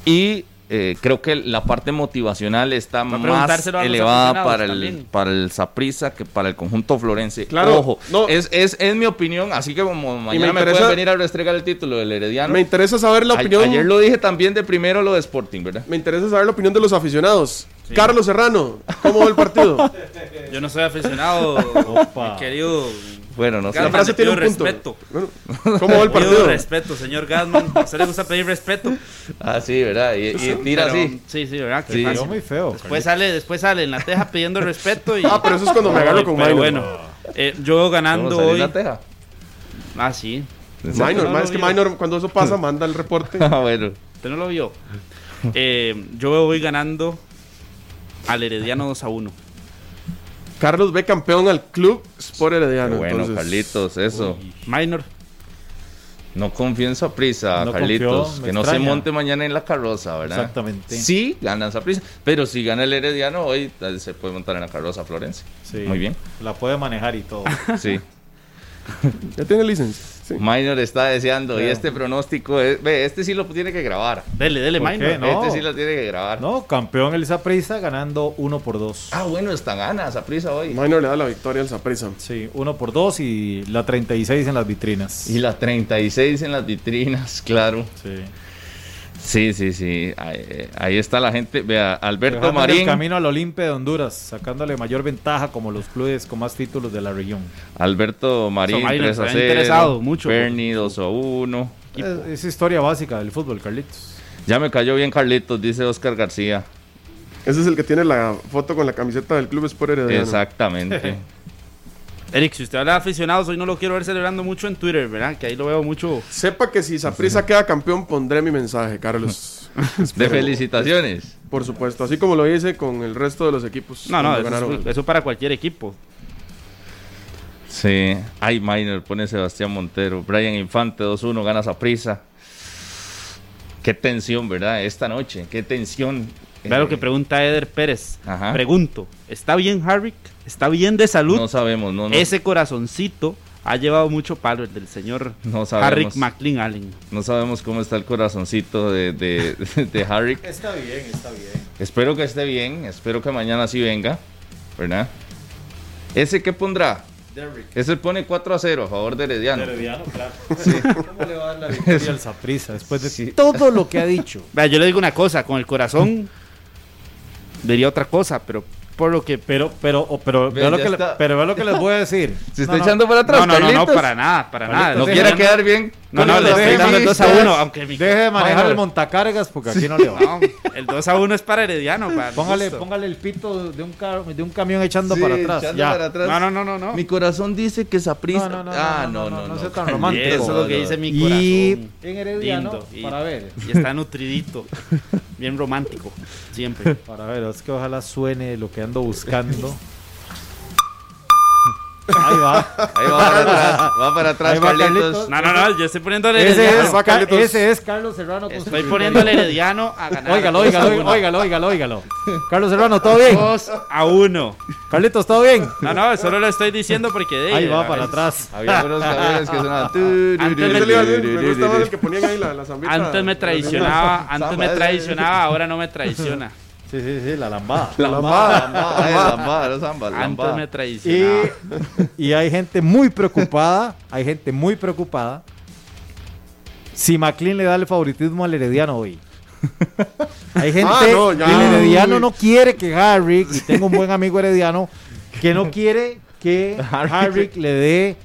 Y eh, creo que la parte motivacional está más elevada para el, para el Saprissa que para el conjunto florense. Claro, Ojo, no. es, es, es mi opinión, así que como mañana me, interesa- pueden venir a restregar el título del Herediano. Me interesa saber la A- opinión. ayer lo dije también de primero lo de Sporting, ¿verdad? Me interesa saber la opinión de los aficionados. Carlos Serrano, ¿cómo va el partido? Yo no soy aficionado, mi querido. Bueno, no sé. La frase le tiene pido un punto. respeto. ¿cómo va el Le pido partido? respeto, señor Gasman. A usted le gusta pedir respeto. Ah, sí, ¿verdad? Y, y tira Pero, así. Sí, sí, ¿verdad? Qué Sí. fácil. Muy feo. Después sale, después sale en la teja pidiendo respeto y. Ah, pero eso es cuando me agarro con Pero Minor. bueno, eh, yo ganando ¿Cómo salió hoy. la teja? Ah, sí. Minor, No es que. Minor, cuando eso pasa, manda el reporte. Ah, bueno. Usted no lo vio. Eh, yo voy ganando al Herediano 2 a 1. Carlos ve campeón al club Sport Qué Herediano. bueno, entonces. Carlitos, eso. Minor. No confío en Saprisa, No Carlitos. confió, que no se monte mañana en la carroza, ¿verdad? Exactamente. Sí, gana Saprisa. Pero si gana el Herediano, hoy se puede montar en la carroza Florencia. Sí. Muy bien. La puede manejar y todo. Sí. Ya tiene licencia. Sí. Minor está deseando. Y este pronóstico, es, ve, este sí lo tiene que grabar. Dele, dele, ¿Por Minor. No. Este sí lo tiene que grabar. No, campeón el Prisa ganando 1 por 2. Ah, bueno, está gana Saprisa hoy. Minor le da la victoria al Zaprisa. Sí, 1 por 2 y la 36 en las vitrinas. Y la 36 en las vitrinas, claro. Sí. Sí, sí, sí. Ahí, ahí está la gente. Vea, Alberto Dejándole el Marín. camino al Olimpia de Honduras, sacándole mayor ventaja como los clubes con más títulos de la región. Alberto Marín, Marín 3 a está 0. interesado mucho. Bernie 2 a 1. Es, es historia básica del fútbol, Carlitos. Ya me cayó bien Carlitos, dice Oscar García. Ese es el que tiene la foto con la camiseta del club Sport Herediano. Exactamente. Eric, si usted habla de aficionados, hoy no lo quiero ver celebrando mucho en Twitter, ¿verdad? Que ahí lo veo mucho. Sepa que si Zaprisa queda campeón, pondré mi mensaje, Carlos. De felicitaciones. Por supuesto, así como lo hice con el resto de los equipos. No, no, eso, es- eso para cualquier equipo. Sí. Ay, Minor, pone Sebastián Montero. Brian Infante 2-1, gana a prisa. Qué tensión, ¿verdad? Esta noche, qué tensión. Lo Eh, que pregunta Eder Pérez. Ajá. Pregunto, ¿está bien Harvick? ¿Está bien de salud? No sabemos, no, no. Ese corazoncito ha llevado mucho palo, el del señor No. Harrick McLean Allen. No sabemos cómo está el corazoncito de, de, de Harry. Está bien, está bien. Espero que esté bien, espero que mañana sí venga, ¿verdad? ¿Ese qué pondrá? Derrick. Ese pone 4 a 0 a favor de Herediano. Herediano, claro. ¿Cómo le va a dar la victoria al Saprissa después de todo lo que ha dicho? Vea, yo le digo una cosa, con el corazón diría otra cosa, pero por lo que... Pero, pero, pero, Ve, vea lo que, le- pero vea lo que les voy a decir. Se está No, no. echando para atrás, No, no, no, no, Carlitos. para nada, para nada. Carlitos, No deje- quiere quedar bien. No, no, le estoy dando el 2 a demistas. 1, aunque mi... Deje de manejar el montacargas porque aquí no le va. No, el 2 a 1 es para Herediano. Para Póngale, póngale el pito de un, car- de un camión echando Sí, para atrás. echando ya. para atrás. No, no, no, no, no. Mi corazón dice que Saprissa. No, no, no, ah, no, no, no, no no. sea tan romántico. Eso es lo que No, dice mi Y corazón. en Herediano, Lindo, y- para ver. Y está nutridito. Bien romántico. Siempre. Para ver, es que ojalá suene lo que ando buscando. Ahí va. Ahí va para atrás, va para atrás, va Carlitos. No, no, no, yo estoy poniendo al Ese Herediano. es, Carlitos. ese es Carlos Serrano. con Estoy al Herediano a ganar. Óigalo, 2 a óigalo, 1. óigalo, óigalo, óigalo. Carlos Serrano, ¿todo bien? 2 a 1. Carlitos, ¿todo bien? No, no, solo lo estoy diciendo porque. de- Ahí va para atrás. Había unos camiones que sonaban. Antes me gustaba el que ponían ahí la, la zambita. Antes me traicionaba, antes me ese. traicionaba, ahora no me traiciona. Sí, sí, sí, la lambada. La lambada, lambada, eh, lambada, no lambada. me Y, traicionaba. y hay gente muy preocupada, hay gente muy preocupada si McLean le da el favoritismo al Herediano hoy. Hay gente, Ah, no, ya. el Herediano no quiere que Harrick, y tengo un buen amigo herediano, que no quiere que Harrick le dé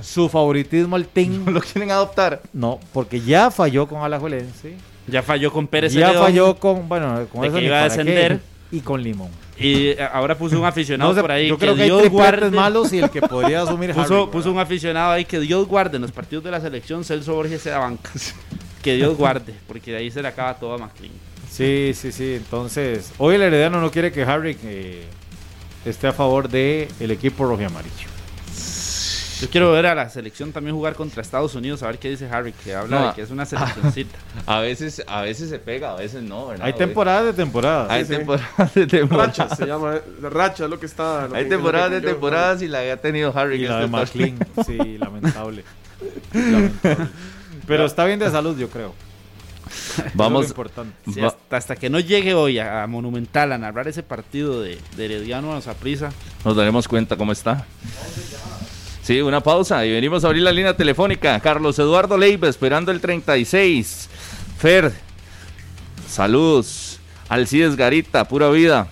su favoritismo al team. Lo quieren adoptar. No, porque ya falló con Alajuelense, Ya falló con Pérez ya Celedón, falló con, bueno, con de eso que iba a para qué, descender. y con Limón. Y eh, ahora puso un aficionado No por ahí yo que creo que hay Dios tripletes guarde. malos y el que podría asumir Puso, Harrick, puso un aficionado ahí que Dios guarde en los partidos de la selección. Celso Borges se da banca. Que Dios guarde, porque de ahí se le acaba todo a McLean. Sí, sí, sí. Entonces, hoy el Herediano no quiere que Harry eh, esté a favor del el equipo rojo y amarillo. Yo quiero ver a la selección también jugar contra Estados Unidos, a ver qué dice Harry, que habla No, de que es una seleccioncita. A veces, a veces se pega, a veces no, ¿verdad? Hay temporadas de temporadas. Hay Sí, sí. temporadas de temporadas. Racha se llama, eh, racha es lo que está. lo Hay que- temporadas de yo- temporadas y la que ha tenido Harry. Y la de este McLean, torneo. sí, lamentable. Lamentable. Pero está bien de salud, yo creo. Vamos. Importante. Sí, hasta, hasta que no llegue hoy a, a Monumental a narrar ese partido de, de Herediano a Zaprisa. Nos daremos cuenta cómo está. Sí, una pausa y venimos a abrir la línea telefónica. Carlos Eduardo Leiva esperando el 36. Fer, saludos. Alcides Garita, pura vida.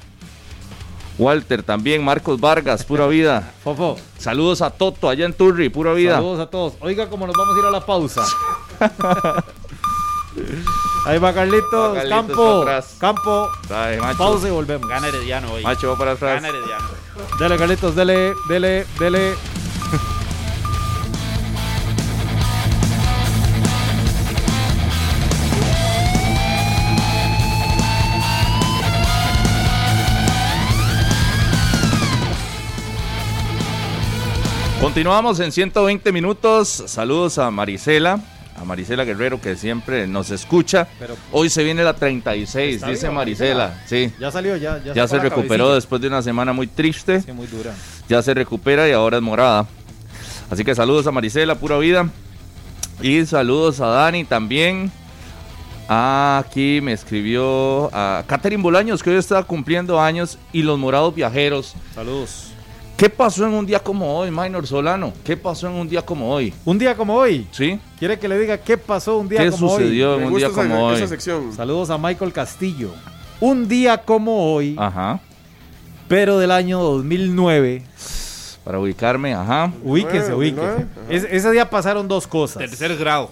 Walter también, Marcos Vargas, pura vida. Fofo. Saludos a Toto allá en Turri, pura vida. Saludos a todos. Oiga, como nos vamos a ir a la pausa. Ahí va Carlitos, Va Carlitos campo, campo, Dale, macho. pausa y volvemos. Gana Herediano hoy. Macho, va para atrás. Gana Herediano. Dele Carlitos, dele, dele, dele. Continuamos en 120 minutos. Saludos a Marisela, a Marisela Guerrero que siempre nos escucha. Pero- Hoy se viene la 36, Está dice Marisela. Sí. Ya salió, ya. Ya, Ya sacó se recuperó cabecilla. después de una semana muy triste. Sí, muy dura. Ya se recupera y ahora es morada. Así que saludos a Marisela, pura vida. Y saludos a Dani también. Ah, aquí me escribió a Catherine Bolaños, que hoy está cumpliendo años, y los morados viajeros. Saludos. ¿Qué pasó en un día como hoy, Minor Solano? ¿Qué pasó en un día como hoy? Un día como hoy. ¿Sí? ¿Quiere que le diga qué pasó un día ¿Qué como sucedió hoy? en un día como hoy? Saludos a Michael Castillo. Un día como hoy, Ajá. pero del año 2009. Para ubicarme, ajá. Ubíquese, ubíquese. Es- ese día pasaron dos cosas. Tercer grado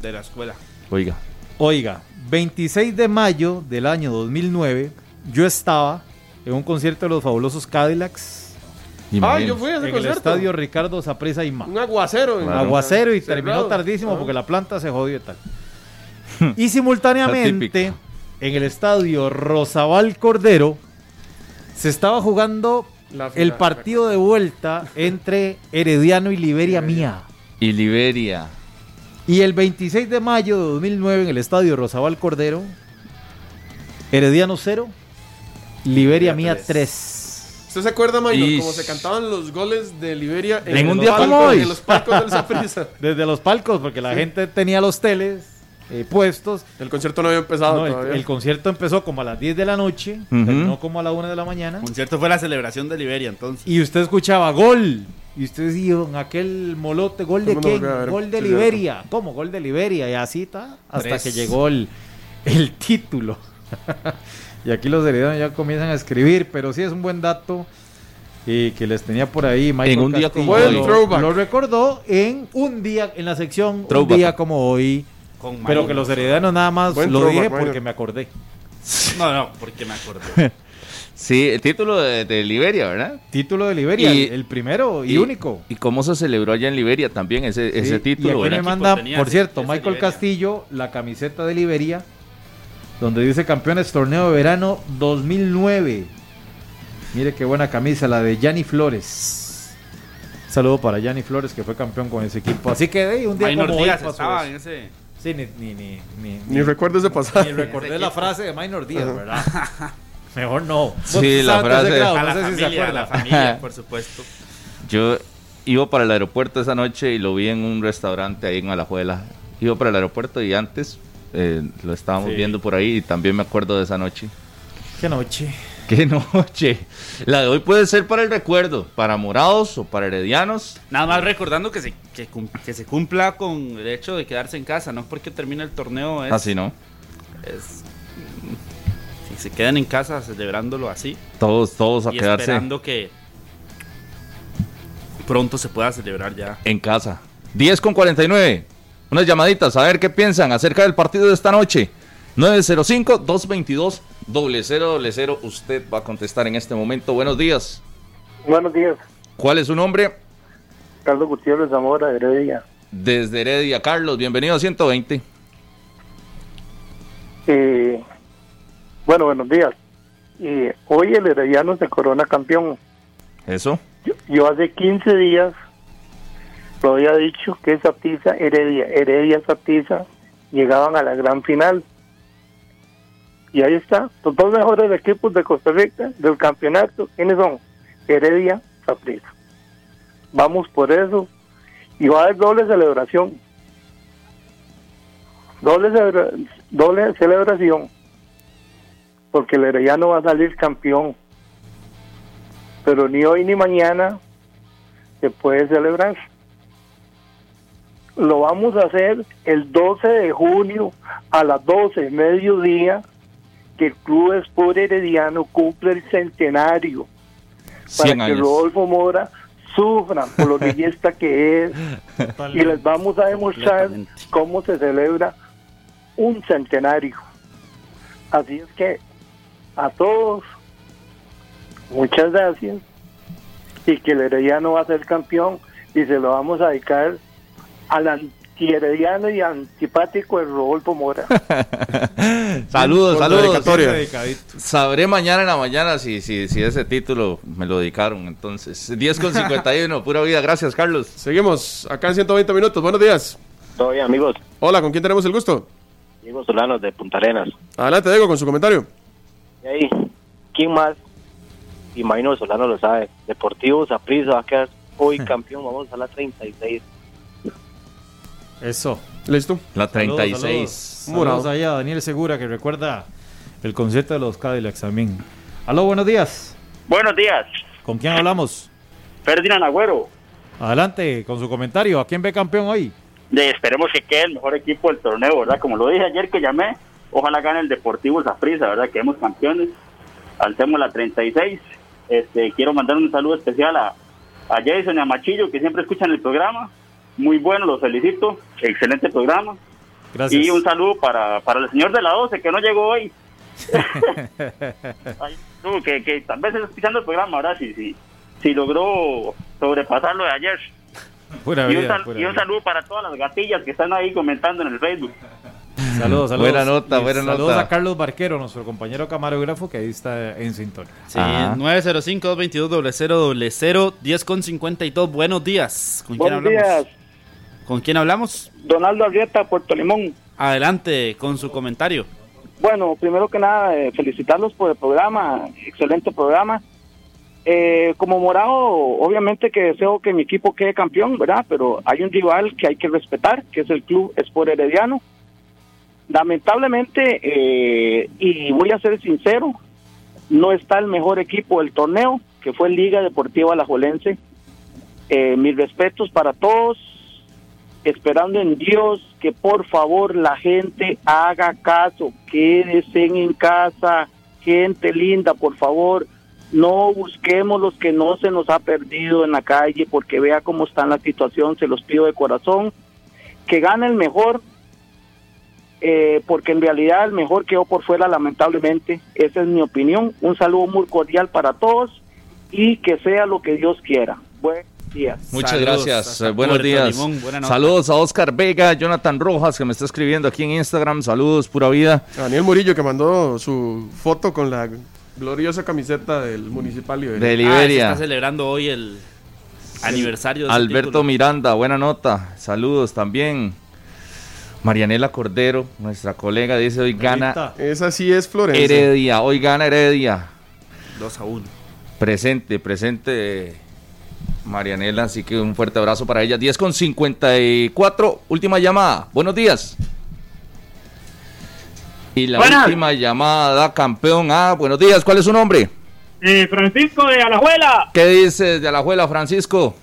de la escuela. Oiga. Oiga, 26 de mayo del año 2009, yo estaba en un concierto de los fabulosos Cadillacs. Ah, yo fui a ese en el concierto. estadio Ricardo Sapresa y Ma. Un aguacero. en- Aguacero y Cerrado. terminó tardísimo Ajá. porque la planta se jodió y tal. y simultáneamente, en el estadio Rosabal Cordero, se estaba jugando La el partido de vuelta entre Herediano y Liberia Mía. Y Liberia. Y el 26 de mayo de 2009 en el estadio Rosabal Cordero, Herediano 0, Liberia Mía 3. ¿Usted se acuerda, Maynor, Ish. cómo se cantaban los goles de Liberia En un los día como hoy. En los palcos del? Desde los palcos, porque la Sí. gente tenía los teles eh, puestos. El concierto no había empezado No, el, todavía. el concierto empezó como a las 10 de la noche, Ujú. terminó como a la 1 de la mañana. El concierto fue la celebración de Liberia entonces. Y usted escuchaba gol. Y usted decía, en aquel molote, ¿gol de ¿Cómo no quién? Gol de Sí, Liberia. ¿Cómo? Gol de Liberia. Y así está. Hasta Tres. que llegó el, el título. y aquí los herederos ya comienzan a escribir, pero sí es un buen dato eh, que les tenía por ahí. Michael En un día Castillo. como hoy. Lo-. Lo recordó en un día, en la sección Throwback. Un día como hoy. Con pero que los herederos nada más Buen lo dije Minor. porque me acordé. No, no, porque me acordé. Sí, el título de, de Liberia, ¿verdad? Título de Liberia, el- el primero y único. ¿Y cómo se celebró allá en Liberia también ese, Sí, ese y título? aquí me manda, por cierto, Michael Castillo, la camiseta de Liberia, donde dice campeones torneo de verano 2009. Mire qué buena camisa, la de Yanni Flores. Saludo para Yanni Flores, que fue campeón con ese equipo. Así que de un día Minor como hoy Díaz pasó estaba eso. en ese. Sí, ni, ni, ni, ni, Ni recuerdo ese pasado. Ni recordé la frase de Minor Díaz. ¿verdad? Mejor no. Sí, la de frase- A no la sé si se familia, a acuerda. la familia, por supuesto. Yo iba para el aeropuerto esa noche y lo vi en un restaurante ahí en Alajuela. Iba para el aeropuerto y antes eh, lo estábamos Sí. viendo por ahí y también me acuerdo de esa noche. Qué noche. Qué noche. La de hoy puede ser para el recuerdo, para morados o para heredianos. Nada más recordando que se, que, se cumpla con el hecho de quedarse en casa, no porque termine el torneo. Es, Así no. es- si se quedan en casa celebrándolo así. Todos, todos a y quedarse esperando que pronto se pueda celebrar ya. en casa. 10 con 49. Unas llamaditas a ver qué piensan acerca del partido de esta noche. 905-222-0000. Usted va a contestar en este momento. Buenos días. Buenos días, ¿Cuál es su nombre? Carlos Gutiérrez Zamora, Heredia. Desde Heredia, Carlos. Bienvenido a 120. Eh, bueno, buenos días. Eh, hoy el Herediano se corona campeón. Eso. Yo, yo hace 15 días lo había dicho que Saprissa, Heredia, Heredia, Saprissa llegaban a la gran final. Y ahí está, los dos mejores equipos de Costa Rica del campeonato, ¿quiénes son? Heredia, Saprissa. Vamos por eso. Y va a haber doble celebración. Doble, celebra- doble celebración. Porque el Herediano va a salir campeón. Pero ni hoy ni mañana se puede celebrar. Lo vamos a hacer el 12 de junio a las 12, mediodía, que el Club Sport Herediano cumple el centenario. Para 100 que años. Rodolfo Mora sufra por lo bellesta que es. Y les vamos a demostrar cómo se celebra un centenario. Así es que a todos, muchas gracias. Y que el Herediano va a ser campeón y se lo vamos a dedicar al antiherediano y antipático de Rodolfo Mora. Saludos, saludos. dedicatoria. Sabré mañana en la mañana si, si, si ese título me lo dedicaron. Entonces, 10 con 51, pura vida. Gracias, Carlos. Seguimos acá en 120 minutos. Buenos días. Todo bien, amigos. Hola, ¿con quién tenemos el gusto? Diego Solano de Punta Arenas. Adelante, Diego, con su comentario. Y ahí, ¿quién más? Imagino Solano lo sabe. Deportivo Saprissa va a quedar hoy campeón. Vamos a la 36. Eso. ¿Listo? La Saludos, 36. Saludos, Saludos ahí a Daniel Segura que recuerda el concierto de los Cadillacs también. Aló, buenos días. Buenos días, ¿Con quién hablamos? Ferdinand Agüero. Adelante con su comentario. ¿A quién ve campeón hoy? De, esperemos que quede el mejor equipo del torneo, ¿verdad? Como lo dije ayer que llamé, ojalá gane el Deportivo Saprissa, ¿verdad? Quedemos campeones, alcemos la 36. Este, quiero mandar un saludo especial a, a Jason y a Machillo, que siempre escuchan el programa. Muy bueno, los felicito. Excelente programa. Gracias. Y un saludo para, para el señor de la 12, que no llegó hoy. Ay, tú, que, que tal vez está escuchando el programa, ¿verdad? Si, si, si logró sobrepasar lo de ayer. Pura y, un vida, pura y un vida. saludo para todas las gatillas que están ahí comentando en el Facebook. Saludos, saludos. Buena nota, buena saludos nota. a Carlos Barquero, nuestro compañero camarógrafo, que ahí está en sintonía. Sí, 905-222-0000, 10 con 52. Buenos días. ¿Con quién Buenos hablamos? días, ¿Con quién hablamos? Donaldo Arrieta, Puerto Limón. Adelante con su comentario. Bueno, primero que nada, eh, felicitarlos por el programa, excelente programa. Eh, como morado, obviamente que deseo que mi equipo quede campeón, ¿verdad? Pero hay un rival que hay que respetar, que es el Club Sport Herediano. Lamentablemente, eh, y voy a ser sincero, no está el mejor equipo del torneo, que fue Liga Deportiva Alajuelense. Eh, mis respetos para todos, esperando en Dios que por favor la gente haga caso, quédense en casa, gente linda, por favor, no busquemos los que no se nos ha perdido en la calle, porque vea cómo está la situación, se los pido de corazón, que gane el mejor, eh, porque en realidad el mejor quedó por fuera lamentablemente, esa es mi opinión, un saludo muy cordial para todos y que sea lo que Dios quiera. Buenos días. Muchas Saludos gracias. eh, Buenos Puerto días. Limón. Saludos a Oscar Vega, Jonathan Rojas, que me está escribiendo aquí en Instagram. Saludos, pura vida. Daniel Murillo, que mandó su foto con la gloriosa camiseta del municipal De Ah, se Liberia. está celebrando hoy el aniversario de Alberto título. Miranda, buena nota. Saludos también. Marianela Cordero, nuestra colega, dice hoy gana Esa sí es Florencia. Heredia. Hoy gana Heredia. 2 a 1. Presente, presente Marianela, así que un fuerte abrazo para ella. 10 con 54, última llamada. Buenos días. Y la Buenas. última llamada da campeón. Ah, buenos días. ¿Cuál es su nombre? Eh, Francisco de Alajuela. ¿Qué dices de la abuela Francisco?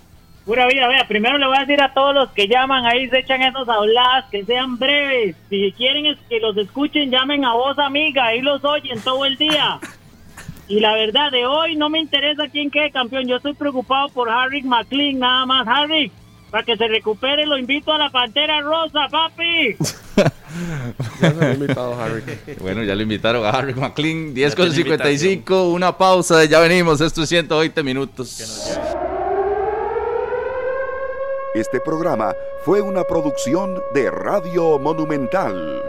Pura vida, vea, primero le voy a decir a todos los que llaman ahí, se echan esos habladas, que sean breves. Si quieren es que los escuchen, llamen a voz amiga, ahí los oyen todo el día. Y la verdad, de hoy no me interesa quién quede campeón, yo estoy preocupado por Harry McLean, nada más. Harry, para que se recupere, lo invito a la Pantera Rosa, papi. Ya se lo he invitado, Harry. Bueno, ya lo invitaron a Harry McLean. 10 con tiene 55, una pausa. Ya venimos. Esto es 120 minutos. Este programa fue una producción de Radio Monumental.